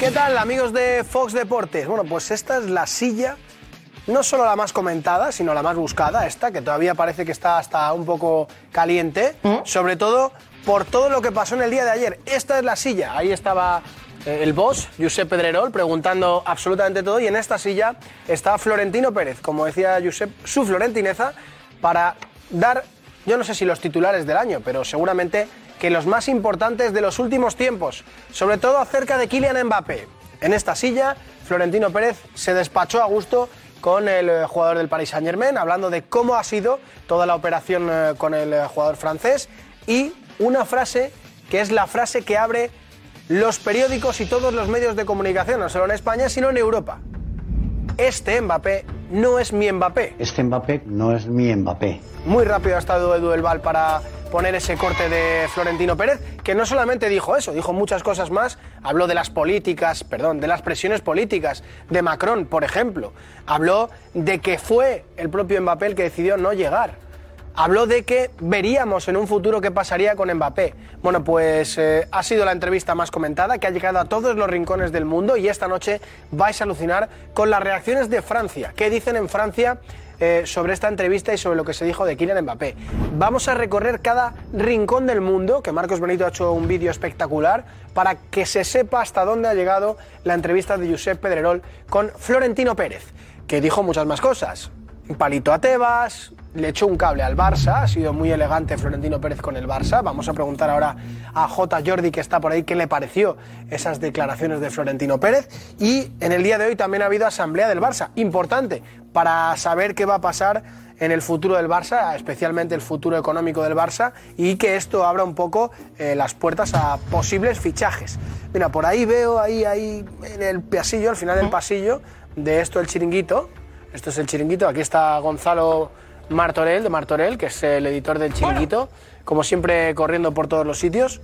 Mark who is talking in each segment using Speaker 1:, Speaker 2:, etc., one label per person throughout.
Speaker 1: ¿Qué tal, amigos de Fox Deportes? Bueno, pues esta es la silla, no solo la más comentada, sino la más buscada, esta, que todavía parece que está hasta un poco caliente, sobre todo por todo lo que pasó en el día de ayer. Esta es la silla, ahí estaba eh, el boss, Josep Pedrerol, preguntando absolutamente todo, y en esta silla está Florentino Pérez, como decía Josep, su florentineza, para dar, yo no sé si los titulares del año, pero seguramente que los más importantes de los últimos tiempos, sobre todo acerca de Kylian Mbappé. En esta silla, Florentino Pérez se despachó a gusto con el eh, jugador del Paris Saint Germain, hablando de cómo ha sido toda la operación eh, con el eh, jugador francés y una frase que es la frase que abre los periódicos y todos los medios de comunicación, no solo en España, sino en Europa. Este Mbappé no es mi Mbappé.
Speaker 2: Este Mbappé no es mi Mbappé.
Speaker 1: Muy rápido ha estado Edu Del Val para poner ese corte de Florentino Pérez, que no solamente dijo eso, dijo muchas cosas más. Habló de las políticas, perdón, de las presiones políticas de Macron, por ejemplo. Habló de que fue el propio Mbappé el que decidió no llegar. Habló de que veríamos en un futuro qué pasaría con Mbappé. Bueno, pues eh, ha sido la entrevista más comentada, que ha llegado a todos los rincones del mundo y esta noche vais a alucinar con las reacciones de Francia. ¿Qué dicen en Francia eh, sobre esta entrevista y sobre lo que se dijo de Kylian Mbappé. Vamos a recorrer cada rincón del mundo, que Marcos Benito ha hecho un vídeo espectacular, para que se sepa hasta dónde ha llegado la entrevista de Josep Pedrerol con Florentino Pérez, que dijo muchas más cosas. Un palito a Tebas, le echó un cable al Barça, ha sido muy elegante Florentino Pérez con el Barça. Vamos a preguntar ahora a J. Jordi, que está por ahí, qué le pareció esas declaraciones de Florentino Pérez. Y en el día de hoy también ha habido asamblea del Barça, importante, para saber qué va a pasar en el futuro del Barça, especialmente el futuro económico del Barça, y que esto abra un poco eh, las puertas a posibles fichajes. Mira, por ahí veo, ahí, ahí, en el pasillo, al final del pasillo, de esto el chiringuito. Esto es el chiringuito, aquí está Gonzalo Martorell, de Martorell, que es el editor del chiringuito, como siempre corriendo por todos los sitios.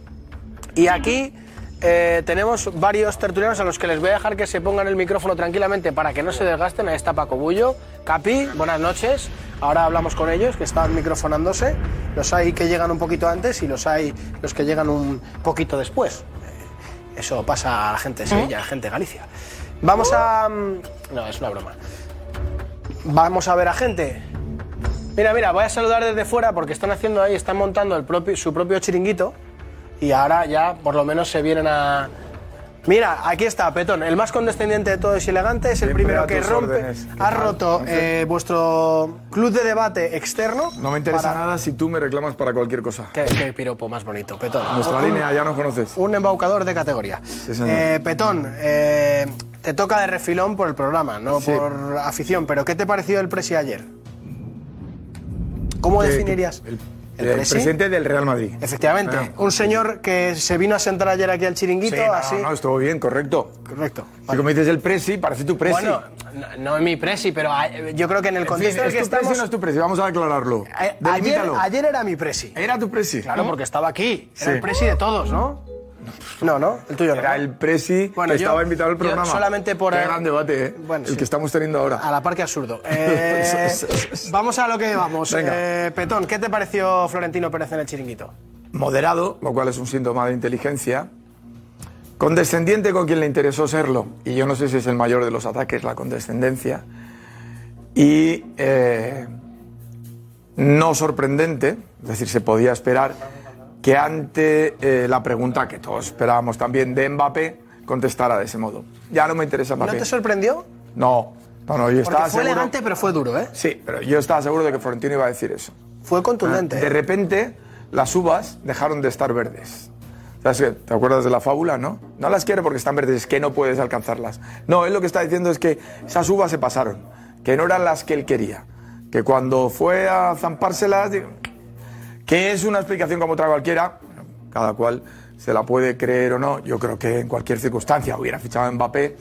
Speaker 1: Y aquí eh, tenemos varios tertulianos a los que les voy a dejar que se pongan el micrófono tranquilamente para que no se desgasten. Ahí está Paco Bullo. Capi, buenas noches. Ahora hablamos con ellos, que están microfonándose. Los hay que llegan un poquito antes y los hay los que llegan un poquito después. Eso pasa a la gente de Sevilla, a la gente de Galicia. Vamos a... mm, No, es una broma. Vamos a ver a gente. Mira, mira, voy a saludar desde fuera porque están haciendo ahí, están montando el propio, su propio chiringuito y ahora ya por lo menos se vienen a... Mira, aquí está, Petón, el más condescendiente de todos y elegante, es el
Speaker 3: Siempre
Speaker 1: primero que rompe,
Speaker 3: órdenes. ¿Qué
Speaker 1: ha roto eh, vuestro club de debate externo.
Speaker 3: No me interesa
Speaker 1: para-
Speaker 3: nada si tú me reclamas para cualquier cosa.
Speaker 1: Qué, qué piropo más bonito, Petón.
Speaker 3: Nuestra
Speaker 1: Un-
Speaker 3: línea ya nos conoces.
Speaker 1: Un embaucador de categoría. Eh, Petón, eh, te toca de refilón por el programa, no
Speaker 3: Sí.
Speaker 1: por afición, pero ¿qué te pareció el presi ayer? ¿Cómo definirías?
Speaker 3: El,
Speaker 1: ¿El
Speaker 3: el
Speaker 1: presi?
Speaker 3: presidente del Real Madrid.
Speaker 1: Efectivamente,
Speaker 3: Ah.
Speaker 1: un señor que se vino a sentar ayer aquí al chiringuito,
Speaker 3: Sí, no,
Speaker 1: así.
Speaker 3: no, estuvo bien, correcto.
Speaker 1: Correcto.
Speaker 3: Si como dices el presi, parece tu presi.
Speaker 1: Bueno, no, no es mi presi, pero yo creo que en el contexto en el
Speaker 3: ¿es
Speaker 1: que
Speaker 3: tu presi
Speaker 1: estamos.
Speaker 3: o no es tu presi? Vamos a aclararlo.
Speaker 1: Eh, ayer, ayer era mi presi.
Speaker 3: Era tu presi.
Speaker 1: Claro, porque estaba aquí. Era
Speaker 3: Sí.
Speaker 1: el presi de todos, ¿no? No, no, el tuyo no.
Speaker 3: Era el presi
Speaker 1: Bueno,
Speaker 3: que
Speaker 1: yo-
Speaker 3: estaba invitado al programa.
Speaker 1: solamente por-
Speaker 3: Qué gran debate, ¿eh?
Speaker 1: Bueno,
Speaker 3: el
Speaker 1: sí.
Speaker 3: que estamos teniendo ahora.
Speaker 1: A la par que absurdo. Eh, vamos a lo que vamos.
Speaker 3: Venga.
Speaker 1: Eh, Petón, ¿qué te pareció Florentino Pérez en el chiringuito?
Speaker 3: Moderado, lo cual es un síntoma de inteligencia. Condescendiente con quien le interesó serlo. Y yo no sé si es el mayor de los ataques, la condescendencia. Y eh, no sorprendente, es decir, se podía esperar que ante eh, la pregunta que todos esperábamos también de Mbappé, contestara de ese modo. Ya no me interesa
Speaker 1: ¿No
Speaker 3: Mbappé.
Speaker 1: te sorprendió?
Speaker 3: No, no, no, yo
Speaker 1: Porque
Speaker 3: estaba
Speaker 1: fue
Speaker 3: seguro.
Speaker 1: elegante, pero fue duro, ¿eh?
Speaker 3: Sí, pero yo estaba seguro de que Florentino iba a decir eso.
Speaker 1: Fue contundente.
Speaker 3: De
Speaker 1: ¿eh?
Speaker 3: repente, las uvas dejaron de estar verdes. ¿Te acuerdas de la fábula, no? No las quiere porque están verdes, es que no puedes alcanzarlas. No, él lo que está diciendo es que esas uvas se pasaron, que no eran las que él quería. Que cuando fue a zampárselas, que es una explicación como otra cualquiera, cada cual se la puede creer o no, yo creo que en cualquier circunstancia hubiera fichado a Mbappé,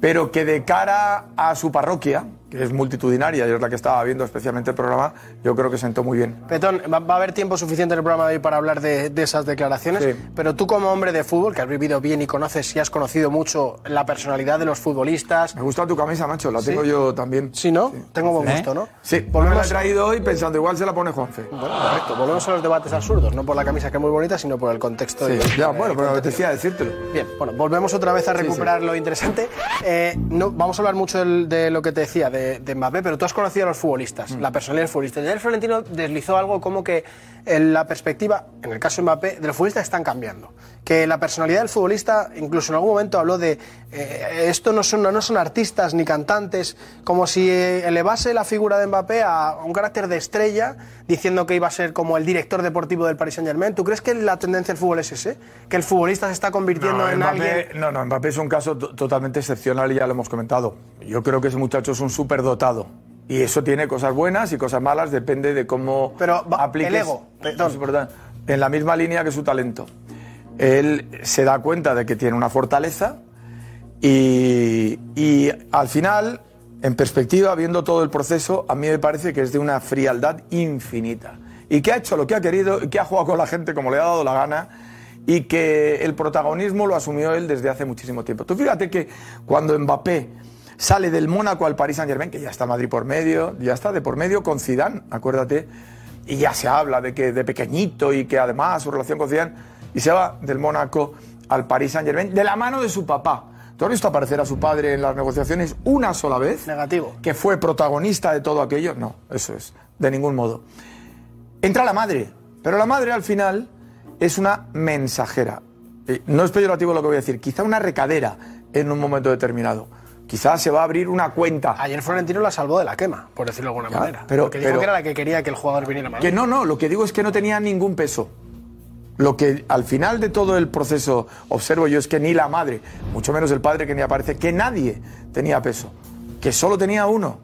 Speaker 3: pero que de cara a su parroquia, que es multitudinaria y es la que estaba viendo especialmente el programa, yo creo que sentó muy bien.
Speaker 1: Petón, va, va a haber tiempo suficiente en el programa de hoy para hablar de, de esas declaraciones,
Speaker 3: Sí.
Speaker 1: pero tú como hombre de fútbol, que has vivido bien y conoces y has conocido mucho la personalidad de los futbolistas...
Speaker 3: Me gusta tu camisa, macho, la tengo yo también.
Speaker 1: Sí, ¿no? Tengo buen
Speaker 4: ¿Eh?
Speaker 1: gusto, ¿no?
Speaker 3: Sí, me la he
Speaker 1: Volvemos,
Speaker 3: traído hoy pensando, igual se la pone Juanfe.
Speaker 1: bueno, correcto. Volvemos a los debates absurdos, no por la camisa que es muy bonita, sino por el contexto.
Speaker 3: Sí,
Speaker 1: y-
Speaker 3: ya,
Speaker 1: eh,
Speaker 3: bueno, pero
Speaker 1: contexto.
Speaker 3: apetecía decírtelo.
Speaker 1: Bien, bueno, volvemos otra vez a recuperar lo interesante. Eh, no, vamos a hablar mucho de, lo que te decía, de, de Mbappé, pero tú has conocido a los futbolistas, la personalidad del futbolista. Ayer Florentino deslizó algo como que en la perspectiva, en el caso de Mbappé, de los futbolistas están cambiando. Que la personalidad del futbolista, incluso en algún momento habló de eh, esto no son, no son artistas ni cantantes, como si eh, elevase la figura de Mbappé a un carácter de estrella, diciendo que iba a ser como el director deportivo del Paris Saint Germain. ¿Tú crees que la tendencia del fútbol es ese? Que el futbolista se está convirtiendo en
Speaker 3: Mbappé,
Speaker 1: alguien.
Speaker 3: no, no, Mbappé es un caso to- totalmente excepcional y ya lo hemos comentado. Yo creo que ese muchacho es un superdotado. Y eso tiene cosas buenas y cosas malas, depende de cómo
Speaker 1: Pero
Speaker 3: apliques.
Speaker 1: el ego, perdón.
Speaker 3: En la misma línea que su talento. Él se da cuenta de que tiene una fortaleza y, y al final, en perspectiva, viendo todo el proceso, a mí me parece que es de una frialdad infinita. Y que ha hecho lo que ha querido, y que ha jugado con la gente como le ha dado la gana, y que el protagonismo lo asumió él desde hace muchísimo tiempo. Tú fíjate que cuando Mbappé sale del Mónaco al Paris Saint Germain, que ya está Madrid por medio, ya está de por medio con Zidane, acuérdate, y ya se habla de que de pequeñito y que además su relación con Zidane, y se va del Mónaco al Paris Saint Germain de la mano de su papá. ¿Tú has visto aparecer a su padre en las negociaciones una sola vez?
Speaker 1: Negativo.
Speaker 3: Que fue protagonista de todo aquello. No, eso es, de ningún modo. Entra la madre, pero la madre al final es una mensajera. Eh, No es peyorativo lo que voy a decir, quizá una recadera en un momento determinado. Quizá se va a abrir una cuenta.
Speaker 1: Ayer Florentino la salvó de la quema, por decirlo de alguna
Speaker 3: Ya,
Speaker 1: manera.
Speaker 3: pero-
Speaker 1: porque dijo
Speaker 3: pero-
Speaker 1: que era la que quería que el jugador viniera a Madrid.
Speaker 3: Que no, no, lo que digo es que no tenía ningún peso. Lo que al final de todo el proceso observo yo es que ni la madre, mucho menos el padre que ni aparece, que nadie tenía peso. Que solo tenía uno,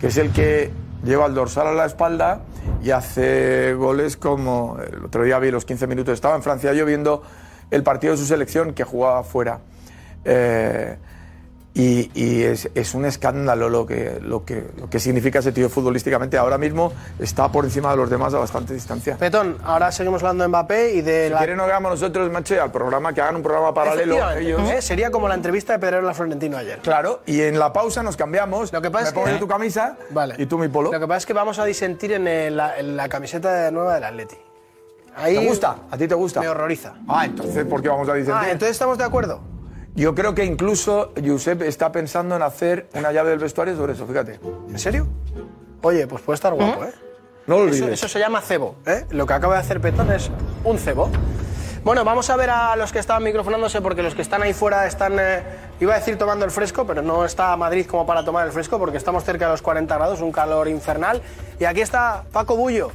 Speaker 3: que es el que lleva el dorsal a la espalda y hace goles como el otro día vi los 15 minutos. Estaba en Francia yo viendo el partido de su selección que jugaba fuera. Eh, y, y es, es un escándalo lo que, lo, que, lo que significa ese tío futbolísticamente. Ahora mismo está por encima de los demás a bastante distancia.
Speaker 1: Petón, ahora seguimos hablando de Mbappé y de
Speaker 3: Si
Speaker 1: la...
Speaker 3: quieren, nos hagamos nosotros, macho, al programa, que hagan un programa paralelo ellos.
Speaker 1: ¿eh? Sería como la entrevista de Pedrero a Florentino ayer.
Speaker 3: Claro, y en la pausa nos cambiamos.
Speaker 1: Lo que pasa
Speaker 3: me
Speaker 1: es
Speaker 3: pongo
Speaker 1: que-
Speaker 3: yo tu camisa
Speaker 1: Vale.
Speaker 3: y tú mi polo.
Speaker 1: Lo que pasa es que vamos a disentir en, el- la, en la camiseta nueva del Atleti. Ahí
Speaker 3: ¿Te gusta? ¿A ti te gusta?
Speaker 1: Me horroriza.
Speaker 3: Ah, entonces, ¿por qué vamos a disentir?
Speaker 1: Ah, entonces estamos de acuerdo.
Speaker 3: Yo creo que incluso Josep está pensando en hacer una llave del vestuario sobre eso, fíjate.
Speaker 1: ¿En serio? Oye, pues puede estar guapo, ¿eh?
Speaker 3: No lo
Speaker 1: Eso, eso se llama cebo, ¿eh? Lo que acaba de hacer Petón es un cebo. Bueno, vamos a ver a los que estaban microfonándose porque los que están ahí fuera están, eh, iba a decir tomando el fresco, pero no está Madrid como para tomar el fresco porque estamos cerca de los 40 grados, un calor infernal. Y aquí está Paco Bullo.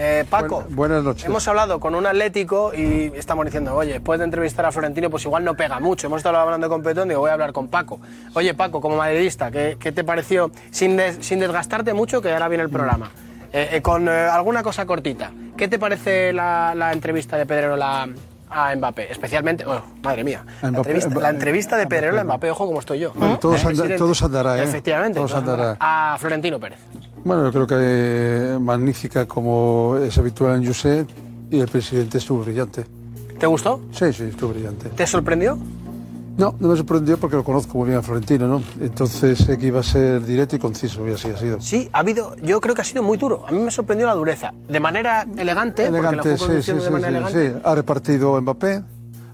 Speaker 1: Eh, Paco,
Speaker 5: buenas noches.
Speaker 1: hemos hablado con un atlético y estamos diciendo, oye, después de entrevistar a Florentino, pues igual no pega mucho. Hemos estado hablando con Petón, digo, voy a hablar con Paco. Oye, Paco, como madridista, ¿qué, qué te pareció? Sin, des- sin desgastarte mucho, que ahora viene el programa. Eh, eh, con eh, alguna cosa cortita. ¿Qué te parece la, la entrevista de Pedrero la- a Mbappé? Especialmente, oh, madre mía, la, entrevista,
Speaker 5: Mbappé,
Speaker 1: la entrevista de
Speaker 5: Mbappé,
Speaker 1: Pedrero a
Speaker 5: Mbappé.
Speaker 1: Ojo como estoy yo.
Speaker 5: Bueno, todos andará, ¿eh?
Speaker 1: Efectivamente.
Speaker 5: Todos andará.
Speaker 1: A Florentino Pérez.
Speaker 5: Bueno, yo creo que eh, magnífica como es habitual en José y el presidente estuvo brillante.
Speaker 1: ¿Te gustó?
Speaker 5: Sí, sí, estuvo brillante.
Speaker 1: ¿Te sorprendió?
Speaker 5: No, no me sorprendió porque lo conozco muy bien a Florentino, ¿no? Entonces sé que iba a ser directo y conciso y así ha sido.
Speaker 1: Sí, ha habido, yo creo que ha sido muy duro. A mí me sorprendió la dureza. De manera elegante, porque la
Speaker 5: Elegante, sí, sí,
Speaker 1: conduciendo
Speaker 5: sí,
Speaker 1: de manera elegante.
Speaker 5: sí. Ha repartido Mbappé,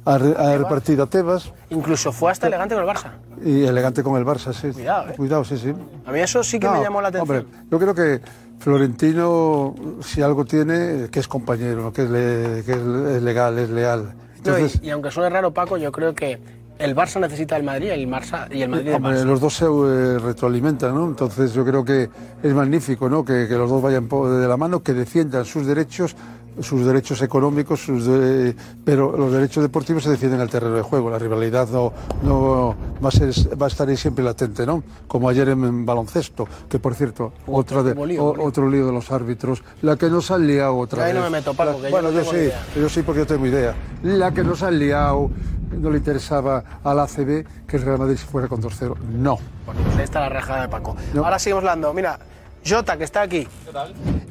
Speaker 5: ha, re- ha repartido a Tebas
Speaker 1: Incluso fue hasta elegante con el Barça.
Speaker 5: y elegante con el Barça, sí.
Speaker 1: Cuidado, ¿eh?
Speaker 5: Cuidado, sí, sí.
Speaker 1: A mí eso sí que me llamó la atención.
Speaker 5: Hombre, yo creo que Florentino, si algo tiene, que es compañero, que, es le- que es legal, es leal.
Speaker 1: No, y-
Speaker 5: Entonces,
Speaker 1: y, aunque suene raro, Paco, yo creo que el Barça necesita el Madrid y el, Barça, y el Madrid Barça.
Speaker 5: los dos se eh, retroalimentan, ¿no? Entonces yo creo que es magnífico, ¿no? Que, que los dos vayan de la mano, que defiendan sus derechos, sus derechos económicos, sus de- pero los derechos deportivos se defienden en el terreno de juego. La rivalidad no, no va a ser, va a estar ahí siempre latente, ¿no? Como ayer en, en baloncesto, que por cierto, otra de,
Speaker 1: lío,
Speaker 5: o- otro lío de los árbitros, la que nos han liado otra
Speaker 1: ahí
Speaker 5: vez.
Speaker 1: no me meto, Paco,
Speaker 5: La-
Speaker 1: que yo
Speaker 5: bueno,
Speaker 1: no
Speaker 5: yo, sí,
Speaker 1: idea.
Speaker 5: yo sí porque yo tengo idea. La que nos han liado no le interesaba al ACB que el Real Madrid se fuera con 2-0. No.
Speaker 1: Bueno, pues ahí está la rajada de Paco. Ahora seguimos hablando. Mira, Jota, que está aquí.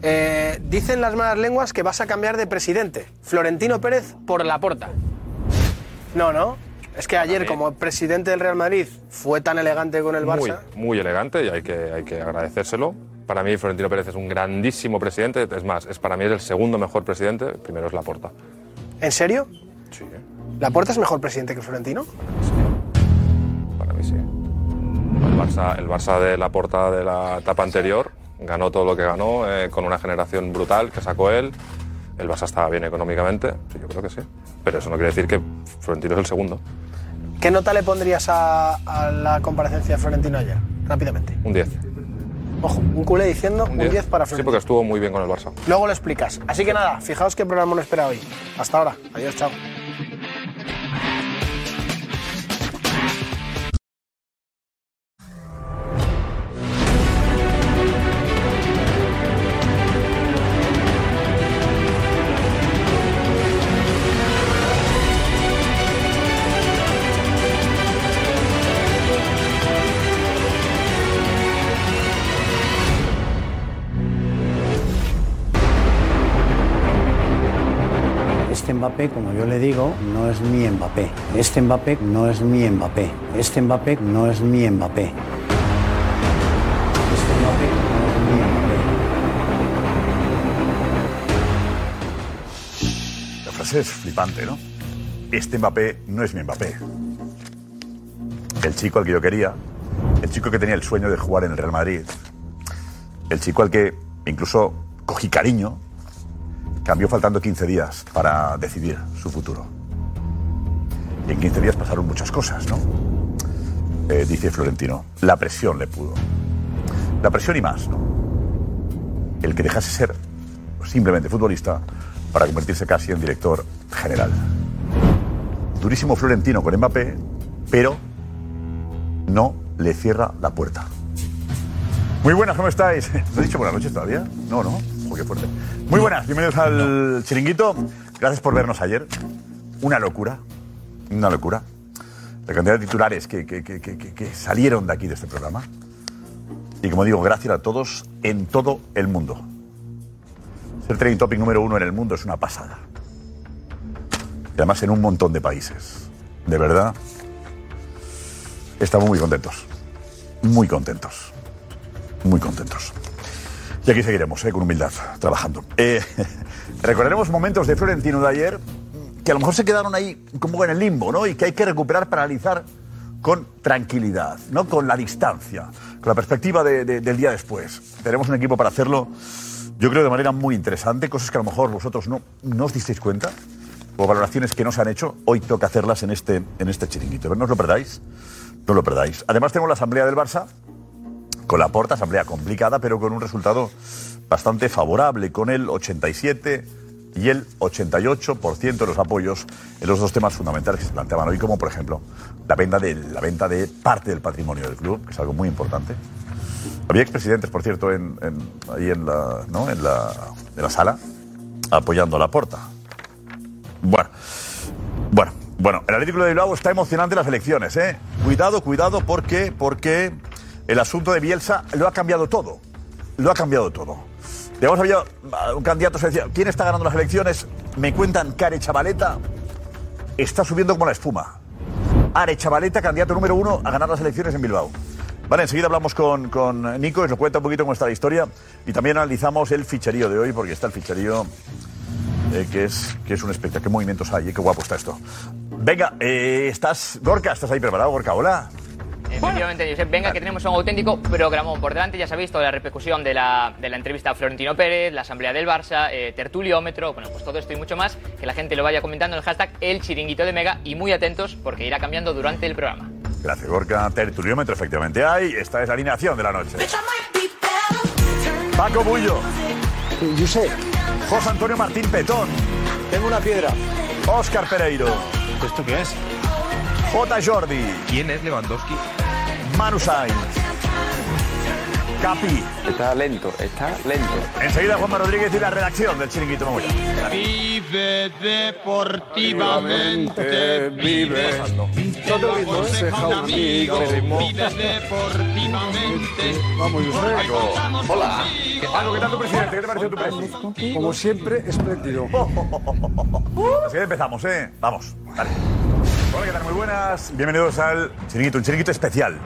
Speaker 1: Eh, dicen las malas lenguas que vas a cambiar de presidente. Florentino Pérez por Laporta. No, no. Es que ayer, como presidente del Real Madrid, fue tan elegante con el Barça.
Speaker 4: muy elegante y hay que, hay que agradecérselo. Para mí, Florentino Pérez es un grandísimo presidente. Es más, es para mí es el segundo mejor presidente. El primero es Laporta.
Speaker 1: ¿En serio?
Speaker 4: Sí,
Speaker 1: ¿Laporta es mejor presidente que Florentino?
Speaker 4: para mí sí. El Barça, el Barça de Laporta de la etapa anterior ganó todo lo que ganó eh, con una generación brutal que sacó él. El Barça estaba bien económicamente, sí, yo creo que sí. Pero eso no quiere decir que Florentino es el segundo.
Speaker 1: ¿Qué nota le pondrías a, a la comparecencia de Florentino ayer? Rápidamente.
Speaker 4: Un 10.
Speaker 1: Ojo, un culé diciendo un 10 para
Speaker 4: Sí,
Speaker 1: Florentino.
Speaker 4: porque estuvo muy bien con el Barça.
Speaker 1: Luego lo explicas. Así que nada, fijaos qué programa nos espera hoy. Hasta ahora. Adiós, chao.
Speaker 2: Mbappé, como yo le digo, no es mi Mbappé. Este Mbappé no es mi Mbappé. Este Mbappé no es mi Mbappé. Este Mbappé no es mi Mbappé.
Speaker 6: La frase es flipante, ¿no? Este Mbappé no es mi Mbappé. El chico al que yo quería, el chico que tenía el sueño de jugar en el Real Madrid, el chico al que incluso cogí cariño, cambió faltando 15 días para decidir su futuro. Y en 15 días pasaron muchas cosas, ¿no? Eh, dice Florentino, la presión le pudo. La presión y más, ¿no? El que dejase ser simplemente futbolista para convertirse casi en director general. Durísimo Florentino con Mbappé, pero no le cierra la puerta. Muy buenas, ¿cómo estáis? ¿No he dicho buenas noches todavía? No, no. Qué fuerte. Muy buenas, bienvenidos al chiringuito. Gracias por vernos ayer. Una locura. Una locura. La cantidad de titulares que, que- que- que- que- que salieron de aquí, de este programa. Y como digo, gracias a todos en todo el mundo. Ser trending topic número uno en el mundo es una pasada. Y además en un montón de países. De verdad. Estamos muy contentos. Muy contentos. Muy contentos. Y aquí seguiremos, eh, con humildad, trabajando. Eh, recordaremos momentos de Florentino de ayer que a lo mejor se quedaron ahí como en el limbo, ¿no? Y que hay que recuperar para analizar con tranquilidad, ¿no? Con la distancia, con la perspectiva de- de- del día después. Tenemos un equipo para hacerlo, yo creo, de manera muy interesante, cosas que a lo mejor vosotros no, no os disteis cuenta, o valoraciones que no se han hecho, hoy toca hacerlas en este, en este chiringuito. Pero no os lo perdáis, no lo perdáis. Además tenemos la asamblea del Barça, con la porta, asamblea complicada, pero con un resultado bastante favorable, con el 87 y el 88% de los apoyos en los dos temas fundamentales que se planteaban hoy, como por ejemplo la venta de, la venta de parte del patrimonio del club, que es algo muy importante. Había expresidentes, por cierto, en, en- ahí en la, en, la, sala, apoyando a la porta. Bueno, bueno, bueno, el Atlético de Bilbao está emocionante en las elecciones, ¿eh? Cuidado, cuidado, porque, porque el asunto de Bielsa lo ha cambiado todo. Lo ha cambiado todo. Digamos, había un candidato se decía, ¿quién está ganando las elecciones? Me cuentan que Are Chavaleta está subiendo como la espuma. Are Chavaleta, candidato número uno a ganar las elecciones en Bilbao. Vale, enseguida hablamos con, con Nico, nos cuenta un poquito cómo está la historia y también analizamos el ficherío de hoy, porque está el ficherío eh, que, es, que es un espectáculo. ¿Qué movimientos hay? eh? Qué guapo está esto. Venga, eh, estás, Gorka, ¿estás ahí preparado, Gorka? Hola.
Speaker 7: Efectivamente, Josep, venga que tenemos un auténtico programón por delante. Ya sabéis toda la repercusión de la, de la entrevista a Florentino Pérez, la asamblea del Barça, eh, tertuliómetro, bueno, pues todo esto y mucho más. Que la gente lo vaya comentando en el hashtag El Chiringuito de Mega y muy atentos porque irá cambiando durante el programa.
Speaker 6: Gracias, Gorka. Tertuliómetro, efectivamente hay. Esta es la alineación de la noche. Paco Bullo.
Speaker 1: José,
Speaker 6: José Antonio Martín Petón.
Speaker 1: tengo una piedra.
Speaker 6: Óscar Pereiro.
Speaker 8: ¿Esto qué es?
Speaker 6: J. Jordi.
Speaker 8: ¿Quién es Lewandowski?
Speaker 6: Manu Sainz. Capi.
Speaker 8: Está lento, está lento.
Speaker 6: Enseguida Juanma Rodríguez y la redacción del Chiringuito Mamuya.
Speaker 9: Vive deportivamente, vive.
Speaker 5: No te.
Speaker 9: Deja un amigo, vive deportivamente.
Speaker 5: Vamos, Josep.
Speaker 6: Hola. ¿qué tal tu presidente? ¿Qué te pareció tu presidente?
Speaker 5: Como siempre, espléndido.
Speaker 6: Así que empezamos, ¿eh? Vamos, dale. Hola, ¿qué tal? Muy buenas. Bienvenidos al Chiringuito, un Chiringuito especial.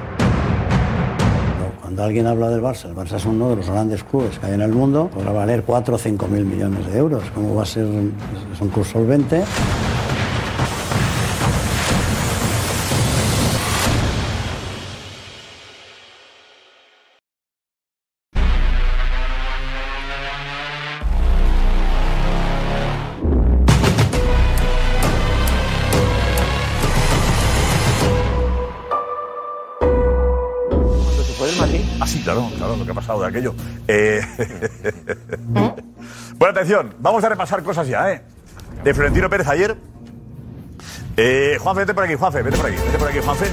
Speaker 2: Cuando alguien habla del Barça, el Barça es uno de los grandes clubes que hay en el mundo, podrá valer 4 o 5 mil millones de euros. ¿Cómo va a ser? Es un club solvente.
Speaker 6: Claro, claro, lo que ha pasado de aquello. Eh... bueno, atención, vamos a repasar cosas ya, ¿eh? De Florentino Pérez ayer. Eh, Juanfe, vete por aquí, Juanfe, vete por aquí, vete por aquí, Juanfe.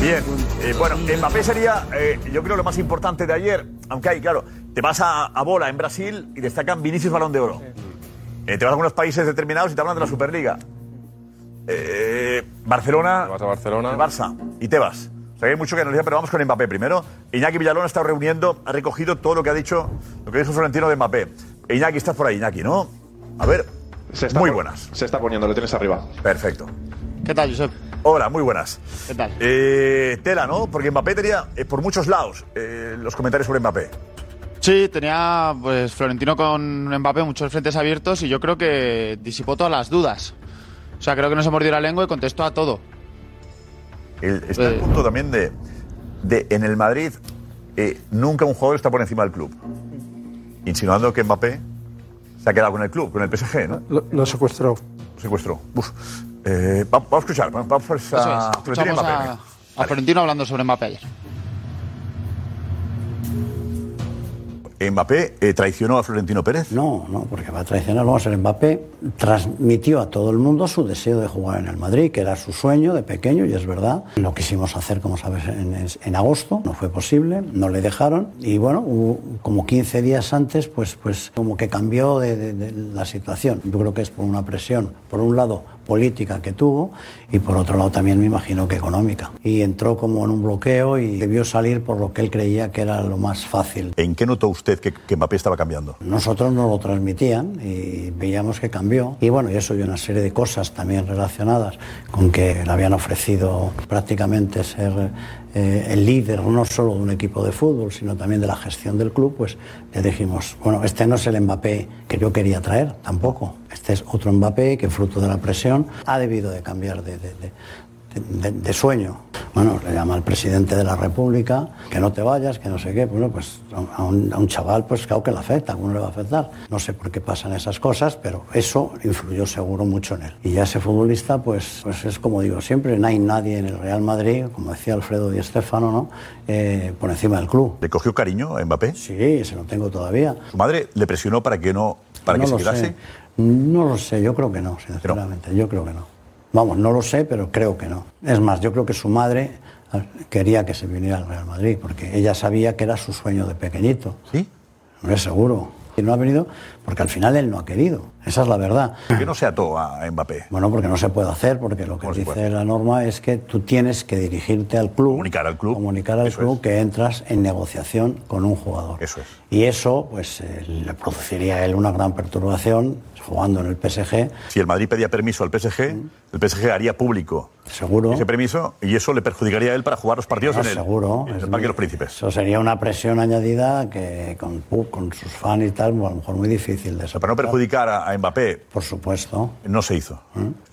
Speaker 6: Bien, eh, bueno, Mbappé sería, eh, yo creo, lo más importante de ayer, aunque hay, claro, te vas a, a bola en Brasil y destacan Vinicius Balón de Oro. Eh, te vas a algunos países determinados y te hablan de la Superliga. Eh, Barcelona,
Speaker 4: Te vas a Barcelona.
Speaker 6: el Barça, y te vas. O sea, hay mucho que analizar, pero vamos con Mbappé primero. Iñaki Villalón ha estado reuniendo, ha recogido todo lo que ha dicho, lo que dijo Florentino de Mbappé. Iñaki, estás por ahí, Iñaki, ¿no? A ver,
Speaker 10: Se está
Speaker 6: muy buenas.
Speaker 10: Se está poniendo, lo tienes arriba.
Speaker 6: Perfecto.
Speaker 11: ¿Qué tal, Josep?
Speaker 6: Hola, muy buenas.
Speaker 11: ¿Qué tal?
Speaker 6: Eh, tela, ¿no? Porque Mbappé tenía eh, por muchos lados eh, los comentarios sobre Mbappé.
Speaker 11: Sí, tenía pues Florentino con Mbappé muchos frentes abiertos y yo creo que disipó todas las dudas. O sea, creo que no se mordió la lengua y contestó a todo.
Speaker 6: El- está al
Speaker 11: Eh.
Speaker 6: punto también de, de en el Madrid eh, nunca un jugador está por encima del club. Insinuando que Mbappé se ha quedado con el club, con el PSG, ¿no?
Speaker 5: Lo, lo secuestró.
Speaker 6: Lo secuestró. Uf. Eh, va- vamos a escuchar, vamos a
Speaker 11: es. Escuchamos
Speaker 6: Mbappé.
Speaker 11: a, a Florentino hablando sobre Mbappé ayer.
Speaker 6: Mbappé eh, traicionó a Florentino Pérez.
Speaker 2: No, no, porque va a traicionar. Vamos a ver, Mbappé transmitió a todo el mundo su deseo de jugar en el Madrid, que era su sueño de pequeño, y es verdad. Lo quisimos hacer, como sabes, en, agosto, no fue posible, no le dejaron. Y bueno, como 15 días antes, pues, pues como que cambió de la situación. Yo creo que es por una presión, por un lado, política que tuvo, y por otro lado también me imagino que económica. Y entró como en un bloqueo y debió salir por lo que él creía que era lo más fácil.
Speaker 6: ¿En qué notó usted que, que Mbappé estaba cambiando?
Speaker 2: Nosotros nos lo transmitían y veíamos que cambió. Y bueno, y eso y una serie de cosas también relacionadas con que le habían ofrecido prácticamente ser eh, el líder no solo de un equipo de fútbol, sino también de la gestión del club, pues le dijimos, bueno, este no es el Mbappé que yo quería traer, tampoco. Este es otro Mbappé que fruto de la presión ha debido de cambiar de, de- sueño. Bueno, le llama al presidente de la República que no te vayas, que no sé qué. Bueno, pues a un, a un chaval, pues claro que le afecta, ¿cómo no le va a afectar? No sé por qué pasan esas cosas, pero eso influyó seguro mucho en él. Y ya ese futbolista, pues, pues es como digo siempre, no hay nadie en el Real Madrid, como decía Alfredo Di Stéfano, ¿no? Eh, por encima del club.
Speaker 6: ¿Le cogió cariño a Mbappé?
Speaker 2: Sí, se lo tengo todavía.
Speaker 6: ¿Su madre le presionó para que no para
Speaker 2: no
Speaker 6: que se quedase?
Speaker 2: sé. No lo sé, yo creo que no, sinceramente. Yo creo que no. Vamos, no lo sé, pero creo que no. Es más, yo creo que su madre quería que se viniera al Real Madrid, porque ella sabía que era su sueño de pequeñito.
Speaker 6: ¿Sí?
Speaker 2: No es seguro. Y no ha venido porque al final él no ha querido. Esa es la verdad.
Speaker 6: ¿Por qué no se ató a Mbappé?
Speaker 2: Bueno, porque no se puede hacer, porque lo que
Speaker 6: ¿Cómo se
Speaker 2: dice
Speaker 6: puede?
Speaker 2: la norma es que tú tienes que dirigirte al club.
Speaker 6: Comunicar al club.
Speaker 2: Comunicar al
Speaker 6: Eso
Speaker 2: club
Speaker 6: es.
Speaker 2: que entras en negociación con un jugador.
Speaker 6: Eso es.
Speaker 2: Y eso, pues, eh, le produciría a él una gran perturbación jugando en el PSG.
Speaker 6: Si el Madrid pedía permiso al PSG, el PSG haría público
Speaker 2: Seguro.
Speaker 6: ese permiso y eso le perjudicaría a él para jugar los partidos
Speaker 2: No,
Speaker 6: en el,
Speaker 2: seguro.
Speaker 6: en el Parque de los Príncipes.
Speaker 2: Eso sería una presión añadida que con, con sus fans y tal, a lo mejor muy difícil de
Speaker 6: Para no
Speaker 2: soportar.
Speaker 6: perjudicar a, a Mbappé,
Speaker 2: Por supuesto.
Speaker 6: no se hizo.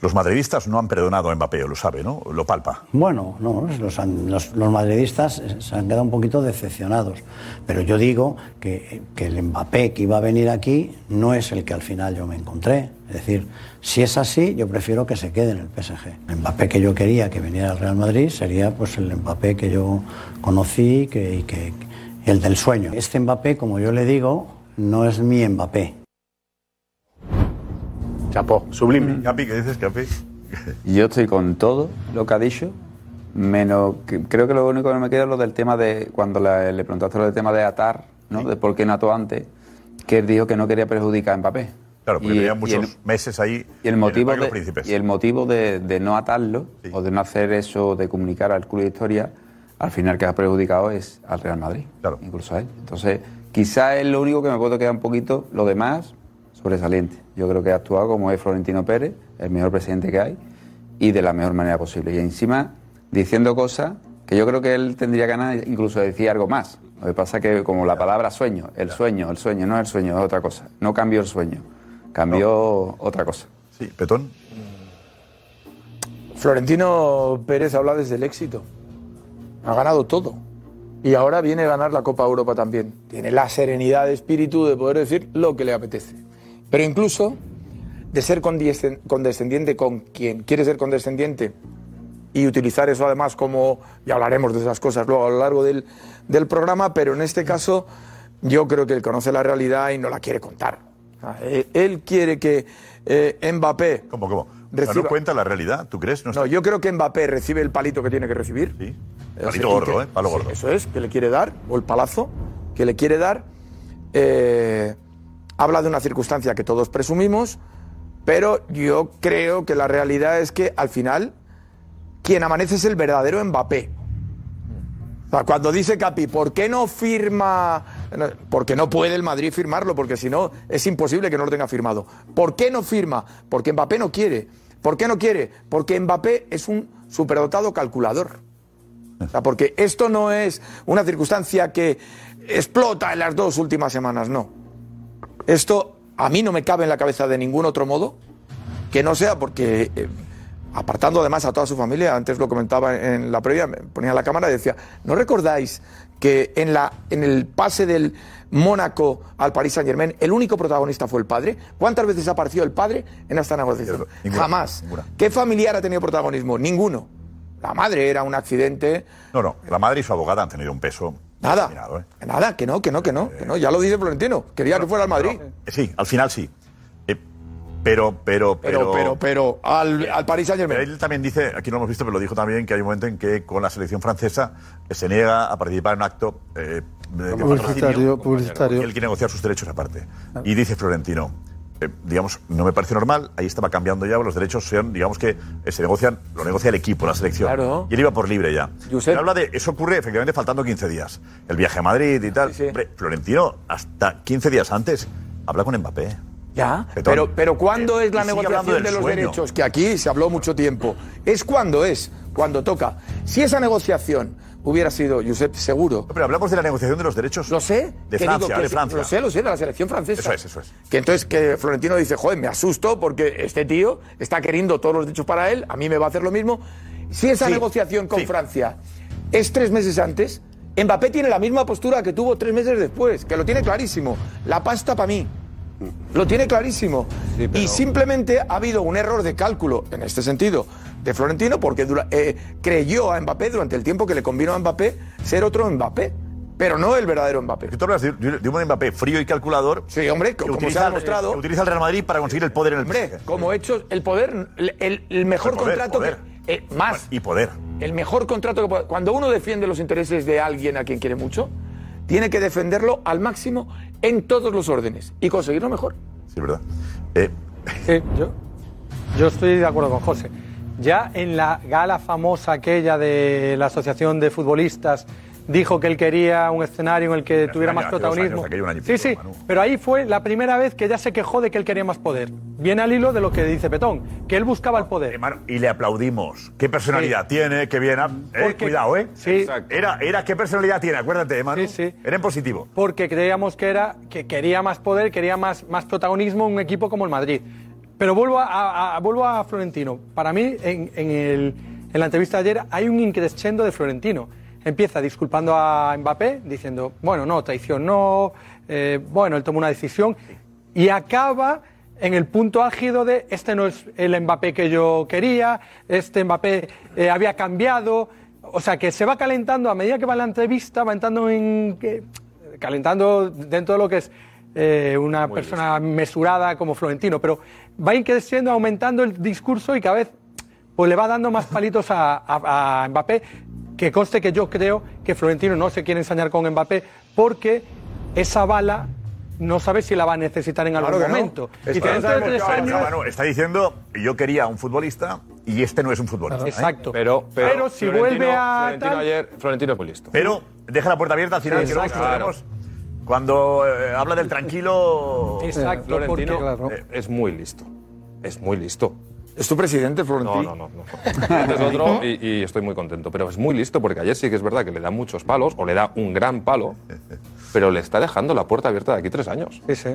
Speaker 6: Los madridistas no han perdonado a Mbappé, lo sabe, ¿no? Lo palpa.
Speaker 2: Bueno, no, los, han- los- los madridistas se han quedado un poquito decepcionados. Pero yo digo que, que el Mbappé que iba a venir aquí no es el que al final yo me encontré. Es decir, si es así, yo prefiero que se quede en el PSG. El Mbappé que yo quería que viniera al Real Madrid sería pues el Mbappé que yo conocí que, y que, el del sueño. Este Mbappé, como yo le digo, no es mi Mbappé.
Speaker 8: Chapó, sublime.
Speaker 6: Capi, ¿qué dices, Capi?
Speaker 8: Yo estoy con todo lo que ha dicho, Menos, que- creo que lo único que me queda es lo del tema de, cuando la- le preguntaste lo del tema de atar, ¿no? De por qué no ató antes, que él dijo que no quería perjudicar a Mbappé.
Speaker 6: Claro, porque
Speaker 8: Y-
Speaker 6: tenía
Speaker 8: y
Speaker 6: muchos
Speaker 8: el-
Speaker 6: meses ahí
Speaker 8: Y el motivo,
Speaker 6: de
Speaker 8: de,
Speaker 6: los Príncipes.
Speaker 8: y el motivo de, de no atarlo o de no hacer eso, de comunicar al club de historia, al final que ha perjudicado es al Real Madrid, incluso a él. Entonces, quizás es lo único que me puedo quedar un poquito, lo demás, sobresaliente. Yo creo que ha actuado como es Florentino Pérez, el mejor presidente que hay, y de la mejor manera posible. Y encima, diciendo cosas que yo creo que él tendría ganas incluso de decir algo más. Lo que pasa que como la palabra sueño, el sueño, el sueño, no es el sueño, es otra cosa. No cambió el sueño, cambió otra cosa.
Speaker 6: Sí, Petón.
Speaker 3: Florentino Pérez habla desde el éxito. Ha ganado todo. Y ahora viene a ganar la Copa Europa también. Tiene la serenidad de espíritu de poder decir lo que le apetece. Pero incluso de ser condescen- condescendiente con quien quiere ser condescendiente y utilizar eso además como, ya hablaremos de esas cosas luego a lo largo del, del programa, pero en este caso yo creo que él conoce la realidad y no la quiere contar. O sea, él, él quiere que eh, Mbappé...
Speaker 6: ¿Cómo, cómo?
Speaker 3: Reciba-
Speaker 6: no cuenta la realidad, ¿tú crees? No,
Speaker 3: no, yo creo que Mbappé recibe el palito que tiene que recibir.
Speaker 6: Sí.
Speaker 3: Sea,
Speaker 6: Palito gordo,
Speaker 3: que-
Speaker 6: ¿eh? Palo
Speaker 3: sí,
Speaker 6: gordo.
Speaker 3: Eso es, que le quiere dar, o el palazo que le quiere dar. Eh, habla de una circunstancia que todos presumimos, pero yo creo que la realidad es que al final quien amanece es el verdadero Mbappé. Cuando dice Capi, ¿por qué no firma? Porque no puede el Madrid firmarlo, porque si no es imposible que no lo tenga firmado. ¿Por qué no firma? Porque Mbappé no quiere. ¿Por qué no quiere? Porque Mbappé es un superdotado calculador. O sea, porque esto no es una circunstancia que explota en las dos últimas semanas, no. Esto a mí no me cabe en la cabeza de ningún otro modo que no sea porque, eh, apartando además a toda su familia, antes lo comentaba en la previa, me ponía la cámara y decía, ¿no recordáis que en, la, en el pase del Mónaco al Paris Saint Germain el único protagonista fue el padre? ¿Cuántas veces apareció el padre en esta negociación?
Speaker 6: Ninguna,
Speaker 3: Jamás.
Speaker 6: ninguna.
Speaker 3: ¿Qué familiar ha tenido protagonismo? Ninguno. La madre era un accidente.
Speaker 6: No, no, la madre y su abogada han tenido un peso.
Speaker 3: Nada.
Speaker 6: ¿eh?
Speaker 3: Nada, que no, que no, que no, que no. Ya lo dice Florentino. Quería que fuera al Madrid.
Speaker 6: Eh, Sí, al final sí. Eh, pero, pero,
Speaker 3: Pero,
Speaker 6: pero.
Speaker 3: pero, pero, al, al Paris Saint
Speaker 6: Pero
Speaker 3: Germain.
Speaker 6: él también dice, aquí no lo hemos visto, pero lo dijo también, que hay un momento en que con la selección francesa eh, se niega a participar en un acto eh, de de
Speaker 5: Publicitario, publicitario.
Speaker 6: y él quiere negociar sus derechos aparte. Y dice Florentino, eh, digamos, no me parece normal, ahí estaba cambiando ya, los derechos son, digamos que eh, se negocian, lo negocia el equipo, la selección.
Speaker 3: Claro.
Speaker 6: Y él iba por libre ya. Él habla de, eso ocurre efectivamente faltando 15 días. El viaje a Madrid y tal. Hombre, Florentino, hasta 15 días antes, habla con Mbappé.
Speaker 3: Ya,
Speaker 6: Petón.
Speaker 3: pero, pero ¿cuándo
Speaker 6: Eh,
Speaker 3: es la negociación de los
Speaker 6: sueño.
Speaker 3: derechos? Que aquí se habló mucho tiempo. Es cuando es, cuando toca. Si esa negociación hubiera sido, Josep, seguro.
Speaker 6: Pero hablamos de la negociación de los derechos.
Speaker 3: Lo sé.
Speaker 6: De Francia, de Francia.
Speaker 3: Lo sé, lo sé, de la selección francesa.
Speaker 6: Eso es, eso es.
Speaker 3: Que entonces que Florentino dice, joder, me asusto porque este tío está queriendo todos los derechos para él, a mí me va a hacer lo mismo. Si esa
Speaker 6: Sí,
Speaker 3: negociación con
Speaker 6: sí.
Speaker 3: Francia es tres meses antes, Mbappé tiene la misma postura que tuvo tres meses después, que lo tiene clarísimo. La pasta para mí. Lo tiene clarísimo. Y simplemente ha habido un error de cálculo, en este sentido, de Florentino, porque dura- eh, creyó a Mbappé durante el tiempo que le convino a Mbappé ser otro Mbappé, pero no el verdadero Mbappé.
Speaker 6: Tú hablas de, de un Mbappé frío y calculador.
Speaker 3: Sí, hombre,
Speaker 6: que
Speaker 3: como se ha demostrado.
Speaker 6: que utiliza el Real Madrid para conseguir el poder en el
Speaker 3: Hombre,
Speaker 6: PSG.
Speaker 3: como hechos, el poder, el, mejor
Speaker 6: El poder,
Speaker 3: contrato
Speaker 6: poder.
Speaker 3: que. eh, más.
Speaker 6: Y poder.
Speaker 3: El mejor contrato que puede- Cuando uno defiende los intereses de alguien a quien quiere mucho, tiene que defenderlo al máximo en todos los órdenes y conseguirlo mejor.
Speaker 6: Sí, verdad. Eh,
Speaker 12: Sí, yo, yo estoy de acuerdo con José. Ya en la gala famosa aquella de la Asociación de Futbolistas dijo que él quería un escenario en el que tuviera más protagonismo.
Speaker 6: años, aquello un año y
Speaker 12: sí,
Speaker 6: pico,
Speaker 12: sí,
Speaker 6: Manu.
Speaker 12: pero ahí fue la primera vez que ya se quejó de que él quería más poder. Viene al hilo de lo que dice Petón, que él buscaba el poder.
Speaker 6: y le aplaudimos. ¿Qué personalidad tiene? Qué bien. ha- eh,
Speaker 12: Porque-
Speaker 6: cuidado, ¿eh?
Speaker 12: Sí.
Speaker 6: Era, era qué personalidad tiene, acuérdate, Manu.
Speaker 12: Sí, sí.
Speaker 6: Era en positivo.
Speaker 12: porque creíamos que era que quería más poder, quería más, más protagonismo en un equipo como el Madrid. Pero vuelvo a, a- vuelvo a Florentino. Para mí, en, en el- en la entrevista de ayer, hay un increscendo de Florentino. Empieza disculpando a Mbappé, diciendo, bueno, no, traición no, eh, bueno, él tomó una decisión, y acaba en el punto álgido de, este no es el Mbappé que yo quería, este Mbappé eh, había cambiado, o sea, que se va calentando a medida que va la entrevista, va entrando en... calentando dentro de lo que es eh, una persona mesurada como Florentino, pero va creciendo, aumentando el discurso y cada vez pues le va dando más palitos a, a- a Mbappé, que conste que yo creo que Florentino no se quiere ensañar con Mbappé porque esa bala no sabe si la va a necesitar en algún
Speaker 6: Claro no.
Speaker 12: momento. Y tres.
Speaker 6: Manu, está diciendo, yo quería un futbolista y este no es un futbolista. ¿eh?
Speaker 12: Exacto.
Speaker 4: Pero, pero,
Speaker 12: Pero si
Speaker 4: Florentino-
Speaker 12: vuelve a
Speaker 4: Florentino
Speaker 12: tal-
Speaker 4: ayer, Florentino es muy listo.
Speaker 6: Pero deja la puerta abierta al final.
Speaker 4: Sí,
Speaker 6: que
Speaker 4: exacto.
Speaker 6: Cuando eh, habla del tranquilo.
Speaker 4: Florentino eh, es muy listo. Es muy listo.
Speaker 3: ¿Es tu presidente, Florentino?
Speaker 4: No, no, no. no. Este es otro y, y estoy muy contento. Pero es muy listo porque ayer sí que es verdad que le da muchos palos, o le da un gran palo, pero le está dejando la puerta abierta de aquí tres años.
Speaker 12: Sí, sí.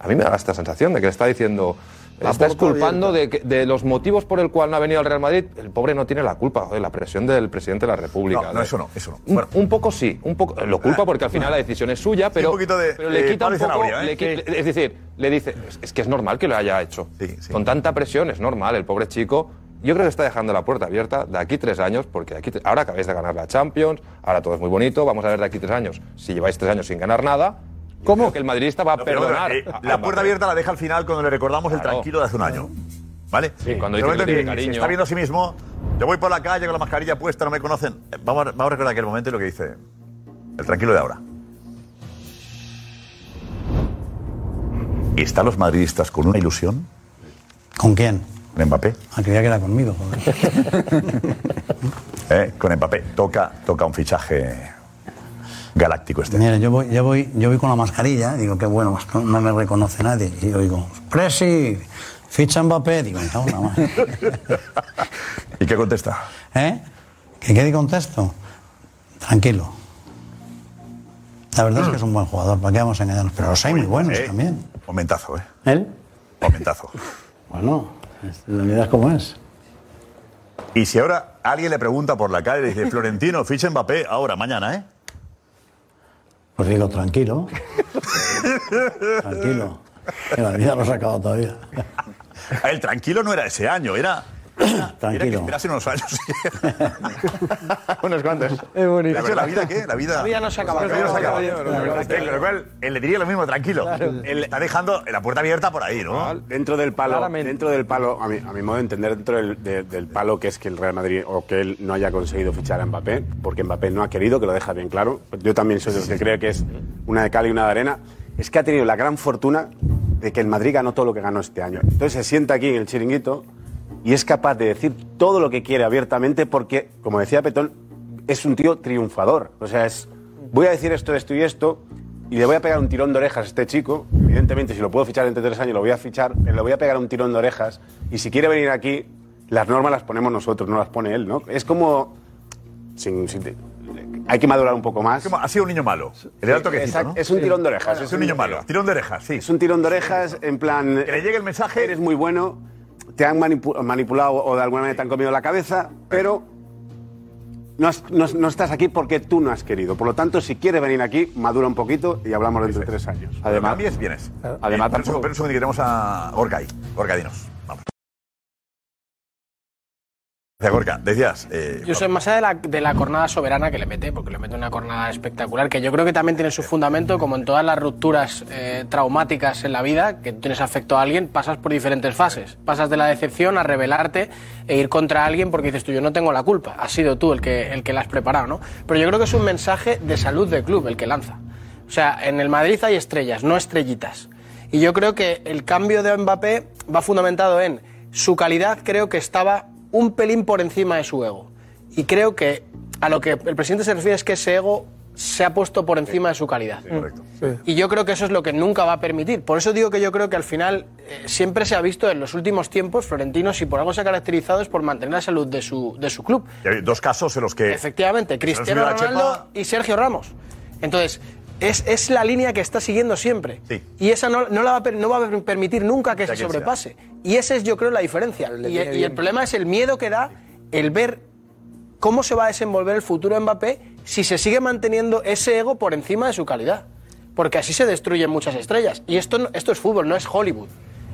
Speaker 4: A mí me da esta sensación de que le está diciendo.
Speaker 3: La
Speaker 4: está
Speaker 3: puerta
Speaker 4: culpando de, de los motivos por el cual no ha venido al Real Madrid. El pobre no tiene la culpa, joder, la presión del presidente de la República.
Speaker 6: No, no, eso no, eso no.
Speaker 4: Un, un poco sí, un poco lo culpa porque al final la decisión es suya, pero,
Speaker 6: poquito de-
Speaker 4: pero le
Speaker 6: de
Speaker 4: quita un poco,
Speaker 6: ¿eh?
Speaker 4: le es decir, le dice, es, es que es normal que lo haya hecho. Con tanta presión es normal, el pobre chico. Yo creo que está dejando la puerta abierta de aquí tres años, porque de aquí ahora acabáis de ganar la Champions, ahora todo es muy bonito, vamos a ver de aquí tres años. Si lleváis tres años sin ganar nada, ¿cómo? que el madridista va a
Speaker 6: No, pero,
Speaker 4: perdonar.
Speaker 6: eh, la puerta abierta la deja al final cuando le recordamos el tranquilo de hace un año. ¿Vale?
Speaker 4: Sí, cuando dice que tiene cariño.
Speaker 6: Se está viendo a sí mismo. Yo voy por la calle con la mascarilla puesta, no me conocen. Eh, Vamos, a- vamos a recordar aquel momento y lo que dice el tranquilo de ahora. ¿Están los madridistas con una ilusión?
Speaker 2: ¿Con quién?
Speaker 6: Con Mbappé.
Speaker 2: Ah, creía que era conmigo. joder.
Speaker 6: Eh, Con Mbappé. Toca, toca un fichaje galáctico este.
Speaker 2: Mira, yo voy, yo, voy, yo voy con la mascarilla, digo, qué bueno, no, no me reconoce nadie. Y oigo, Presi, ficha Mbappé. Digo, madre.
Speaker 6: ¿Y qué contesta?
Speaker 2: ¿Eh? ¿Que qué contesto? Tranquilo. La verdad es que es un buen jugador, ¿para qué vamos a engañarnos? Pero los hay muy buenos
Speaker 6: Eh,
Speaker 2: también.
Speaker 6: Momentazo, ¿eh?
Speaker 2: ¿Él?
Speaker 6: Momentazo.
Speaker 2: Bueno, la vida es como es.
Speaker 6: Y si ahora alguien le pregunta por la calle y dice, Florentino, ficha Mbappé ahora, mañana, ¿eh?
Speaker 2: Pues digo, tranquilo. tranquilo. La vida no se ha acabado todavía.
Speaker 6: El tranquilo no era ese año, era. Era que
Speaker 2: Tranquilo.
Speaker 6: esperasen unos años.
Speaker 4: Unos cuantos.
Speaker 12: Es bonito.
Speaker 6: ¿La, la vida qué? La vida.
Speaker 1: La vida no se acaba.
Speaker 6: La vida no se acaba. Con lo cual, él le diría lo mismo, tranquilo. Él está dejando la puerta abierta por ahí, ¿no?
Speaker 13: Dentro del palo,
Speaker 12: Claramente.
Speaker 13: dentro del palo, a mi, a mi modo de entender, dentro del, de- del palo que es que el Real Madrid o que él no haya conseguido fichar a Mbappé, porque Mbappé no ha querido, que lo deja bien claro. Yo también soy de los que creo que es una de cal y una de arena. Es que ha tenido la gran fortuna de que el Madrid ganó todo lo que ganó este año. Entonces se sienta aquí en el chiringuito y es capaz de decir todo lo que quiere abiertamente porque, como decía Petón, es un tío triunfador. O sea, es voy a decir esto, esto y esto y le voy a pegar un tirón de orejas a este chico. Evidentemente, si lo puedo fichar entre tres años, lo voy a fichar, pero le voy a pegar un tirón de orejas y si quiere venir aquí, las normas las ponemos nosotros, no las pone él, ¿no? Es como... sin- sin- hay que madurar un poco más.
Speaker 6: Ha sido un niño malo. El alto que
Speaker 13: Es un tirón de orejas.
Speaker 6: Es un niño malo. Tirón de orejas, sí.
Speaker 13: Es un tirón de orejas en plan...
Speaker 6: Que le llegue el mensaje.
Speaker 13: Eres muy bueno, te han manipu- manipulado o de alguna manera te han comido la cabeza, pero no, has- no- no estás aquí porque tú no has querido. Por lo tanto, si quieres venir aquí, madura un poquito y hablamos dentro de tres años.
Speaker 6: Además, cambies, vienes.
Speaker 13: Además,
Speaker 6: Eh, pero un segundo,
Speaker 13: tampoco-
Speaker 6: pero un segundo, que tenemos a Gorka ahí. Gorka, dinos. Gracias, Gorka. Decías. eh,
Speaker 1: Yo soy más allá de la, de la cornada soberana que le mete, porque le mete una cornada espectacular, que yo creo que también tiene su fundamento, como en todas las rupturas eh, traumáticas en la vida, que tienes afecto a alguien, pasas por diferentes fases. Pasas de la decepción a rebelarte e ir contra alguien porque dices tú, yo no tengo la culpa, has sido tú el que, el que la has preparado, ¿no? Pero yo creo que es un mensaje de salud del club el que lanza. O sea, en el Madrid hay estrellas, no estrellitas. Y yo creo que el cambio de Mbappé va fundamentado en su calidad, creo que estaba un pelín por encima de su ego. Y creo que a lo que el presidente se refiere es que ese ego se ha puesto por encima de su calidad. Y yo creo que eso es lo que nunca va a permitir. Por eso digo que yo creo que al final eh, siempre se ha visto en los últimos tiempos, Florentino, si por algo se ha caracterizado es por mantener la salud de su, de su club.
Speaker 6: y hay dos casos en los que.
Speaker 1: Efectivamente, Cristiano Ronaldo
Speaker 6: chepa.
Speaker 1: y Sergio Ramos. Entonces, es, es la línea que está siguiendo siempre. Y esa no, no, la va a, per- no va a permitir nunca que se
Speaker 6: sea.
Speaker 1: sobrepase. Y esa es, yo creo, la diferencia. Y, el problema es el miedo que da el ver cómo se va a desenvolver el futuro de Mbappé si se sigue manteniendo ese ego por encima de su calidad. Porque así se destruyen muchas estrellas. Y esto, no- esto es fútbol, no es Hollywood.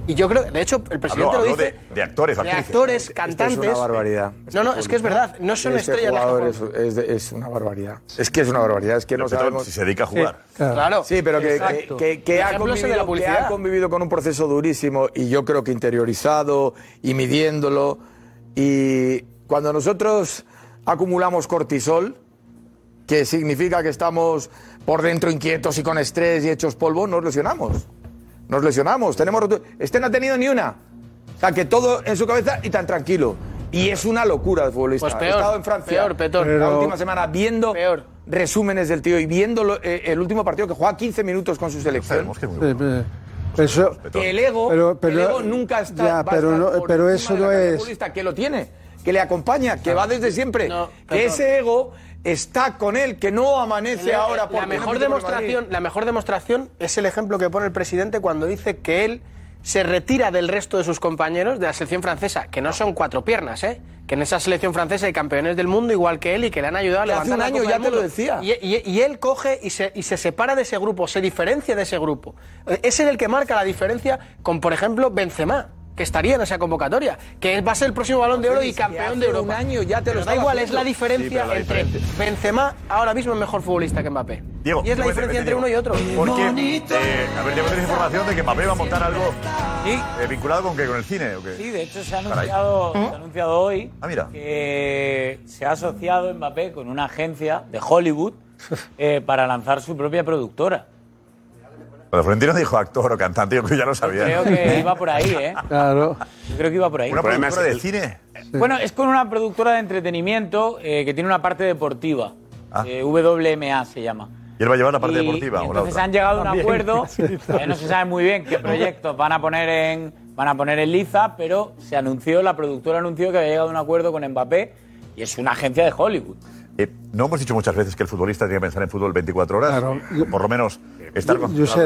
Speaker 1: Y yo creo, de hecho, el presidente
Speaker 6: Habló,
Speaker 1: lo dice.
Speaker 6: de, de actores,
Speaker 1: de actores,
Speaker 3: Esto
Speaker 1: cantantes.
Speaker 3: es una barbaridad.
Speaker 1: No, no, es que es verdad. No son
Speaker 3: Este
Speaker 1: estrellas
Speaker 3: jugador
Speaker 1: juegan.
Speaker 3: es, es de- es una barbaridad. Es que es una barbaridad. Es que no
Speaker 6: Pero,
Speaker 3: sabemos.
Speaker 6: si se dedica a jugar.
Speaker 1: Claro.
Speaker 3: Sí, pero que,
Speaker 1: Exacto.
Speaker 3: que- que- que
Speaker 1: El
Speaker 3: ha
Speaker 1: de
Speaker 3: convivido,
Speaker 1: la
Speaker 3: que ha convivido con un proceso durísimo y yo creo que interiorizado y midiéndolo y cuando nosotros acumulamos cortisol, que significa que estamos por dentro inquietos y con estrés y hechos polvo, nos lesionamos. Nos lesionamos. Tenemos rotu- Este no ha tenido ni una. O sea, que todo en su cabeza y tan tranquilo. Y es una locura de futbolista.
Speaker 1: Pues peor,
Speaker 3: He estado en Francia
Speaker 1: peor, Petón.
Speaker 3: la
Speaker 1: Pero-
Speaker 3: última semana viendo resúmenes del tío y viendo lo- eh, el último partido que juega 15 minutos con su selección.
Speaker 5: Eh, eh, Eso,
Speaker 3: Que el ego,
Speaker 5: Pero- pero-
Speaker 3: el ego nunca está.
Speaker 5: ya, pero no- pero eso no es-
Speaker 3: que lo tiene, que le acompaña, que va desde siempre. que
Speaker 1: Petón.
Speaker 3: ese ego está con él, que no amanece
Speaker 1: La-
Speaker 3: ahora
Speaker 1: la
Speaker 3: porque no
Speaker 1: mejor
Speaker 3: por
Speaker 1: demostración, la mejor demostración es el ejemplo que pone el presidente cuando dice que él se retira del resto de sus compañeros de la selección francesa, que no son cuatro piernas, ¿eh? que en esa selección francesa hay campeones del mundo igual que él y que le han ayudado a
Speaker 3: Que hace
Speaker 1: levantar
Speaker 3: un
Speaker 1: la
Speaker 3: año
Speaker 1: Copa
Speaker 3: ya te lo decía.
Speaker 1: Y, y- y él coge y se, y se separa de ese grupo, se diferencia de ese grupo. Eh, Es él el que marca la diferencia con, por ejemplo, Benzema que estaría en esa convocatoria, que va a ser el próximo balón de oro y
Speaker 3: que
Speaker 1: campeón de
Speaker 3: hace un
Speaker 1: Europa.
Speaker 3: año ya te lo
Speaker 1: da igual, es la diferencia
Speaker 6: Sí, pero la
Speaker 1: entre. Benzema ahora mismo es mejor futbolista que Mbappé.
Speaker 6: Diego,
Speaker 1: y es la diferencia entre
Speaker 6: Diego.
Speaker 1: uno y otro.
Speaker 6: Porque, eh, a ver, ¿tienes información de que Mbappé va a montar algo eh, vinculado con qué? ¿Con el cine o qué?
Speaker 14: Sí, de hecho se ha anunciado, se ha anunciado hoy
Speaker 6: Ah, mira.
Speaker 14: que se ha asociado Mbappé con una agencia de Hollywood eh, para lanzar su propia productora.
Speaker 6: Pero Florentino dijo actor o cantante, yo creo que ya lo sabía.
Speaker 14: Creo que iba por ahí, ¿eh?
Speaker 5: Claro.
Speaker 14: Yo creo que iba por ahí.
Speaker 6: ¿Una productora de cine?
Speaker 14: Bueno, es con una productora de entretenimiento eh, que tiene una parte deportiva. eh, WMA se llama.
Speaker 6: ¿Y él va a llevar la parte
Speaker 14: Y-
Speaker 6: deportiva
Speaker 14: y
Speaker 6: o la
Speaker 14: entonces
Speaker 6: otra?
Speaker 14: han llegado a un acuerdo. Todavía no se sabe muy bien qué proyectos van a poner en van a poner en liza, pero se anunció, la productora anunció que había llegado a un acuerdo con Mbappé y es una agencia de Hollywood.
Speaker 6: Eh, no hemos dicho muchas veces que el futbolista tiene que pensar en fútbol 24 horas. Por lo menos estar
Speaker 5: Yo sé,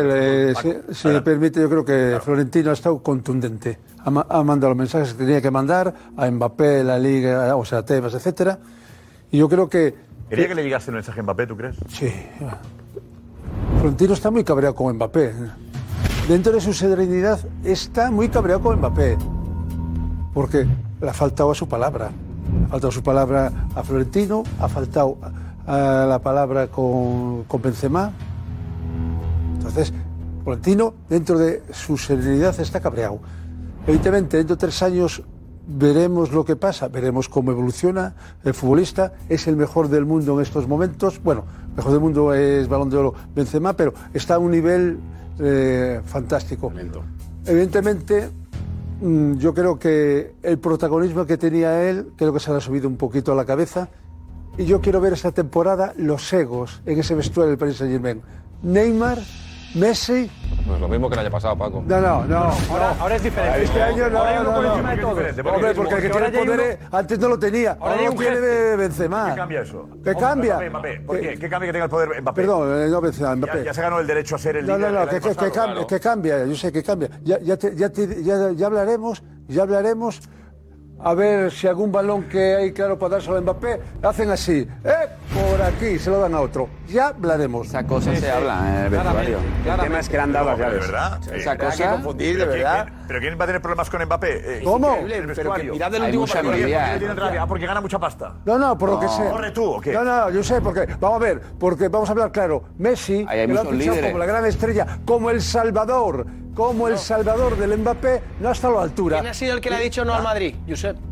Speaker 5: eh, si, si me permite, yo creo que Florentino ha estado contundente. Ha, ma- ha mandado los mensajes que tenía que mandar a Mbappé, la Liga, o sea, a Tebas, etcétera. Y yo creo que
Speaker 6: ¿Quería que le llegase el mensaje a Mbappé, tú crees?
Speaker 5: Sí. Florentino está muy cabreado con Mbappé. Dentro de su serenidad está muy cabreado con Mbappé. Porque le ha faltado a su palabra. Ha faltado su palabra a Florentino, ha faltado a la palabra con, con Benzema. Entonces, Florentino, dentro de su serenidad, está cabreado. Evidentemente, dentro de tres años veremos lo que pasa, veremos cómo evoluciona el futbolista. Es el mejor del mundo en estos momentos. Bueno, mejor del mundo es Balón de Oro Benzema, pero está a un nivel eh, fantástico. Evidentemente, yo creo que el protagonismo que tenía él, creo que se le ha subido un poquito a la cabeza. Y yo quiero ver esta temporada los egos en ese vestuario del Paris Saint Germain. Neymar, Messi.
Speaker 4: Pues lo mismo que el año pasado, Paco.
Speaker 5: No, no, no.
Speaker 12: Ahora, ahora es diferente.
Speaker 5: Este año no,
Speaker 12: Ahora hay uno
Speaker 5: no,
Speaker 12: por
Speaker 5: no.
Speaker 12: encima de todos.
Speaker 5: Hombre, porque el que tiene poder
Speaker 12: uno-
Speaker 5: eh, antes no lo tenía.
Speaker 12: Ahora
Speaker 5: Ahora
Speaker 12: hay
Speaker 5: lo
Speaker 12: un
Speaker 5: tiene
Speaker 12: jefe.
Speaker 5: Benzema.
Speaker 6: ¿Qué cambia eso?
Speaker 5: ¿Qué cambia?
Speaker 6: Mbappé, Mbappé. ¿Por
Speaker 5: ¿Qué?
Speaker 6: qué? ¿Qué cambia que tenga el poder Mbappé?
Speaker 5: Perdón, eh, no Benzema, Mbappé.
Speaker 6: Ya, ya se ganó el derecho a ser el
Speaker 5: No,
Speaker 6: líder.
Speaker 5: no, no,
Speaker 6: el
Speaker 5: que, que- que
Speaker 6: pasado,
Speaker 5: cambia,
Speaker 6: claro.
Speaker 5: que cambia, yo sé que cambia. Ya, ya, te- ya, te- ya- ya hablaremos, ya hablaremos. A ver si algún balón que hay claro para dárselo a Mbappé, hacen así, eh, por aquí, se lo dan a otro. Ya hablaremos.
Speaker 8: Esa cosa se habla en el vestuario.
Speaker 13: El tema es que le han dado las
Speaker 6: ¿De
Speaker 13: llaves.
Speaker 6: verdad?
Speaker 8: Esa cosa-
Speaker 3: confundir, de
Speaker 6: ¿Pero quién-
Speaker 3: verdad.
Speaker 6: ¿Pero quién va a tener problemas con Mbappé? Eh,
Speaker 5: ¿Cómo?
Speaker 6: el
Speaker 3: Pero que mirad el último partido.
Speaker 6: ¿Por qué? ¿Por qué
Speaker 8: ¿eh?
Speaker 6: tiene rabia? Ah, porque gana mucha pasta.
Speaker 5: No, no, por lo que
Speaker 8: No.
Speaker 5: sea.
Speaker 6: ¿Corre tú o qué?
Speaker 5: No, no, yo sé, porque, vamos a ver, porque vamos a hablar claro. Messi,
Speaker 8: Ahí hay
Speaker 5: que lo han fichado como la gran estrella, como el Salvador, como el Salvador del Mbappé, no ha estado a la altura.
Speaker 1: ¿Quién ha sido el que le ha dicho no al Madrid? Josep.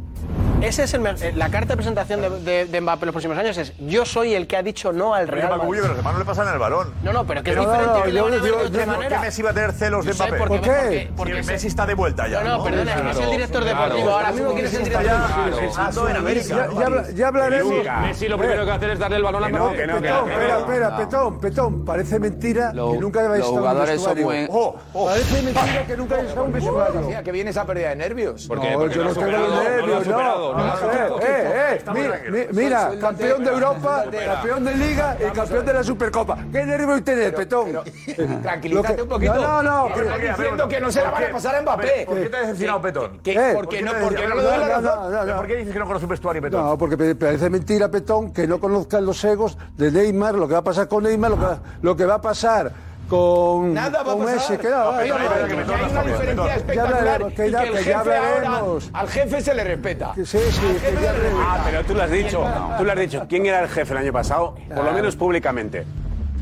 Speaker 1: Ese es el, eh, la carta de presentación de, de- de Mbappé en los próximos años es yo soy el que ha dicho no al
Speaker 6: Porque
Speaker 1: Real Madrid.
Speaker 6: que los demás no le pasan el balón.
Speaker 1: No, no, pero que es
Speaker 5: No, no,
Speaker 1: diferente
Speaker 5: no,
Speaker 1: que
Speaker 5: yo- yo-
Speaker 1: de
Speaker 5: yo-
Speaker 1: otra
Speaker 5: yo-
Speaker 6: ¿Por
Speaker 1: manera.
Speaker 6: qué Messi va a tener celos de Mbappé?
Speaker 1: porque-
Speaker 5: ¿Por qué?
Speaker 1: porque- porque
Speaker 6: Porque
Speaker 1: se-
Speaker 6: Messi está de vuelta ya.
Speaker 1: No, no, perdona, es que es el director deportivo. Ahora mismo quién es el director deportivo.
Speaker 6: en América.
Speaker 5: Ya,
Speaker 6: ¿no?
Speaker 5: ya habla- ya hablaremos.
Speaker 4: Messi lo primero que hace es darle el balón a
Speaker 13: no,
Speaker 4: Mbappé.
Speaker 13: que no, no.
Speaker 5: espera, espera, Petón, Petón, parece mentira que nunca haya
Speaker 8: los
Speaker 5: estado en un
Speaker 8: jugadores son
Speaker 5: vestuario.
Speaker 8: muy-
Speaker 6: Oh, oh.
Speaker 5: Parece mentira que nunca haya estado en un vestuario.
Speaker 3: Que viene esa pérdida de nervios.
Speaker 4: ¿Por qué?
Speaker 5: No,
Speaker 4: Porque
Speaker 5: yo no tengo los
Speaker 4: no
Speaker 5: nervios, no.
Speaker 4: no
Speaker 5: Eh, eh, eh, Mira, campeón de Europa, campeón de Liga y campeón de la Supercopa. ¿Qué nervio tienes, Petón?
Speaker 3: Tranquilízate
Speaker 5: Lo que-
Speaker 3: un poquito.
Speaker 5: No, no, no.
Speaker 3: Diciendo que no se la van a pasar a Mbappé.
Speaker 6: ¿Por qué te has decepcionado, Petón?
Speaker 5: Eh,
Speaker 3: porque no,
Speaker 6: ¿Por qué
Speaker 3: porque no le doy la razón.
Speaker 6: ¿Por qué dices que no conoce un vestuario, Petón?
Speaker 5: No, porque parece mentira, Petón, que no conozcan los egos de Neymar, lo que va a pasar con Neymar, lo que va a pasar con,
Speaker 3: Nada va a pasar.
Speaker 5: Messi. Que no,
Speaker 3: que
Speaker 5: no,
Speaker 3: hay una diferencia espectacular
Speaker 5: que
Speaker 3: y que el
Speaker 5: que ya
Speaker 3: jefe ahora al jefe se le respeta.
Speaker 5: Que sí, sí, que ya.
Speaker 13: Ah, pero tú lo has dicho. Tú lo has dicho. ¿Quién era el jefe el año pasado? Por lo menos públicamente.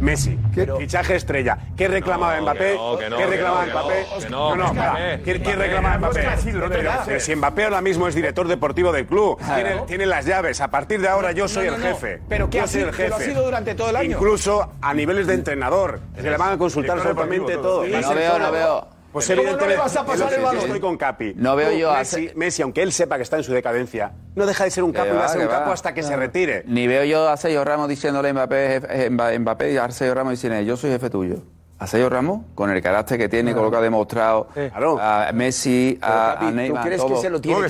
Speaker 13: Messi. Fichaje estrella. ¿Qué reclamaba
Speaker 3: No,
Speaker 13: Mbappé?
Speaker 3: que no, que no,
Speaker 13: ¿Qué
Speaker 3: que
Speaker 13: reclamaba
Speaker 3: no,
Speaker 13: Mbappé?
Speaker 3: que no, no. Mbappé.
Speaker 13: ¿Quién, reclamaba
Speaker 3: Mbappé.
Speaker 13: Pero, pero si Mbappé ahora mismo es director deportivo del club, tiene, tiene las llaves. A partir de ahora yo soy
Speaker 1: no,
Speaker 13: el
Speaker 1: no.
Speaker 13: jefe.
Speaker 1: Pero que ha sido-
Speaker 13: el
Speaker 1: lo ha
Speaker 13: jefe.
Speaker 1: sido durante todo el año.
Speaker 13: Incluso a niveles de entrenador. Se le van a consultar
Speaker 6: deportivo,
Speaker 13: todo.
Speaker 8: No veo, no veo.
Speaker 13: Pues
Speaker 1: ¿Cómo no le
Speaker 13: evidentemente
Speaker 1: vas a pasar el balón?
Speaker 13: Estoy con Capi.
Speaker 8: No veo yo a-
Speaker 13: Messi, Messi, aunque él sepa que está en su decadencia, no deja de ser un capo y va a ser un capo hasta que se retire.
Speaker 8: Ni veo yo a Sergio Ramos diciéndole a Mbappé, Mbappé y a Sergio Ramos diciendo, yo soy jefe tuyo. A Sergio Ramos, con el carácter que tiene, con lo que ha demostrado
Speaker 13: Claro.
Speaker 8: a Messi, a, a
Speaker 15: ¿tú
Speaker 8: Neymar,
Speaker 15: crees que se lo tiene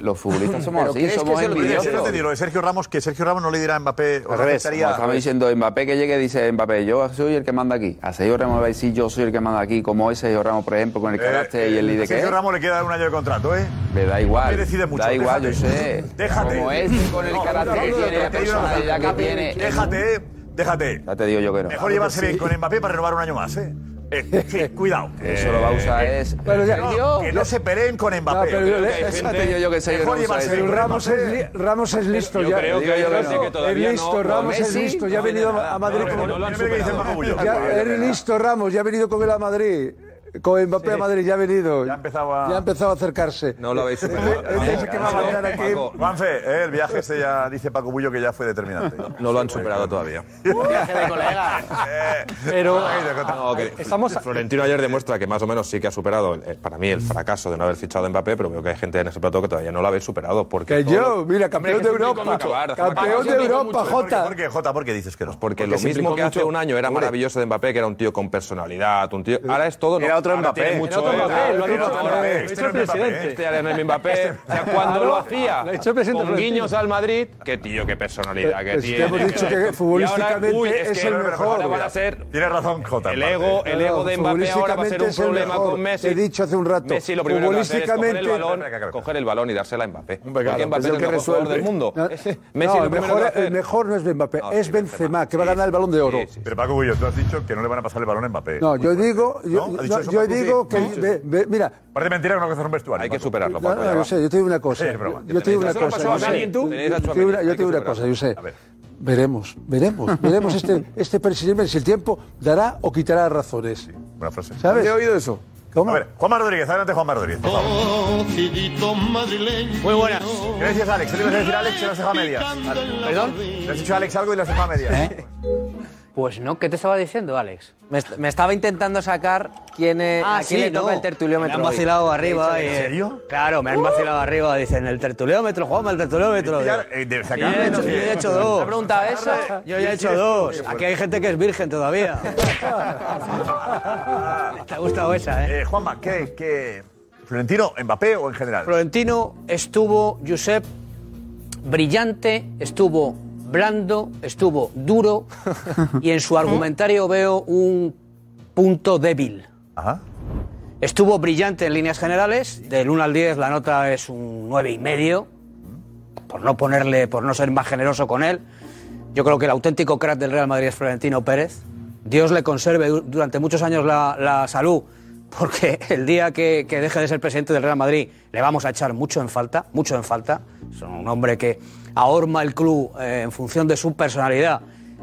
Speaker 8: los, futbolistas somos
Speaker 15: ¿Pero
Speaker 8: así,
Speaker 15: crees
Speaker 8: somos
Speaker 15: que
Speaker 8: envidiosos.
Speaker 6: no te digo, lo de Sergio Ramos, que Sergio Ramos no le dirá a Mbappé o
Speaker 13: Al revés,
Speaker 8: Como estaba diciendo Mbappé que llegue, dice Mbappé, yo soy el que manda aquí. A Sergio Ramos le va a decir, yo soy el que manda aquí, como es Sergio Ramos, por ejemplo, con el carácter y el
Speaker 6: Eh,
Speaker 8: líder
Speaker 6: a
Speaker 8: que
Speaker 6: Sergio
Speaker 8: es.
Speaker 6: Ramos le queda un año de contrato, ¿eh?
Speaker 8: Le da igual.
Speaker 6: Mbappé decide mucho,
Speaker 8: Da igual, yo sé.
Speaker 6: Déjate.
Speaker 8: Como es con el carácter que tiene, la personalidad que tiene.
Speaker 6: Déjate, déjate.
Speaker 8: Ya te digo yo que no.
Speaker 6: Mejor llevarse bien con Mbappé para renovar un año más, ¿eh? Eh, sí, cuidado.
Speaker 8: Eso lo va a usar
Speaker 6: Eh,
Speaker 8: es.
Speaker 5: Pero ya-
Speaker 6: no, que no se peleen con Mbappé.
Speaker 5: No, pero yo
Speaker 8: digo que Ramos
Speaker 5: Pero es, li- Ramos es listo
Speaker 16: Yo
Speaker 5: ya.
Speaker 16: creo que
Speaker 5: yo no.
Speaker 16: que todavía
Speaker 5: es listo,
Speaker 16: no-
Speaker 5: Ramos es listo. Ya ha venido a Madrid con. Ya, es listo Ramos, ya ha venido con él a Madrid. Con Mbappé a Madrid, ya ha venido.
Speaker 6: Ya ha empezado a-
Speaker 5: Ya ha empezado a acercarse.
Speaker 16: No lo habéis superado.
Speaker 5: es el que va a mandar aquí.
Speaker 16: Paco,
Speaker 6: Juanfe, eh, el viaje ese ya dice Paco Bullo que ya fue determinante.
Speaker 16: No lo han superado todavía.
Speaker 1: Viaje de colegas.
Speaker 6: Eh,
Speaker 12: Pero
Speaker 16: No,
Speaker 12: estamos.
Speaker 16: Florentino ayer demuestra que más o menos sí que ha superado, eh, para mí, el fracaso de no haber fichado a Mbappé, pero veo que hay gente en ese plato que todavía no lo habéis superado. Porque
Speaker 5: Que
Speaker 16: todo
Speaker 5: yo, mira, campeón de
Speaker 16: se
Speaker 5: Europa.
Speaker 16: Acabar,
Speaker 5: Campeón de
Speaker 16: Se
Speaker 5: Europa. Jota.
Speaker 6: ¿Por qué, Jota? ¿Por qué dices que no?
Speaker 16: Porque,
Speaker 6: Porque
Speaker 16: lo
Speaker 6: se
Speaker 16: mismo que hace
Speaker 6: mucho.
Speaker 16: un año era maravilloso de Mbappé, que era un tío con personalidad, un tío... Ahora es todo...
Speaker 13: Era otro
Speaker 16: ahora
Speaker 13: Mbappé.
Speaker 16: tiene mucho
Speaker 12: Era otro. Mbappé, lo ha dicho-
Speaker 16: Era Mbappé.
Speaker 6: Este
Speaker 12: el
Speaker 6: Mbappé,
Speaker 12: presidente.
Speaker 16: Este no es Mbappé. O sea, cuando lo hacía con guiños al Madrid, qué tío, qué personalidad que
Speaker 5: Pues te
Speaker 16: tiene.
Speaker 5: hemos dicho que futbolísticamente
Speaker 16: uy,
Speaker 5: es
Speaker 16: que
Speaker 5: el mejor.
Speaker 16: van a ser
Speaker 6: Tienes razón, Jota.
Speaker 16: el ego, el ego de Mbappé ahora va a ser un
Speaker 5: Futbolísticamente es el
Speaker 16: problema con Messi.
Speaker 5: He dicho hace un rato.
Speaker 16: Messi lo primero que hacer es coger el
Speaker 5: Futbolísticamente-
Speaker 16: balón, coger el balón y dársela a Mbappé. Porque Mbappé
Speaker 6: es el que
Speaker 16: mejor jugador del mundo. Messi lo
Speaker 5: el,
Speaker 16: primero
Speaker 5: mejor,
Speaker 16: que
Speaker 5: el no es Mbappé, es Benzema, que va a ganar el balón de oro.
Speaker 6: Pero Paco Bullo, tú has dicho que no le van a pasar el balón a Mbappé.
Speaker 5: No, yo digo, yo,
Speaker 6: ¿No? ¿Ha dicho
Speaker 5: no,
Speaker 6: eso
Speaker 5: yo digo
Speaker 6: Sí.
Speaker 5: que,
Speaker 6: Sí.
Speaker 5: ve- ve- mira,
Speaker 6: Parece mentira que no hacer un vestuario.
Speaker 16: Hay que superarlo,
Speaker 5: no,
Speaker 16: Paco.
Speaker 5: no, yo sé, yo te digo una cosa.
Speaker 6: Es broma.
Speaker 5: Yo te digo una
Speaker 16: ¿Eso lo
Speaker 5: cosa. yo te digo una- te cosa, yo sé.
Speaker 6: A ver.
Speaker 5: Veremos, veremos, veremos este, este presidente, si el tiempo dará o quitará razones.
Speaker 6: Buena frase.
Speaker 5: ¿Sabes?
Speaker 13: ¿He oído eso?
Speaker 5: ¿Cómo?
Speaker 6: A ver, Juanma Rodríguez, adelante Juanma Rodríguez. por favor.
Speaker 17: Muy buenas.
Speaker 6: ¿Qué le decías a Alex? ¿Qué le ibas a decir a Alex? Se lo has dejado a medias.
Speaker 17: ¿Perdón?
Speaker 6: Le has dicho a Alex algo y lo has dejado a medias.
Speaker 15: ¿Eh? Pues no, ¿qué te estaba diciendo, Alex? Me, est- me estaba intentando sacar quién es,
Speaker 17: Ah,
Speaker 15: a quién
Speaker 17: sí,
Speaker 15: le toca
Speaker 17: no.
Speaker 15: el tertuliómetro.
Speaker 17: Me han
Speaker 15: hoy.
Speaker 17: vacilado arriba.
Speaker 15: ¿En
Speaker 6: serio?
Speaker 17: Claro, me han vacilado arriba. Dicen, el tertuliómetro, Juanma, el tertuliómetro.
Speaker 6: Ya, eh, de-
Speaker 17: yo, he hecho, yo he hecho
Speaker 15: ¿Te
Speaker 17: dos.
Speaker 15: ha preguntado eso?
Speaker 17: Yo ya he hecho dos. Aquí hay gente que es virgen todavía. ¿Te ha gustado esa, eh?
Speaker 6: Eh, Juanma, ¿qué, qué? ¿Florentino, Mbappé o en general?
Speaker 17: Florentino estuvo, Josep, brillante, estuvo blando, estuvo duro y en su argumentario veo un punto débil.
Speaker 6: Ajá.
Speaker 17: Estuvo brillante en líneas generales, del 1 al 10 la nota es un 9 y medio, por no ponerle, por no ser más generoso con él. Yo creo que el auténtico crack del Real Madrid es Florentino Pérez. Dios le conserve du- durante muchos años la, la salud, porque el día que, que deje de ser presidente del Real Madrid le vamos a echar mucho en falta, mucho en falta. Es un hombre que ahorma el club eh, en función de su personalidad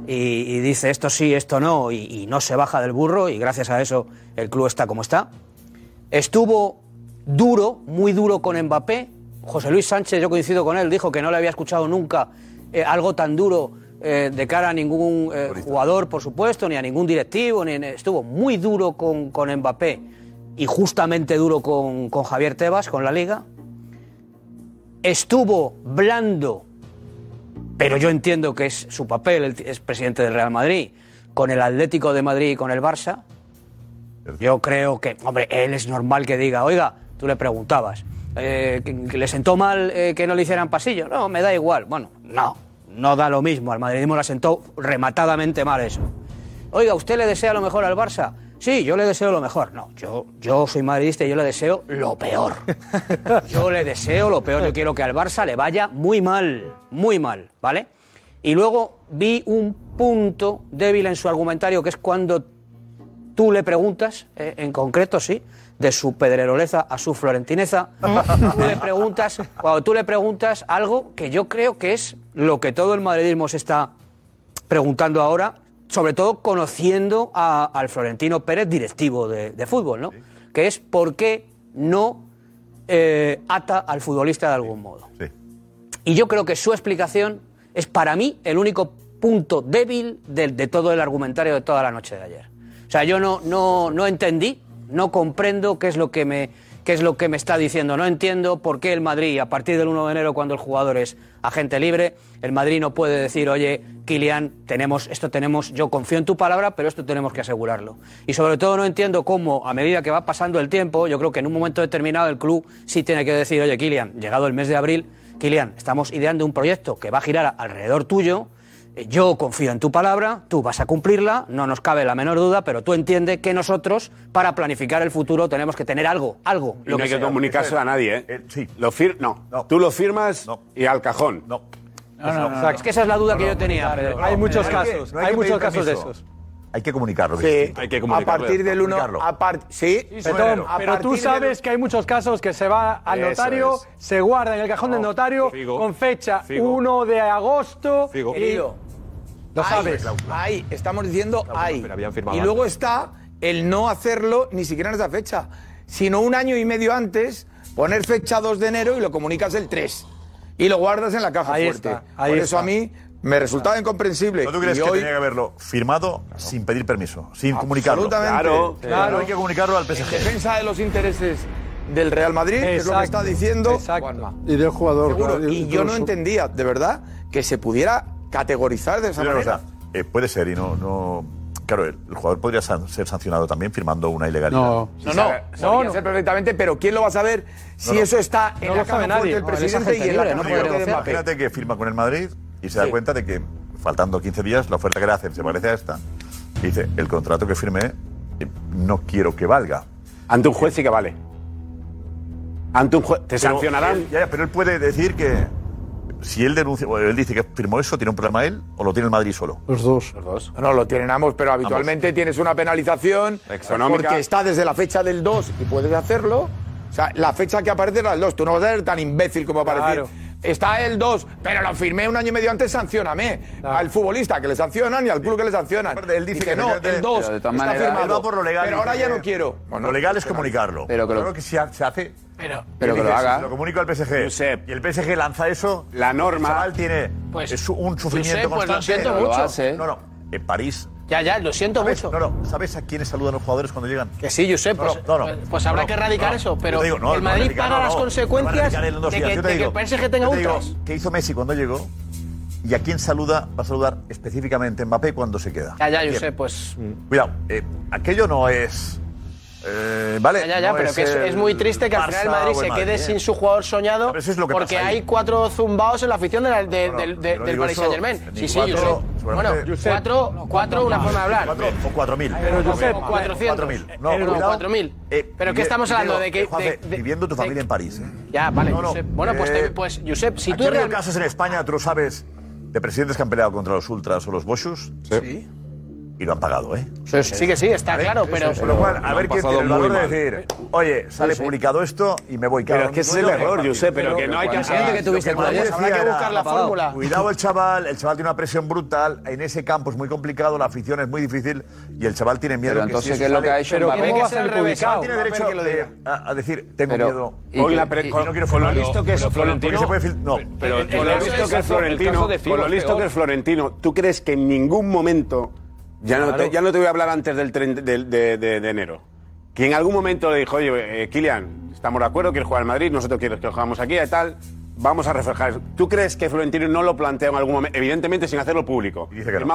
Speaker 17: y, y dice esto sí, esto no, y, y no se baja del burro, y gracias a eso el club está como está. Estuvo duro, muy duro con Mbappé. José Luis Sánchez, yo coincido con él, dijo que no le había escuchado nunca eh, algo tan duro eh, de cara a ningún jugador, por supuesto, ni a ningún directivo. Ni en- estuvo muy duro con, con Mbappé y justamente duro con, con Javier Tebas, con la liga. Estuvo blando, pero yo entiendo que es su papel, es presidente del Real Madrid, con el Atlético de Madrid y con el Barça. Yo creo que, hombre, él es normal que diga, oiga, tú le preguntabas, eh, ¿que, que le sentó mal eh, que no le hicieran pasillo? No, me da igual. Bueno, no, no da lo mismo. Al madridismo le sentó rematadamente mal eso. Oiga, ¿usted le desea lo mejor al Barça? Sí, yo le deseo lo mejor. No, yo, yo soy madridista y yo le deseo lo peor. Yo le deseo lo peor. Yo quiero que al Barça le vaya muy mal, muy mal, ¿vale? Y luego vi un punto débil en su argumentario, que es cuando tú le preguntas, eh, en concreto sí, de su pedreroleza a su florentineza, tú le preguntas, cuando tú le preguntas algo que yo creo que es lo que todo el madridismo se está preguntando ahora, sobre todo conociendo a- al Florentino Pérez, directivo de, de fútbol, ¿no? Que es por qué no eh, ata al futbolista de algún modo. Y yo creo que su explicación es para mí el único punto débil de, de todo el argumentario de toda la noche de ayer. O sea, yo no, no, no entendí, no comprendo qué es lo que me qué es lo que me está diciendo. No entiendo por qué el Madrid, a partir del 1 de enero, cuando el jugador es agente libre, el Madrid no puede decir, oye, Kilian, tenemos, esto tenemos, yo confío en tu palabra, pero esto tenemos que asegurarlo. Y sobre todo no entiendo cómo, a medida que va pasando el tiempo, yo creo que en un momento determinado el club sí tiene que decir, oye, Kilian, llegado el mes de abril, Kilian, estamos ideando un proyecto que va a girar alrededor tuyo. Eh, Yo confío en tu palabra, tú vas a cumplirla, no nos cabe la menor duda, pero tú entiendes que nosotros, para planificar el futuro, tenemos que tener algo, algo.
Speaker 13: Y no hay que comunicárselo a nadie, ¿eh? sí. Lo fir no. Tú lo firmas y al cajón.
Speaker 6: No.
Speaker 17: Es que esa es la duda que yo tenía. Pedro.
Speaker 12: Hay muchos
Speaker 6: hay que-
Speaker 12: casos,
Speaker 6: no
Speaker 12: hay,
Speaker 6: que
Speaker 12: muchos casos de esos.
Speaker 6: Hay que comunicarlo.
Speaker 12: Sí,
Speaker 6: hay que
Speaker 12: a partir del uno-
Speaker 6: a
Speaker 12: Sí, Petón, pero tú sabes que hay muchos casos que se va al notario,
Speaker 3: es.
Speaker 12: se guarda en el cajón del notario
Speaker 3: Figo.
Speaker 12: con fecha
Speaker 3: Figo.
Speaker 12: 1 de agosto.
Speaker 3: Figo.
Speaker 12: y- Lo
Speaker 18: Hay,
Speaker 12: sabes.
Speaker 18: Hay, estamos diciendo hay. Y luego está el no hacerlo ni siquiera en esa fecha, sino un año y medio antes, poner fecha 2 de enero y lo comunicas el 3. Y lo guardas en la caja
Speaker 12: Ahí
Speaker 18: fuerte.
Speaker 12: está, ahí
Speaker 18: Por eso a mí me resultaba incomprensible.
Speaker 6: ¿No tú crees
Speaker 18: y
Speaker 6: que
Speaker 18: hoy,
Speaker 6: tenía que haberlo firmado sin pedir permiso, sin comunicarlo?
Speaker 18: Absolutamente.
Speaker 6: Claro,
Speaker 18: Claro.
Speaker 6: Hay que comunicarlo al
Speaker 18: en
Speaker 6: PSG.
Speaker 18: defensa de los intereses del Real Madrid, que es lo que está diciendo Juanma.
Speaker 5: Y del jugador.
Speaker 18: Seguro. Y yo no entendía, de verdad, que se pudiera categorizar de esa
Speaker 6: Pero, o
Speaker 18: manera.
Speaker 6: sea, eh, puede ser y no, no. Claro, el, el jugador podría san- ser sancionado también firmando una ilegalidad.
Speaker 5: No.
Speaker 18: No, no, podría ser perfectamente, pero ¿quién lo va a saber si
Speaker 6: No, no.
Speaker 18: eso está en
Speaker 6: No
Speaker 18: la
Speaker 6: lo sabe nadie.
Speaker 18: del
Speaker 6: No,
Speaker 18: presidente y en la
Speaker 6: libre,
Speaker 18: caja
Speaker 6: no
Speaker 18: de?
Speaker 6: Imagínate que firma con el Madrid y se da
Speaker 18: Sí.
Speaker 6: cuenta de que, faltando 15 días, la oferta que le hacen se parece a esta. Y dice, el contrato que firme eh, no quiero que valga.
Speaker 13: Ante un juez sí que vale. Ante un juez. Te
Speaker 6: Pero
Speaker 13: sancionarán.
Speaker 6: él- ya, ya, pero él puede decir que si él denuncia, o él dice que firmó eso, tiene un problema él o lo tiene el Madrid solo.
Speaker 5: Los dos.
Speaker 13: Los dos.
Speaker 18: No, lo tienen ambos, pero habitualmente tienes una penalización
Speaker 6: Económica.
Speaker 18: porque está desde la fecha del 2 y puedes hacerlo. O sea, la fecha que aparece era el 2. Tú no vas a ser tan imbécil como aparecer.
Speaker 12: Claro.
Speaker 18: Está el 2, pero lo firmé un año y medio antes, sancioname. Al futbolista que le sancionan y al club que le sancionan.
Speaker 6: Él dice que
Speaker 18: no, el 2
Speaker 6: Pero de todas
Speaker 18: está firmado.
Speaker 6: por lo legal
Speaker 18: Pero ahora ya no quiero.
Speaker 6: lo legal es comunicarlo.
Speaker 13: Pero
Speaker 6: Claro que se ha- se hace.
Speaker 1: Pero,
Speaker 13: Pero que lo haga.
Speaker 6: Lo comunico al PSG.
Speaker 13: Josep.
Speaker 6: Y el PSG lanza eso.
Speaker 13: La norma-
Speaker 6: El chaval tiene
Speaker 1: Pues,
Speaker 6: es un sufrimiento
Speaker 1: Josep, pues lo
Speaker 6: constante.
Speaker 1: siento
Speaker 6: Lo
Speaker 1: mucho.
Speaker 6: hace. No, no. En París.
Speaker 1: Ya, ya, lo siento
Speaker 6: ¿Sabes?
Speaker 1: mucho.
Speaker 6: No, no. ¿Sabes a quiénes saludan los jugadores cuando llegan?
Speaker 1: Que sí, Josep, pues,
Speaker 6: No, no, no.
Speaker 1: pues- pues habrá que erradicar eso,
Speaker 6: Yo
Speaker 1: pero
Speaker 6: digo,
Speaker 1: el Madrid paga las consecuencias de que,
Speaker 6: Yo
Speaker 1: de que
Speaker 6: digo-
Speaker 1: el PSG tenga
Speaker 6: yo te digo. ¿Qué hizo Messi cuando llegó? ¿Y a quién saluda? Va a saludar específicamente Mbappé cuando se queda.
Speaker 1: Ya, ya,
Speaker 6: Bien.
Speaker 1: Josep, pues...
Speaker 6: Cuidado, eh, aquello no es. Eh, vale.
Speaker 1: Ya, ya, ya,
Speaker 6: no
Speaker 1: pero que es, es muy triste que al final el Madrid se quede
Speaker 6: Madrid,
Speaker 1: sin
Speaker 6: ¿eh?
Speaker 1: su jugador soñado
Speaker 6: Pero eso es lo que
Speaker 1: porque hay cuatro zumbaos en la afición de la- de-
Speaker 6: No, no,
Speaker 1: del, de-
Speaker 6: yo no
Speaker 1: del Paris Saint Germain. Sí, sí,
Speaker 6: cuatro,
Speaker 1: Josep.
Speaker 6: seguramente-
Speaker 1: Bueno,
Speaker 6: Josep.
Speaker 1: cuatro, cuatro una forma de hablar.
Speaker 6: Cuatro o cuatro mil.
Speaker 12: Pero, Josep,
Speaker 1: O 400.
Speaker 6: Cuatro mil. No,
Speaker 1: cuatro mil.
Speaker 6: Eh,
Speaker 1: Pero ¿qué estamos hablando? De que...
Speaker 6: eh, Juanfe,
Speaker 1: de- de-
Speaker 6: viviendo tu
Speaker 1: de-
Speaker 6: familia en París. ¿eh?
Speaker 1: Ya, vale,
Speaker 6: No, no,
Speaker 1: Josep. Bueno, pues,
Speaker 6: eh,
Speaker 1: te- pues Josep, si tú
Speaker 6: ha habido
Speaker 1: real-
Speaker 6: casos en España, tú lo sabes, de presidentes que han peleado contra los ultras o los boschus.
Speaker 1: Sí.
Speaker 6: Y lo han pagado, ¿eh?
Speaker 1: Sí, sí que sí, está claro, pero...
Speaker 6: Con lo cual, a ver quién tiene el valor de decir, oye, sale
Speaker 1: Sí, sí.
Speaker 6: publicado esto y me voy.
Speaker 13: Pero
Speaker 6: Claro,
Speaker 13: es que ese es el error,
Speaker 6: no,
Speaker 13: Josep, pero que no hay que...
Speaker 17: Siguiente que tuviste
Speaker 6: que.
Speaker 1: Habrá que buscar la fórmula.
Speaker 6: Cuidado el chaval, el chaval tiene una presión brutal, en ese campo es muy complicado, la afición es muy difícil y el chaval tiene miedo
Speaker 8: Pero
Speaker 6: que
Speaker 8: entonces,
Speaker 6: si
Speaker 8: ¿qué es lo que ha hecho
Speaker 12: Pero? ¿cómo
Speaker 1: que
Speaker 12: va a
Speaker 1: ser
Speaker 12: ser
Speaker 1: al revés,
Speaker 12: publicado?
Speaker 6: tiene derecho a, decir, tengo
Speaker 8: Pero-
Speaker 6: miedo.
Speaker 8: y
Speaker 13: Con
Speaker 8: que-
Speaker 13: la pre-
Speaker 8: y-
Speaker 13: con-
Speaker 6: no quiero
Speaker 13: con lo listo que es Florentino.
Speaker 6: se puede fil- no.
Speaker 13: Pero
Speaker 1: El-
Speaker 13: con
Speaker 1: el
Speaker 13: lo listo que es Florentino,
Speaker 12: el
Speaker 13: con lo listo que es Florentino, ¿tú crees que en ningún momento, ya no, te, ya no te voy a hablar antes del 30 del- de, de- de enero, que en algún momento le dijo, oye, eh, Kylian, estamos de acuerdo, quieres jugar al Madrid, nosotros quieres que jugamos aquí y tal, vamos a reflejar eso. ¿Tú crees que Florentino no lo plantea en algún momento, evidentemente sin hacerlo público?
Speaker 6: Y dice que no.
Speaker 13: Un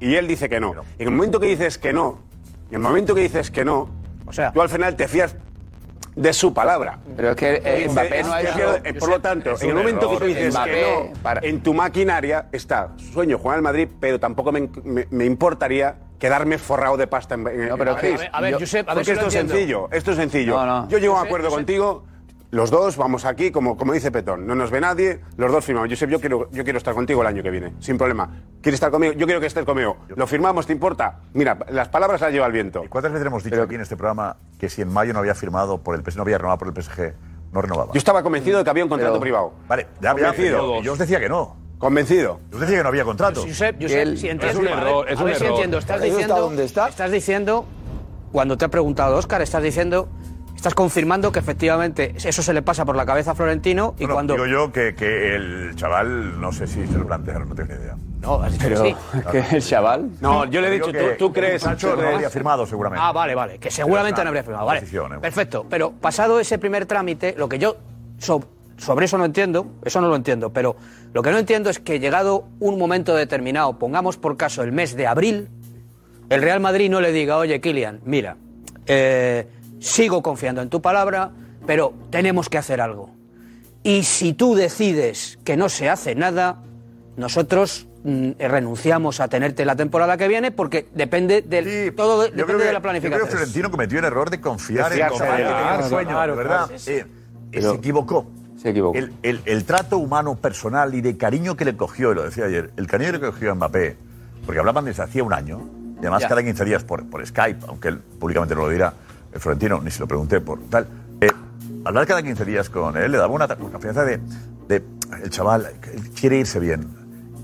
Speaker 13: y él dice que no. En el momento que dices que no, en el momento que dices que no,
Speaker 17: O sea-
Speaker 13: tú al final te fías de su palabra.
Speaker 8: Pero es que eh, Mbappé no ha hecho...
Speaker 13: por lo tanto, en el momento que tú dices
Speaker 8: Mbappé,
Speaker 13: que no,
Speaker 8: para-
Speaker 13: en tu maquinaria está sueño jugar al Madrid, pero tampoco me, me- me importaría quedarme forrado de pasta en, en-
Speaker 8: No, pero
Speaker 13: en
Speaker 8: es que-
Speaker 13: París.
Speaker 1: A ver,
Speaker 8: Yo-
Speaker 1: Josep, a ver
Speaker 13: Porque
Speaker 1: si lo
Speaker 13: esto es
Speaker 1: entiendo.
Speaker 13: sencillo, esto es sencillo.
Speaker 8: No, no.
Speaker 13: Yo llego a un acuerdo
Speaker 1: Josep.
Speaker 13: contigo, los dos vamos aquí, como, como dice Petón, no nos ve nadie, los dos firmamos. Josep, yo quiero, yo quiero estar contigo el año que viene, sin problema. ¿Quieres estar conmigo? Yo quiero que estés conmigo. ¿Lo firmamos? ¿Te importa? Mira, las palabras las lleva el viento.
Speaker 6: ¿Y cuántas veces hemos dicho aquí en este programa que si en mayo no había firmado por el PSG, no había renovado por el PSG, no renovaba?
Speaker 13: Yo estaba convencido de que había un contrato
Speaker 8: Pero-
Speaker 13: privado.
Speaker 6: Vale, ya,
Speaker 13: Convencido.
Speaker 6: pero yo os decía que no.
Speaker 13: Convencido.
Speaker 6: Usted decía que no había contrato.
Speaker 17: Josep, Josep,
Speaker 13: Él-
Speaker 17: si
Speaker 13: es
Speaker 17: entiendo,
Speaker 13: un
Speaker 17: a ver,
Speaker 13: error, es
Speaker 17: a
Speaker 13: un
Speaker 17: ver si
Speaker 13: error.
Speaker 17: entiendo. Estás diciendo,
Speaker 13: donde está.
Speaker 17: estás diciendo, cuando te ha preguntado Oscar, estás diciendo, estás confirmando que efectivamente eso se le pasa por la cabeza a Florentino y cuando
Speaker 6: Digo yo que, que el chaval, no sé si se lo plantearon, no tengo ni idea.
Speaker 17: No, has dicho
Speaker 8: Pero,
Speaker 17: que sí.
Speaker 8: ¿que el chaval?
Speaker 13: No, yo le he dicho,
Speaker 6: que
Speaker 13: ¿tú, tú crees?
Speaker 6: Sancho no habría firmado seguramente.
Speaker 17: Ah, vale, vale, que seguramente no habría firmado. Vale,
Speaker 6: ¿eh?
Speaker 17: perfecto. Pero pasado ese primer trámite, lo que yo so- sobre eso no entiendo, eso no lo entiendo, pero lo que no entiendo es que llegado un momento determinado, pongamos por caso el mes de abril, el Real Madrid no le diga, oye, Kylian, mira, eh, sigo confiando en tu palabra, pero tenemos que hacer algo. Y si tú decides que no se hace nada, nosotros mm, renunciamos a tenerte la temporada que viene porque depende del todo de- depende
Speaker 6: creo
Speaker 17: de la
Speaker 6: yo creo
Speaker 17: planificación.
Speaker 6: que Florentino cometió el error de confiar en
Speaker 13: fiarse
Speaker 6: Coman,
Speaker 13: de él.
Speaker 6: que tenía el
Speaker 13: Claro,
Speaker 6: sueño,
Speaker 13: claro,
Speaker 6: de verdad.
Speaker 13: claro.
Speaker 6: Eh,
Speaker 8: Pero-
Speaker 6: se equivocó.
Speaker 8: Se equivocó.
Speaker 6: El, el- el trato humano personal y de cariño que le cogió, y lo decía ayer, el cariño que le cogió a Mbappé, porque hablaban desde hacía un año, y además
Speaker 17: Ya.
Speaker 6: cada 15 días por, por Skype, aunque él públicamente no lo dirá, el Florentino, ni se lo pregunté por tal. eh, hablar cada 15 días con él le daba una, una confianza de, de, el chaval quiere irse bien,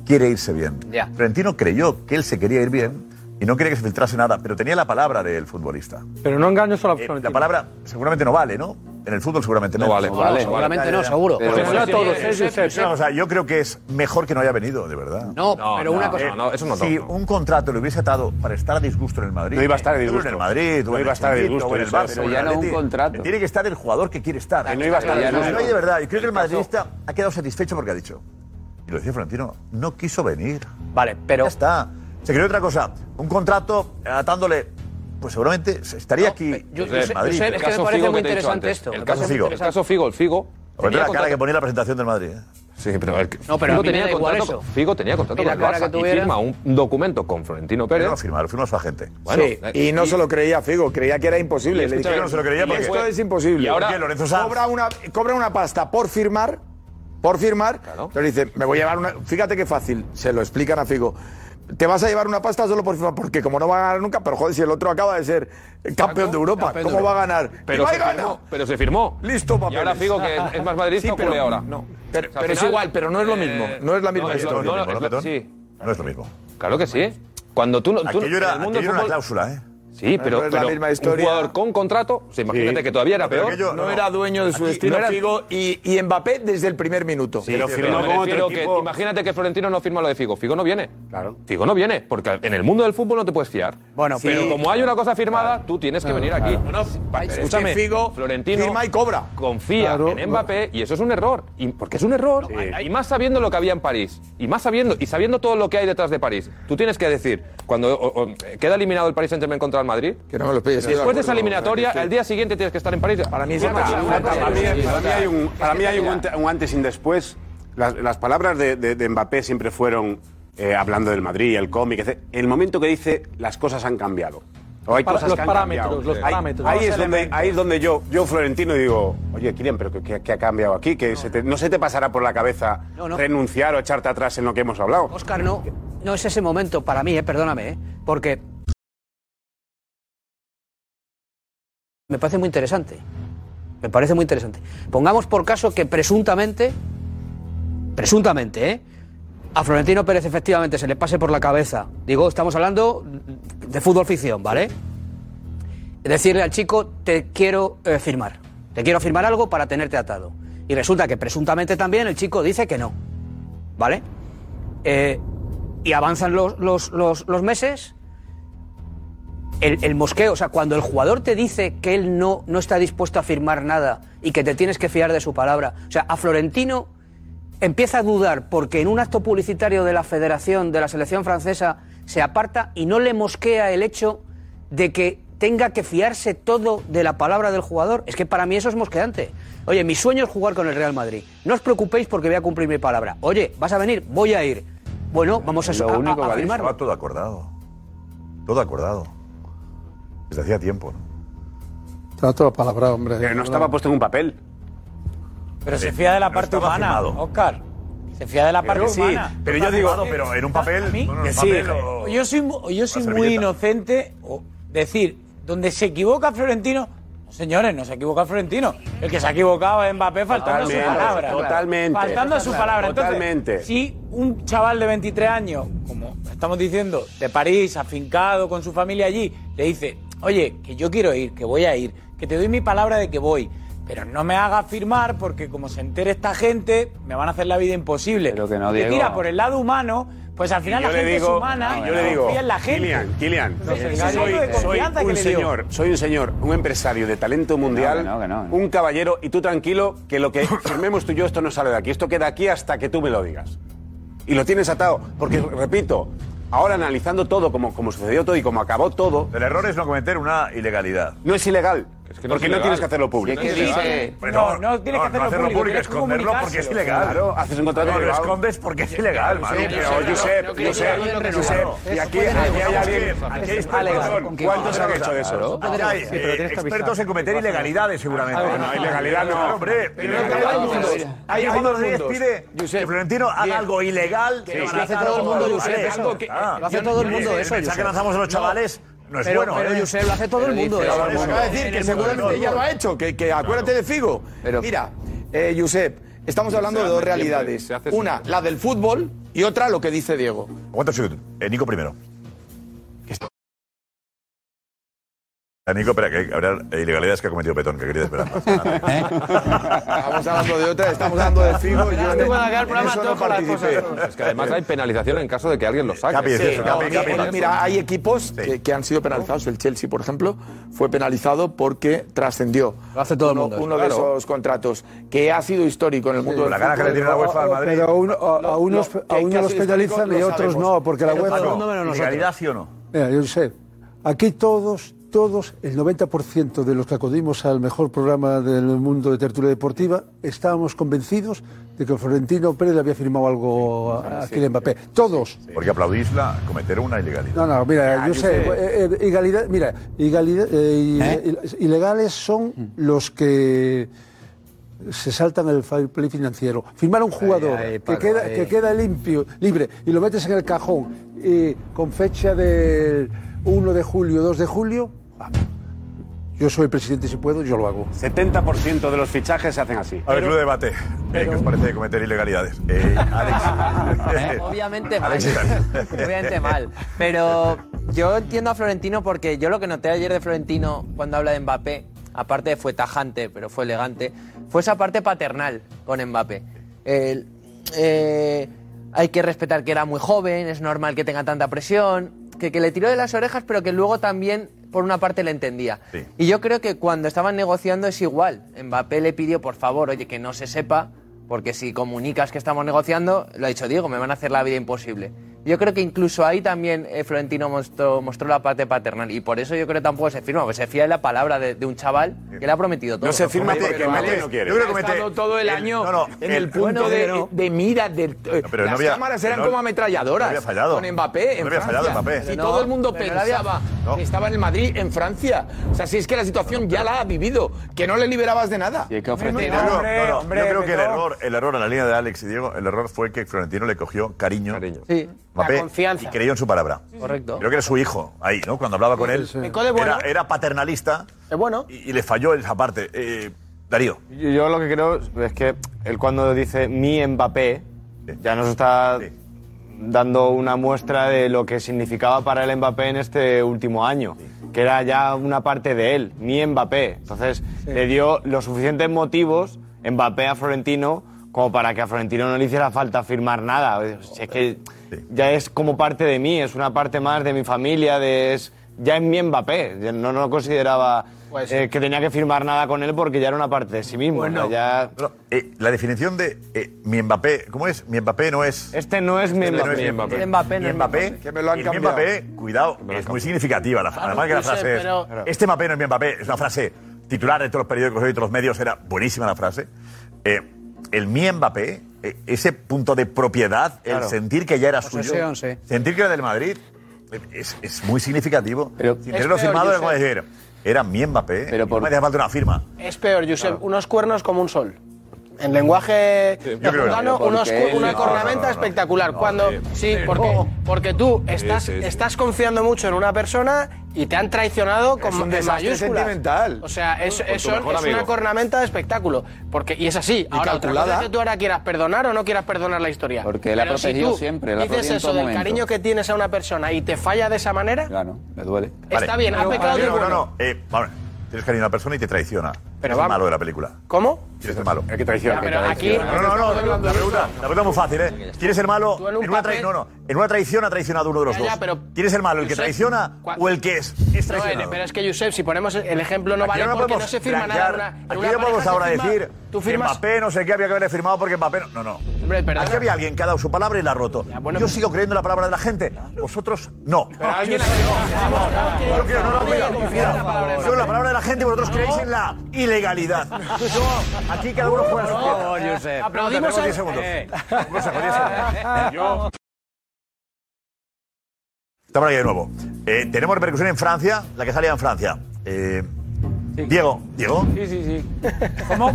Speaker 6: quiere irse bien.
Speaker 17: Ya.
Speaker 6: Florentino creyó que él se quería ir bien y no quería que se filtrase nada, pero tenía la palabra del futbolista.
Speaker 12: Pero no engaño solo a
Speaker 6: Eh, la palabra seguramente no vale, ¿no? En el fútbol seguramente no,
Speaker 16: No vale.
Speaker 17: No, seguramente no, seguro.
Speaker 8: Pero-
Speaker 12: Pero no a todos, ¿eh,
Speaker 17: Josep,
Speaker 12: Josep?
Speaker 6: Es una cosa, yo creo que es mejor que no haya venido, de verdad.
Speaker 17: No,
Speaker 16: No,
Speaker 17: pero una cosa.
Speaker 16: eso no
Speaker 6: si
Speaker 16: no.
Speaker 6: un contrato le hubiese atado para estar a disgusto en el Madrid.
Speaker 13: No iba a estar a disgusto.
Speaker 6: En el Madrid,
Speaker 13: No iba a estar a disgusto,
Speaker 6: o en el Barça, o en
Speaker 8: ya no un contrato.
Speaker 6: Tiene que estar el jugador que quiere estar.
Speaker 13: Que no iba a estar
Speaker 6: Yo
Speaker 13: no.
Speaker 6: creo de verdad. Y creo que el madridista ha quedado satisfecho porque ha dicho. Y lo decía Florentino, no quiso venir.
Speaker 17: Vale, pero
Speaker 6: Ya está. Se creó otra cosa. Un contrato atándole. Pues seguramente estaría aquí
Speaker 17: yo-
Speaker 6: en
Speaker 17: Josep,
Speaker 6: Madrid.
Speaker 17: Josep,
Speaker 16: El
Speaker 17: es que me
Speaker 16: caso
Speaker 17: parece
Speaker 16: Figo
Speaker 17: muy interesante esto.
Speaker 16: El caso Figo. El caso Figo, el Figo.
Speaker 6: Pero
Speaker 16: tenía
Speaker 6: la cara que ponía la presentación del Madrid. ¿eh?
Speaker 16: Sí, pero el,
Speaker 17: No, pero a
Speaker 16: Figo tenía contrato,
Speaker 17: eso.
Speaker 16: Figo tenía contrato con el
Speaker 17: la cara
Speaker 16: Barça
Speaker 17: que
Speaker 16: y
Speaker 17: tuviera.
Speaker 16: firma un documento con Florentino Pérez.
Speaker 6: no firmar, lo firmó su agente.
Speaker 16: Bueno,
Speaker 18: sí,
Speaker 16: eh,
Speaker 18: y no se lo creía Figo, creía que era imposible.
Speaker 16: Y
Speaker 18: Le
Speaker 16: escúchame,
Speaker 18: dijeron,
Speaker 6: no se lo creía
Speaker 18: "Y
Speaker 6: porque-
Speaker 18: esto es imposible.
Speaker 16: Y ahora-
Speaker 18: cobra una, cobra una pasta por firmar, por firmar.
Speaker 16: Claro.
Speaker 18: Entonces dice, me voy a llevar una. Fíjate qué fácil, se lo explican a Figo. Te vas a llevar una pasta solo por firmar, porque como no va a ganar nunca, pero joder, si el otro acaba de ser campeón de Europa,
Speaker 16: Campeón de
Speaker 18: ¿cómo va a ganar?
Speaker 16: Pero
Speaker 18: Y va
Speaker 16: se
Speaker 18: y gana.
Speaker 16: firmó. Pero se firmó.
Speaker 18: Listo,
Speaker 16: Y
Speaker 18: papeles.
Speaker 16: ahora Figo, que es más madridista,
Speaker 18: Sí, pero-
Speaker 16: ahora.
Speaker 18: no.
Speaker 16: O
Speaker 18: Pero,
Speaker 16: sea,
Speaker 18: es igual, pero no es lo
Speaker 16: eh,
Speaker 18: mismo. No es la misma
Speaker 16: no, es lo-
Speaker 18: historia.
Speaker 16: no, no,
Speaker 6: ¿no,
Speaker 16: es lo- sí.
Speaker 6: No es lo mismo.
Speaker 16: Claro que sí. Cuando tú no. tú-
Speaker 6: Aquello era,
Speaker 16: el mundo
Speaker 6: aquello era una
Speaker 16: fútbol-
Speaker 6: cláusula, ¿eh?
Speaker 16: Sí, pero,
Speaker 18: no es la
Speaker 16: pero
Speaker 18: misma
Speaker 16: un jugador con contrato, o sea, imagínate
Speaker 13: Sí.
Speaker 16: que todavía era
Speaker 6: Pero
Speaker 16: peor.
Speaker 18: No
Speaker 6: No,
Speaker 18: era dueño de su
Speaker 6: aquí
Speaker 18: destino
Speaker 16: no era-
Speaker 18: Figo y, y Mbappé desde el primer minuto.
Speaker 16: Sí,
Speaker 13: Pero
Speaker 16: pero
Speaker 13: firmó otro
Speaker 16: que
Speaker 13: equipo.
Speaker 16: imagínate que Florentino no firma lo de Figo. Figo no viene.
Speaker 13: Claro.
Speaker 16: Figo no viene, porque en el mundo del fútbol no te puedes fiar.
Speaker 17: Bueno,
Speaker 16: pero
Speaker 17: sí.
Speaker 16: como hay una cosa firmada, tú tienes que venir aquí. Escúchame,
Speaker 18: Es que Figo
Speaker 16: Florentino
Speaker 18: firma y cobra.
Speaker 16: confía
Speaker 5: Claro,
Speaker 16: en Mbappé y eso es un error. Y, porque es un error. Y más sabiendo lo que había en París. Y más sabiendo y sabiendo todo lo que hay detrás de París. Tú tienes que decir, cuando o- o, queda eliminado el Paris Saint-Germain contra el Madrid,
Speaker 18: Que no me lo pides.
Speaker 16: después de esa eliminatoria, el día siguiente tienes que estar en París.
Speaker 18: Para mí
Speaker 13: hay un, para mí hay un ante- un antes y un después. Las, las palabras de, de- de Mbappé siempre fueron eh, hablando del Madrid, el cómic. etc. El momento que dice las cosas han cambiado. O hay
Speaker 12: Para-
Speaker 13: cosas
Speaker 12: los
Speaker 13: que han
Speaker 12: parámetros,
Speaker 13: cambiado.
Speaker 12: los
Speaker 13: Ahí-
Speaker 12: parámetros.
Speaker 13: Ahí,
Speaker 12: Los
Speaker 13: es donde, ahí es donde yo, yo Florentino, digo, oye, Kylian, pero ¿qué, qué- qué ha cambiado aquí? Que se te- no se te pasará por la cabeza
Speaker 17: No, no.
Speaker 13: renunciar o echarte atrás en lo que hemos hablado.
Speaker 17: Oscar, no, no es ese momento para mí, eh, perdóname, eh, porque me parece muy interesante. Me parece muy interesante. Pongamos por caso que presuntamente, presuntamente, ¿eh? a Florentino Pérez efectivamente se le pase por la cabeza. Digo, estamos hablando de fútbol ficción, ¿vale? Decirle al chico, te quiero eh, firmar. Te quiero firmar algo para tenerte atado. Y resulta que presuntamente también el chico dice que no. ¿Vale? Eh, y avanzan los, los- los- los meses. El, el mosqueo, o sea, cuando el jugador te dice que él no, no está dispuesto a firmar nada y que te tienes que fiar de su palabra. O sea, a Florentino empieza a dudar porque en un acto publicitario de la Federación, de la selección francesa, se aparta y no le mosquea el hecho de que tenga que fiarse todo de la palabra del jugador. Es que para mí eso es mosqueante. Oye, mi sueño es jugar con el Real Madrid. No os preocupéis porque voy a cumplir mi palabra. Oye, ¿vas a venir? Voy a ir. Bueno, vamos a,
Speaker 6: Lo
Speaker 17: a-
Speaker 6: único
Speaker 17: a- a
Speaker 6: que ha dicho,
Speaker 17: firmarlo.
Speaker 6: estaba todo acordado. Todo acordado. Desde hacía tiempo, ¿no?
Speaker 5: Estaba toda palabra, hombre.
Speaker 13: Pero no estaba puesto en un papel.
Speaker 14: Pero se fía de la
Speaker 6: No
Speaker 14: parte humana,
Speaker 6: firmado.
Speaker 14: Oscar. Se fía de la parte
Speaker 13: sí,
Speaker 14: humana.
Speaker 13: pero yo digo,
Speaker 6: pero en un papel. Bueno, en
Speaker 13: que
Speaker 6: un
Speaker 13: sí,
Speaker 6: papel o-
Speaker 14: yo soy, yo soy muy inocente. O decir, donde se equivoca Florentino, Señores, no se equivoca Florentino. El que se ha equivocado es Mbappé faltando a su
Speaker 13: Totalmente,
Speaker 14: palabra.
Speaker 13: totalmente.
Speaker 14: Faltando a su palabra. Entonces,
Speaker 13: Totalmente.
Speaker 14: si un chaval de 23 años, como estamos diciendo, de París, afincado con su familia allí, le dice, oye, que yo quiero ir, que voy a ir, que te doy mi palabra de que voy, pero no me hagas firmar porque como se entere esta gente, me van a hacer la vida imposible. Pero
Speaker 8: que no,
Speaker 14: que
Speaker 8: Diego.
Speaker 14: tira por el lado humano, pues al final la gente
Speaker 13: digo,
Speaker 14: es humana
Speaker 13: y yo le digo,
Speaker 14: confía en la gente.
Speaker 13: Kilian, Kilian,
Speaker 14: Entonces,
Speaker 13: eh, soy,
Speaker 14: que
Speaker 13: un señor, soy un señor, un empresario de talento mundial,
Speaker 8: que no, que no, que no.
Speaker 13: un caballero, y tú tranquilo, que lo que firmemos tú y yo, esto no sale de aquí, esto queda aquí hasta que tú me lo digas. Y lo tienes atado, porque, repito, ahora analizando todo, como, como sucedió todo y como acabó todo...
Speaker 6: El error es no cometer una ilegalidad.
Speaker 13: No es ilegal,
Speaker 6: que no
Speaker 13: porque
Speaker 6: es
Speaker 13: no tienes que hacerlo público.
Speaker 6: Sí, es que dice- No, no tienes que hacerlo público,
Speaker 13: tienes que
Speaker 6: esconderlo porque es ilegal.
Speaker 13: Claro, haces un contrato
Speaker 6: No, lo escondes porque es ilegal, Manu.
Speaker 13: Pero Josep, Josep, Josep, y aquí, aquí hay alguien, aquí hay expertos, ¿cuántos han hecho de eso?
Speaker 6: Hay expertos en cometer ilegalidades, seguramente.
Speaker 13: Ah, no, ilegalidad no.
Speaker 6: Hombre,
Speaker 13: Pero no hay mundos. mundos.
Speaker 6: pide que Florentino haga algo ilegal.
Speaker 17: Lo hace todo el mundo, Josep, eso. Lo hace todo el mundo, eso,
Speaker 6: mensaje que lanzamos a los chavales no es
Speaker 17: Pero-
Speaker 6: bueno.
Speaker 17: pero,
Speaker 6: ¿eh?
Speaker 17: Josep, lo hace todo el mundo, eso.
Speaker 18: Acaba de decir que seguramente ya lo ha hecho, que, que acuérdate de Figo. Mira, eh, Josep, estamos hablando de dos realidades. Una, la del fútbol y otra lo que dice Diego.
Speaker 6: Aguanta un segundo. Eh, Nico primero. Nico, espera, que habrá ilegalidades que ha cometido Petón, que quería esperar.
Speaker 18: Estamos hablando de otra, estamos hablando de Figo. y yo en- en eso no participé.
Speaker 16: Es que además hay penalización en caso de que alguien lo saque.
Speaker 18: Sí, no, mira, mira, hay equipos que, que han sido penalizados. El Chelsea, por ejemplo, fue penalizado porque trascendió
Speaker 17: todo el
Speaker 18: uno,
Speaker 17: mundo,
Speaker 18: uno de
Speaker 17: claro.
Speaker 18: esos contratos que ha sido histórico en el mundo del
Speaker 6: la gana que le tiene la UEFA al Madrid.
Speaker 5: Pero a, uno- a- a
Speaker 18: Lo-
Speaker 5: unos,
Speaker 18: lo-
Speaker 5: a unos los penalizan y
Speaker 18: lo
Speaker 5: otros
Speaker 18: sabemos.
Speaker 5: no, porque la UEFA...
Speaker 18: todo el mundo menos nosotros.
Speaker 6: ¿Legalidad sí o no?
Speaker 5: Mira, yo sé, aquí todos, todos, el 90% de los que acudimos al mejor programa del mundo de tertulia deportiva, estábamos convencidos de que Florentino Pérez le había firmado algo a, a Kylian Mbappé. Todos.
Speaker 6: Porque aplaudís la cometer una ilegalidad.
Speaker 5: No, no, mira,
Speaker 6: Ah,
Speaker 5: yo
Speaker 6: yo
Speaker 5: sé,
Speaker 6: sé.
Speaker 5: eh, eh, ilegalidad- mira, ilegalidad- eh, il- ilegales son los que se saltan el fair play financiero. Firmar a un jugador
Speaker 17: ay,
Speaker 5: que,
Speaker 17: Paco,
Speaker 5: queda,
Speaker 17: ahí.
Speaker 5: que queda limpio, libre y lo metes en el cajón y con fecha del 1 de julio, 2 de julio, yo soy el presidente si puedo, yo lo hago.
Speaker 13: 70% de los fichajes se hacen así.
Speaker 6: A ver, club de debate. Eh, ¿Qué os parece de cometer ilegalidades? Eh, Alex.
Speaker 15: Obviamente mal.
Speaker 6: Alex,
Speaker 15: Obviamente mal. Pero yo entiendo a Florentino porque yo lo que noté ayer de Florentino cuando habla de Mbappé, aparte de fue tajante, pero fue elegante, fue esa parte paternal con Mbappé. El, eh, hay que respetar que era muy joven, es normal que tenga tanta presión, que, que le tiró de las orejas, pero que luego también por una parte le entendía. Y yo creo que cuando estaban negociando es igual. Mbappé le pidió, por favor, oye, que no se sepa, porque si comunicas que estamos negociando, lo ha dicho Diego, me van a hacer la vida imposible. Yo creo que incluso ahí también eh, Florentino mostró, mostró la parte paternal y por eso yo creo que tampoco se firma, porque se fía en la palabra de, de un chaval que le ha prometido todo.
Speaker 13: No se firma porque Mbappé no quiere.
Speaker 18: Yo creo que estado todo el año en el punto
Speaker 15: bueno,
Speaker 18: de,
Speaker 15: pero-
Speaker 18: de mira. De,
Speaker 6: pero
Speaker 18: las
Speaker 6: no había-
Speaker 18: cámaras eran
Speaker 6: no-
Speaker 18: como ametralladoras.
Speaker 6: no había fallado.
Speaker 18: Con Mbappé en
Speaker 6: No había
Speaker 18: Francia.
Speaker 6: fallado Mbappé.
Speaker 18: Si
Speaker 6: Pero
Speaker 18: todo
Speaker 6: no,
Speaker 18: el mundo
Speaker 6: no
Speaker 18: pensaba
Speaker 6: No.
Speaker 18: que estaba en el Madrid, en Francia. O sea, si es que la situación ya la ha vivido, que no le liberabas de nada.
Speaker 8: Y hay que ofrecer.
Speaker 6: no, no, yo creo que el error, el error en la línea de Alex y Diego, el error fue que Florentino le cogió cariño,
Speaker 15: Sí.
Speaker 6: Mbappé,
Speaker 1: La confianza.
Speaker 6: y creyó en su palabra.
Speaker 15: Correcto.
Speaker 6: Creo que era su hijo ahí, ¿no? Cuando hablaba con él, era, era paternalista
Speaker 1: Es bueno.
Speaker 6: y, y le falló esa parte. Eh, Darío.
Speaker 19: Yo, yo lo que creo es que él cuando dice mi Mbappé, ya nos está dando una muestra de lo que significaba para el Mbappé en este último año, que era ya una parte de él, mi Mbappé. Entonces le dio los suficientes motivos Mbappé a Florentino como para que a Florentino no le hiciera falta firmar nada. Si es que ya es como parte de mí, es una parte más de mi familia, de, es, ya es mi Mbappé. No, no consideraba
Speaker 1: Pues
Speaker 19: eh, que tenía que firmar nada con él porque ya era una parte de sí mismo.
Speaker 1: Bueno.
Speaker 19: o sea, ya...
Speaker 6: No, eh, la definición de eh, mi Mbappé, ¿cómo es? Mi Mbappé no es.
Speaker 19: Este no es mi
Speaker 6: Este no
Speaker 19: Mbappé.
Speaker 6: es mi Mbappé.
Speaker 15: Mbappé
Speaker 6: Mi Mbappé,
Speaker 18: Que me lo han
Speaker 6: el mi
Speaker 18: cambiado.
Speaker 6: Mbappé, cuidado, es muy significativa. La, además que la
Speaker 1: yo sé,
Speaker 6: frase es,
Speaker 1: pero-
Speaker 6: este Mbappé no es mi Mbappé, es una frase titular de todos los periódicos y de todos los medios, era buenísima la frase. Eh, el mi Mbappé, eh, ese punto de propiedad, el sentir que ya era suyo,
Speaker 17: sí.
Speaker 6: sentir que era del Madrid, eh, es, es muy significativo.
Speaker 8: Pero-
Speaker 6: Sin
Speaker 1: Es
Speaker 6: tenerlo firmado, era como decir, era mi Mbappé,
Speaker 8: Pero por-
Speaker 6: no me hacía falta una firma.
Speaker 1: Es peor, Josep. Unos cuernos como un sol. En lenguaje mexicano, una cornamenta
Speaker 6: no, no, no.
Speaker 1: espectacular.
Speaker 6: No,
Speaker 1: cuando
Speaker 6: sí.
Speaker 1: porque,
Speaker 6: Oh.
Speaker 1: porque tú estás,
Speaker 6: sí, sí.
Speaker 1: estás confiando mucho en una persona y te han traicionado con
Speaker 18: Es un desastre sentimental.
Speaker 1: O sea, es,
Speaker 18: Con
Speaker 1: eso es una cornamenta de espectáculo. Porque, y es así.
Speaker 18: Y
Speaker 1: ahora, otra cosa
Speaker 18: calculada.
Speaker 1: es que tú ahora quieras perdonar o no quieras perdonar la historia.
Speaker 8: Porque él ha
Speaker 1: si
Speaker 8: protegido
Speaker 1: tú
Speaker 8: siempre, él ha
Speaker 1: dices eso del
Speaker 8: momento.
Speaker 1: cariño que tienes a una persona y te falla de esa manera,
Speaker 8: Claro, me duele.
Speaker 1: Está bien, ha pecado de
Speaker 6: no, no, no. Eh, vamos, tienes cariño a una persona y te traiciona.
Speaker 1: Pero vamos.
Speaker 6: malo de la película.
Speaker 1: ¿cómo?
Speaker 6: ¿Quién es el malo?
Speaker 13: El que traiciona.
Speaker 1: Ya, pero aquí-
Speaker 6: No, no, no, no, la pregunta, la pregunta es muy fácil, ¿eh? ¿Quién es el malo?
Speaker 1: En un
Speaker 6: En una,
Speaker 1: papel-
Speaker 6: no, no, en una traición ha traicionado uno de los
Speaker 1: Ya, ya,
Speaker 6: dos.
Speaker 1: pero-
Speaker 6: ¿Quién es el malo? ¿El que traiciona o el que es, es
Speaker 1: No,
Speaker 6: traicionado?
Speaker 1: eh, pero es que, Josep, si ponemos el ejemplo no
Speaker 6: Aquí
Speaker 1: vale
Speaker 6: no
Speaker 1: porque no se firma nada en una, en
Speaker 6: Aquí no podemos ahora
Speaker 1: firma-
Speaker 6: decir
Speaker 1: tú
Speaker 6: que
Speaker 1: firmas
Speaker 6: Mbappé no sé qué había que haberle firmado porque Mbappé no. No, no.
Speaker 1: Hombre.
Speaker 6: Aquí había alguien que ha dado su palabra y la ha roto. Yo sigo creyendo en la palabra de la gente. Vosotros no.
Speaker 1: Pero alguien ha-
Speaker 6: Yo creo, no, no, mira, mira, yo la palabra de la gente y vosotros creéis en la ilegalidad. Yo, aquí cada uno juega a su pieza.
Speaker 1: Aplaudimos a-
Speaker 6: 10 segundos.
Speaker 1: Eh.
Speaker 6: Un consejo, 10 segundos. Yo- Estamos aquí de nuevo. Eh, tenemos repercusión en Francia, la que salía en Francia. Eh, Diego, Diego.
Speaker 14: Sí, sí, sí. ¿Cómo,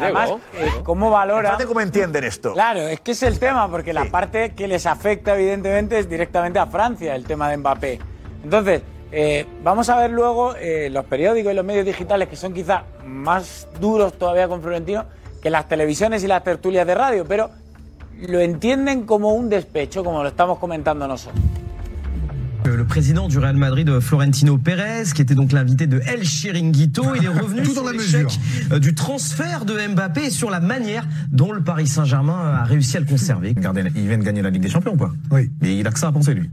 Speaker 14: además, eh, ¿cómo valora?
Speaker 6: ¿Cómo entienden esto?
Speaker 14: Claro, es que es el tema, porque la parte que les afecta, evidentemente, es directamente a Francia, el tema de Mbappé. Entonces, eh, vamos a ver luego eh, los periódicos y los medios digitales, que son quizá más duros todavía con Florentino que las televisiones y las tertulias de radio, pero lo entienden como un despecho, como lo estamos comentando nosotros.
Speaker 20: Euh, Le président du Real Madrid, euh, Florentino Pérez, qui était donc l'invité de El Chiringuito, il est revenu
Speaker 21: Tout
Speaker 20: sur l'échec
Speaker 21: mesure.
Speaker 20: euh, du transfert de Mbappé et sur la manière dont le Paris Saint-Germain a réussi à le conserver. Regardez, il vient de gagner la Ligue des Champions, quoi. Oui. Et il a que ça à penser, lui.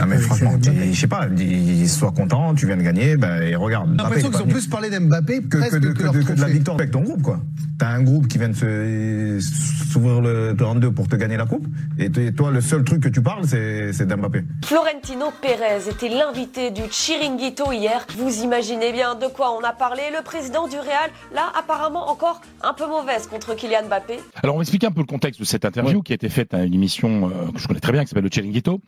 Speaker 20: Ah, mais franchement, je sais pas, dis, sois content, tu viens de gagner, ben, et regarde.
Speaker 21: J'ai l'impression qu'ils ont plus parlé d'Mbappé
Speaker 20: que, de,
Speaker 21: que
Speaker 20: que
Speaker 21: leur
Speaker 20: de- que de la victoire avec ton groupe, quoi. T'as un groupe qui vient de s'ouvrir le 32 pour te gagner la coupe, et toi, le seul truc que tu parles, c'est c'est d'Mbappé.
Speaker 22: Florentino Pérez était l'invité du Chiringuito hier. Vous imaginez bien de quoi on a parlé. Le président du Real, là, apparemment encore un peu mauvaise contre Kylian Mbappé.
Speaker 23: Alors on va expliquer un peu le contexte de cette interview qui a été faite à une émission euh, que je connais très bien qui s'appelle le Chiringuito.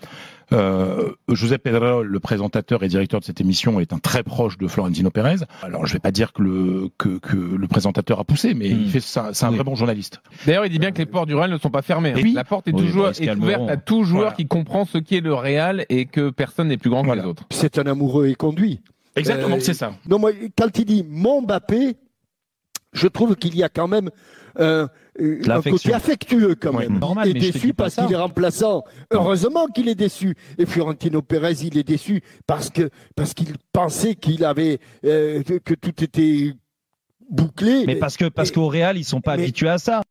Speaker 23: Euh, José Pedro, le présentateur et directeur de cette émission, est un très proche de Florentino Pérez. Alors je vais pas dire que le que, que le présentateur a poussé, mais il fait ça. C'est un vrai bon journaliste.
Speaker 16: D'ailleurs, il dit bien que les portes du Real ne sont pas fermées. hein.
Speaker 23: Oui.
Speaker 16: La porte est
Speaker 23: Oui,
Speaker 16: toujours est ouverte à tout joueur
Speaker 23: Voilà.
Speaker 16: qui comprend ce qu'est le Real et que personne n'est plus grand que les autres.
Speaker 24: C'est un amoureux éconduit.
Speaker 16: Exactement, c'est ça.
Speaker 24: Non, moi, quand il dit mon Mbappé, je trouve qu'il y a quand même euh, euh, un
Speaker 16: L'affection.
Speaker 24: côté affectueux quand
Speaker 16: Ouais.
Speaker 24: même.
Speaker 16: Normal, je te
Speaker 24: déçu parce qu'il est remplaçant. Heureusement qu'il est déçu. Et Fiorentino Pérez, il est déçu parce que parce qu'il pensait qu'il avait euh, que, que tout était bouclé.
Speaker 25: Mais parce que parce qu'au Real, ils sont pas habitués à ça.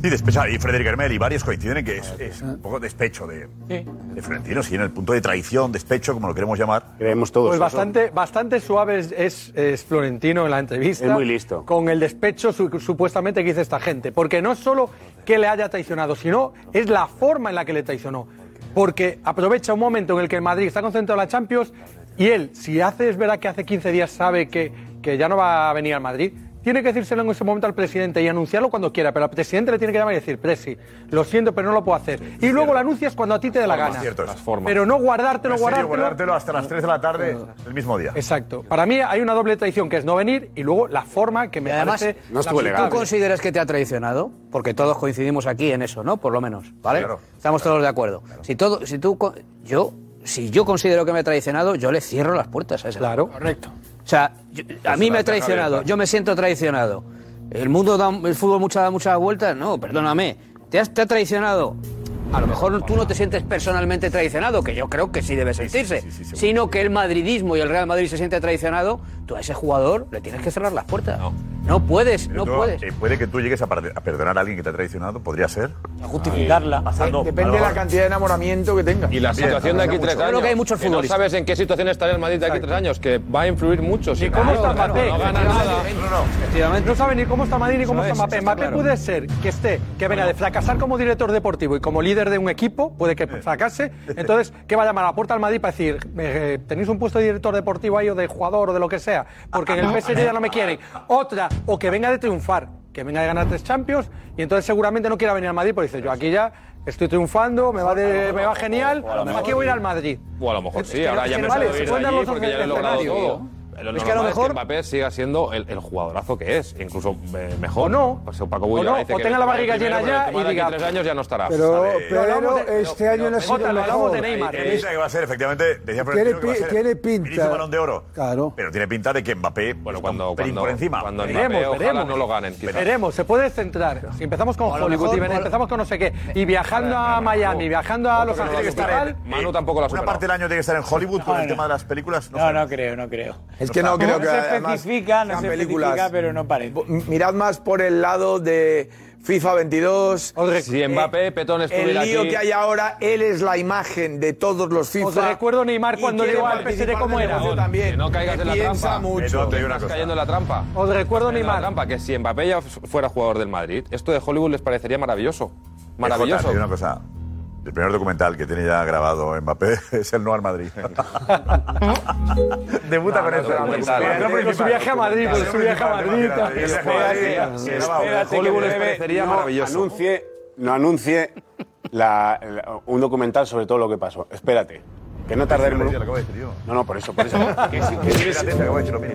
Speaker 6: Sí, despechar. Y Frederic Hermel y varios coinciden en que es, es un poco despecho de, de Florentino, sí, en el punto de traición, despecho, como lo queremos llamar.
Speaker 13: Creemos todos.
Speaker 12: Pues bastante, bastante suave es, es- es Florentino en la entrevista.
Speaker 13: Es muy listo.
Speaker 12: Con el despecho su- supuestamente que dice esta gente. Porque no es solo que le haya traicionado, sino es la forma en la que le traicionó. Porque aprovecha un momento en el que el Madrid está concentrado en la Champions y él, si hace, es verdad que hace 15 días sabe que, que ya no va a venir al Madrid, tiene que decírselo en ese momento al presidente y anunciarlo cuando quiera, pero al presidente le tiene que llamar y decir, Presi, lo siento, pero no lo puedo hacer. Y luego lo anuncias cuando a ti te dé la gana.
Speaker 6: cierto es.
Speaker 12: Pero no guardártelo,
Speaker 6: serio,
Speaker 12: guardártelo.
Speaker 6: guardártelo hasta las 3 de la tarde del mismo día.
Speaker 12: Exacto. Para mí hay una doble traición que es no venir y luego la forma que me
Speaker 17: además,
Speaker 12: parece.
Speaker 17: ¿Tú consideras que te ha traicionado? Porque todos coincidimos aquí en eso, ¿no? Por lo menos, ¿vale? Estamos todos de acuerdo. Si todo, si tú, co- yo, si yo considero que me ha traicionado, yo le cierro las puertas a ese. Claro,
Speaker 12: correcto.
Speaker 17: O sea, yo- a mí me ha traicionado, yo me siento traicionado. El mundo da, el fútbol muchas da muchas vueltas, no, perdóname. ¿Te, has, te ha traicionado? A lo mejor tú no te sientes personalmente traicionado, que yo creo que sí debe sentirse, sino que el madridismo y el Real Madrid se siente traicionado, tú a ese jugador le tienes que cerrar las puertas. No, puedes, no
Speaker 6: Tú,
Speaker 17: puedes.
Speaker 6: eh, puede que tú llegues a, perdonar a alguien que te ha traicionado, podría ser.
Speaker 14: A justificarla.
Speaker 6: Pasando,
Speaker 18: Depende de la cantidad de enamoramiento que tenga.
Speaker 16: Y la situación de aquí tres años.
Speaker 18: Creo que hay muchos
Speaker 16: no
Speaker 18: futbolistas.
Speaker 16: sabes en qué situación estará el Madrid de aquí tres años, que va a influir mucho. Si
Speaker 12: ¿Cómo
Speaker 16: Claro,
Speaker 12: está
Speaker 16: claro,
Speaker 12: Mbappé?
Speaker 16: No gana nada.
Speaker 12: No sabe ni cómo está Madrid ni cómo está
Speaker 16: es,
Speaker 12: Mbappé. Mbappé
Speaker 16: claro.
Speaker 12: puede ser que esté, que venga de fracasar como director deportivo y como líder de un equipo, puede que fracase. Entonces, ¿qué va a llamar a la puerta al Madrid para decir, eh, tenéis un puesto de director deportivo ahí o de jugador o de lo que sea? Porque en el PSG ya no me quieren. Otra, o que venga de triunfar, que venga de ganar tres Champions y entonces seguramente no quiera venir al Madrid porque dice, yo aquí ya estoy triunfando, me va, de- me va genial, aquí voy a ir al Madrid.
Speaker 16: O a lo mejor sí, ahora ya me
Speaker 12: vale, se pueden dar los escenarios.
Speaker 16: Lo
Speaker 17: Es que a lo mejor-
Speaker 16: que Mbappé siga siendo el, el jugadorazo que es, incluso eh, mejor.
Speaker 12: O no.
Speaker 16: Pues Paco
Speaker 12: O
Speaker 16: Bullo
Speaker 12: no,
Speaker 16: dice
Speaker 12: o
Speaker 16: que
Speaker 12: tenga la barriga llena ya y diga-
Speaker 16: tres años ya no estará.
Speaker 26: Pero, pero este año no ha sido
Speaker 12: hablamos de
Speaker 26: mejor.
Speaker 12: Neymar.
Speaker 6: Tiene pinta de que va a ser, efectivamente, decía
Speaker 26: Tiene pinta.
Speaker 6: Balón de Oro.
Speaker 26: Claro.
Speaker 6: Pero tiene pinta de que Mbappé bueno,
Speaker 16: cuando,
Speaker 6: por encima.
Speaker 16: cuando
Speaker 12: Veremos,
Speaker 16: no lo ganen.
Speaker 12: Veremos, se puede centrar. Si empezamos con
Speaker 17: O
Speaker 12: Hollywood
Speaker 17: mejor-
Speaker 12: y
Speaker 17: o
Speaker 12: empezamos con no sé qué, y viajando a Miami, viajando a Los Ángeles
Speaker 16: Manu tampoco lo ha
Speaker 6: Una parte del año tiene que estar en Hollywood por el tema de las películas.
Speaker 14: No, no creo, no creo.
Speaker 18: Es que no, creo que
Speaker 14: se
Speaker 18: además
Speaker 14: especifica, no
Speaker 18: sean
Speaker 14: se
Speaker 18: películas.
Speaker 14: especifica, pero no parece.
Speaker 18: Mirad más por el lado de FIFA 22.
Speaker 16: Si Mbappé, Petón
Speaker 18: El
Speaker 16: estuviera
Speaker 18: lío
Speaker 16: aquí-
Speaker 18: que hay ahora, él es la imagen de todos los FIFA.
Speaker 12: Os recuerdo Neymar cuando llegó al PSG cómo
Speaker 18: del
Speaker 12: era.
Speaker 18: también.
Speaker 16: Que no caigas
Speaker 18: que
Speaker 16: en la trampa.
Speaker 18: mucho.
Speaker 6: Te
Speaker 16: Estás cayendo en la trampa.
Speaker 12: Os recuerdo
Speaker 16: En la
Speaker 12: Neymar.
Speaker 16: trampa, que si Mbappé ya fuera jugador del Madrid, esto de Hollywood les parecería maravilloso. Maravilloso.
Speaker 6: una cosa. El primer documental que tiene ya grabado Mbappé es el No al Madrid. Debuta con eso.
Speaker 12: Con su viaje a Madrid, con su viaje a Madrid.
Speaker 16: Hollywood les parecería
Speaker 13: no
Speaker 16: maravilloso.
Speaker 13: Anuncie, no anuncie la- la- un documental sobre todo lo que pasó. Espérate. Que no
Speaker 6: decir yo.
Speaker 13: No, no, por eso, por eso. Que, sí, que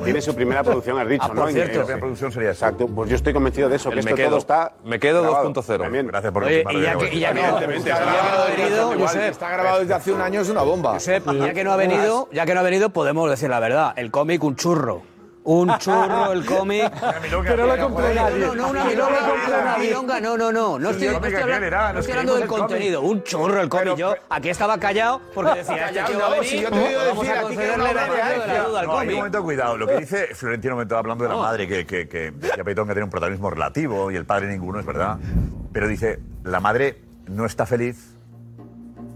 Speaker 13: tiene, su primera producción, has dicho,
Speaker 6: Ah,
Speaker 13: ¿no?
Speaker 6: cierto. La primera producción sería esa.
Speaker 13: Exacto, pues yo estoy convencido de eso,
Speaker 16: El
Speaker 13: que
Speaker 16: me
Speaker 13: esto
Speaker 16: quedo.
Speaker 13: todo está.
Speaker 16: Me quedo
Speaker 13: grabado.
Speaker 16: 2.0.
Speaker 13: También.
Speaker 6: Gracias por
Speaker 17: Oye, y ya
Speaker 6: que
Speaker 17: y ya
Speaker 6: Evidentemente.
Speaker 17: no ha venido,
Speaker 18: Igual,
Speaker 17: Josep,
Speaker 18: está grabado desde hace un año, es una bomba.
Speaker 17: Josep, ya que no ha venido, ya que no ha venido, podemos decir la verdad. El cómic, un churro. Un churro, el cómic.
Speaker 12: Que no lo compró nadie.
Speaker 17: No, no, una milonga, una milonga, no, no, no. No estoy, no estoy hablando, no estoy hablando del contenido. Un churro, el cómic. Yo aquí estaba callado porque decía, este tío va a
Speaker 18: si yo te he oído decir
Speaker 17: a
Speaker 18: a ti que no
Speaker 17: la duda al
Speaker 6: hay un
Speaker 17: cómic.
Speaker 6: momento cuidado. Lo que dice Florentino, un momento hablando de la madre, que, que, que decía Petón que tiene un protagonismo relativo y el padre ninguno, es verdad. Pero dice, la madre no está feliz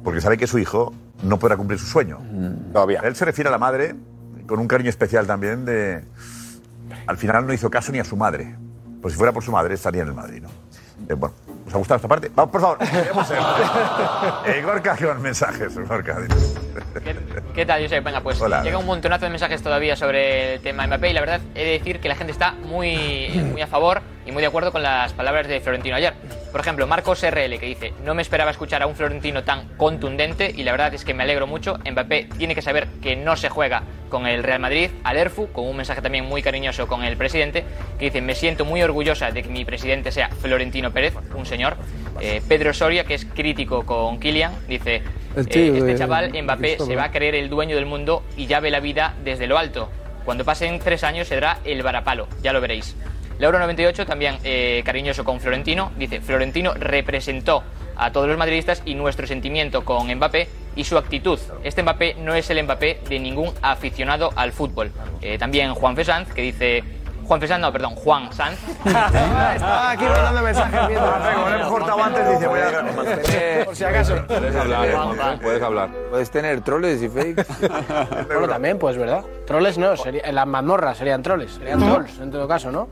Speaker 6: porque sabe que su hijo no podrá cumplir su sueño.
Speaker 13: Todavía.
Speaker 6: Él se refiere a la madre con un cariño especial también de... Al final no hizo caso ni a su madre. Pues si fuera por su madre estaría en el Madrid, ¿no? Eh, bueno, ¿os ha gustado esta parte? Vamos, por favor. ver. Eh, Gorka, con mensajes. Gorka, dinos.
Speaker 7: ¿Qué tal, Josep? Venga, pues
Speaker 6: Hola.
Speaker 7: llega un montonazo de mensajes todavía sobre el tema Mbappé y la verdad he de decir que la gente está muy, muy a favor y muy de acuerdo con las palabras de Florentino ayer. Por ejemplo, Marcos RL que dice, no me esperaba escuchar a un Florentino tan contundente y la verdad es que me alegro mucho. Mbappé tiene que saber que no se juega con el Real Madrid, al ERFU, con un mensaje también muy cariñoso con el presidente, que dice, me siento muy orgullosa de que mi presidente sea Florentino Pérez, un señor. Eh, Pedro Soria, que es crítico con Kylian, dice, eh, este chaval Mbappé se va a creer el dueño del mundo y ya ve la vida desde lo alto. Cuando pasen tres años será el varapalo, ya lo veréis. Lauro98 también eh, cariñoso con Florentino, dice, Florentino representó a todos los madridistas y nuestro sentimiento con Mbappé y su actitud. Este Mbappé no es el Mbappé de ningún aficionado al fútbol. Eh, también Juan Fesanz, que dice... Juan Fesanz, no, perdón, Juan Sanz.
Speaker 1: Estaba aquí mandando mensajes viendo.
Speaker 6: Como le hemos cortado antes, dice, voy a...
Speaker 1: Por si acaso.
Speaker 16: Puedes hablar, puedes hablar.
Speaker 18: Puedes tener troles y fakes.
Speaker 1: Bueno, también, pues, ¿verdad? Troles no, las mazmorras serían troles, serían trolls en todo caso, ¿no?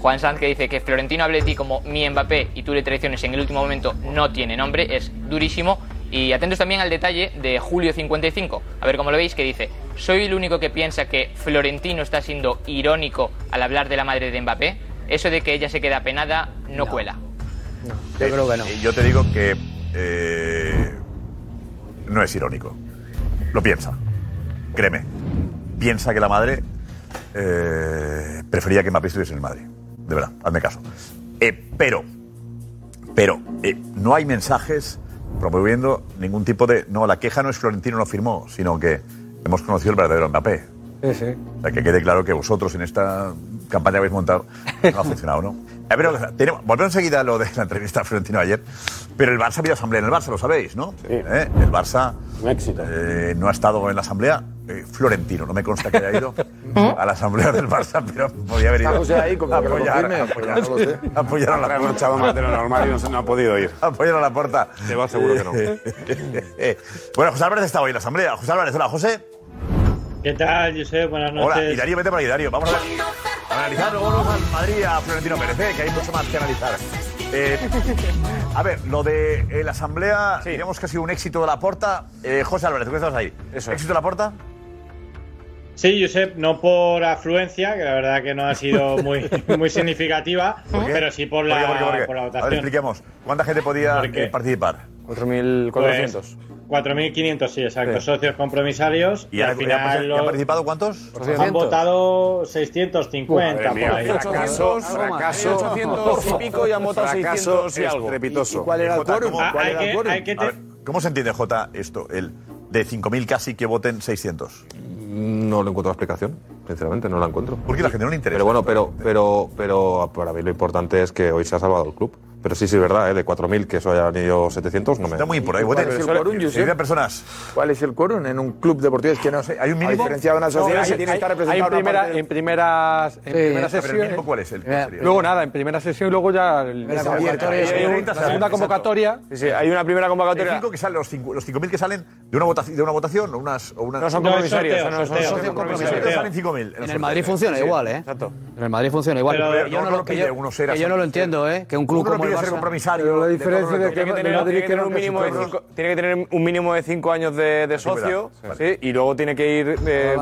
Speaker 7: Juan Sanz que dice que Florentino hable de ti como mi Mbappé y tú le traiciones en el último momento no tiene nombre, es durísimo. Y atentos también al detalle de Julio55, a ver cómo lo veis, que dice, soy el único que piensa que Florentino está siendo irónico al hablar de la madre de Mbappé, eso de que ella se queda penada no, cuela.
Speaker 17: Yo creo que no.
Speaker 6: Eh, Yo te digo que eh, no es irónico. Lo piensa. Créeme. Piensa que la madre eh, prefería que Mbappé estuviese en el Madrid. De verdad, hazme caso. Eh, pero, pero, eh, no hay mensajes promoviendo ningún tipo de... No, la queja no es Florentino no firmó, sino que hemos conocido el verdadero Mbappé.
Speaker 12: Sí, sí.
Speaker 6: O sea, que quede claro que vosotros en esta campaña que habéis montado no ha funcionado, ¿no? A ver, tenemos, volvemos enseguida a lo de la entrevista a Florentino ayer, pero el Barça ha habido asamblea en el Barça, lo sabéis, ¿no? ¿Eh? El Barça eh, no ha estado en la asamblea. Eh, Florentino, no me consta que haya ido a la asamblea del Barça, pero podía haber ido
Speaker 18: Está José ahí, como
Speaker 6: a
Speaker 18: que lo
Speaker 6: apoyar, apoyar,
Speaker 18: No lo sé.
Speaker 6: apoyar a la
Speaker 13: echado más de lo normal y no, se- no ha podido ir.
Speaker 6: Apoyar a la puerta.
Speaker 16: Te va seguro que no.
Speaker 6: bueno, José Álvarez está hoy en la asamblea. José Álvarez, hola, José.
Speaker 27: ¿Qué tal, José? Buenas noches.
Speaker 6: Hola, y Darío, vete por ahí, Darío. Vamos a ver. A analizar, luego vamos al Madrid a Florentino Pérez, ¿eh? que hay mucho más que analizar. Eh, a ver, lo de eh, la asamblea, digamos que ha sido un éxito de la porta. Eh, José Álvarez, ¿tú qué estás ahí? ¿Éxito de la porta?
Speaker 27: Sí, Josep, no por afluencia, que la verdad que no ha sido muy, muy significativa, pero sí por
Speaker 6: ¿Por
Speaker 27: la,
Speaker 6: qué, por qué, por qué?
Speaker 27: por la
Speaker 6: A ver,
Speaker 27: votación.
Speaker 6: expliquemos. ¿Cuánta gente podía eh, participar?
Speaker 19: 4.400.
Speaker 27: Pues, 4.500, sí, exacto.
Speaker 19: Sí.
Speaker 27: Socios compromisarios.
Speaker 6: ¿Y
Speaker 27: al
Speaker 6: y ha-
Speaker 27: final
Speaker 6: y
Speaker 27: los-
Speaker 6: participado cuántos?
Speaker 27: Han votado 650
Speaker 6: Madre
Speaker 27: por ahí.
Speaker 6: fracaso,
Speaker 19: fracaso. 800 y pico y han votado
Speaker 6: Fracaso
Speaker 19: 600 y algo.
Speaker 6: estrepitoso.
Speaker 19: ¿Y cuál era el
Speaker 6: Jota,
Speaker 19: quórum?
Speaker 6: ¿cómo-
Speaker 19: Ah,
Speaker 6: cuál era el quórum?
Speaker 19: que
Speaker 6: A ver, ¿Cómo se entiende, Jota, esto? El de 5.000 casi que voten 600.
Speaker 16: No le encuentro la explicación, sinceramente, no la encuentro.
Speaker 6: Porque la gente no le interesa.
Speaker 16: Pero bueno, pero, pero, pero para mí lo importante es que hoy se ha salvado el club. Pero sí, sí, es verdad, ¿eh? de 4.000 que eso hayan ido 700, no me...
Speaker 6: Está muy por ahí.
Speaker 28: ¿Cuál es el quórum, Josep?
Speaker 6: personas.
Speaker 28: ¿Cuál es el quórum en un club deportivo? Es que no sé.
Speaker 6: ¿Hay un
Speaker 28: A diferencia de una sociedad
Speaker 12: hay-
Speaker 28: que tiene que estar
Speaker 12: hay-
Speaker 28: representada
Speaker 12: en,
Speaker 28: una
Speaker 12: primera- en primeras, en
Speaker 28: Sí.
Speaker 12: primera
Speaker 28: el
Speaker 12: sesión.
Speaker 28: mínimo, ¿cuál es? El-
Speaker 12: Eh, Luego nada, en primera sesión y luego ya. el-
Speaker 6: Primera
Speaker 12: la
Speaker 6: convocatoria,
Speaker 12: hay
Speaker 6: sí,
Speaker 12: un-
Speaker 6: 30
Speaker 12: la segunda convocatoria.
Speaker 19: Sí, sí, hay una primera convocatoria.
Speaker 6: Hay cinco que salen, los cinco- los 5.000 que salen de una votación, de una votación o unas. O unas
Speaker 19: No, son compromisarios, son- son
Speaker 6: socios compromisarios. Salen 5.000.
Speaker 17: En el Madrid funciona igual, ¿eh?
Speaker 19: Exacto.
Speaker 17: En el Madrid funciona igual. Yo
Speaker 6: no
Speaker 17: no
Speaker 6: lo
Speaker 17: no entiendo, ¿eh? Que un club
Speaker 6: no
Speaker 17: como
Speaker 6: pide ser compromisario.
Speaker 24: Pero la diferencia de
Speaker 6: que-
Speaker 24: que
Speaker 19: Tiene que tener,
Speaker 24: Madrid
Speaker 19: que un mínimo de cinco, tiene que tener un mínimo de cinco años de, de socio ¿sí? y luego tiene que ir eh,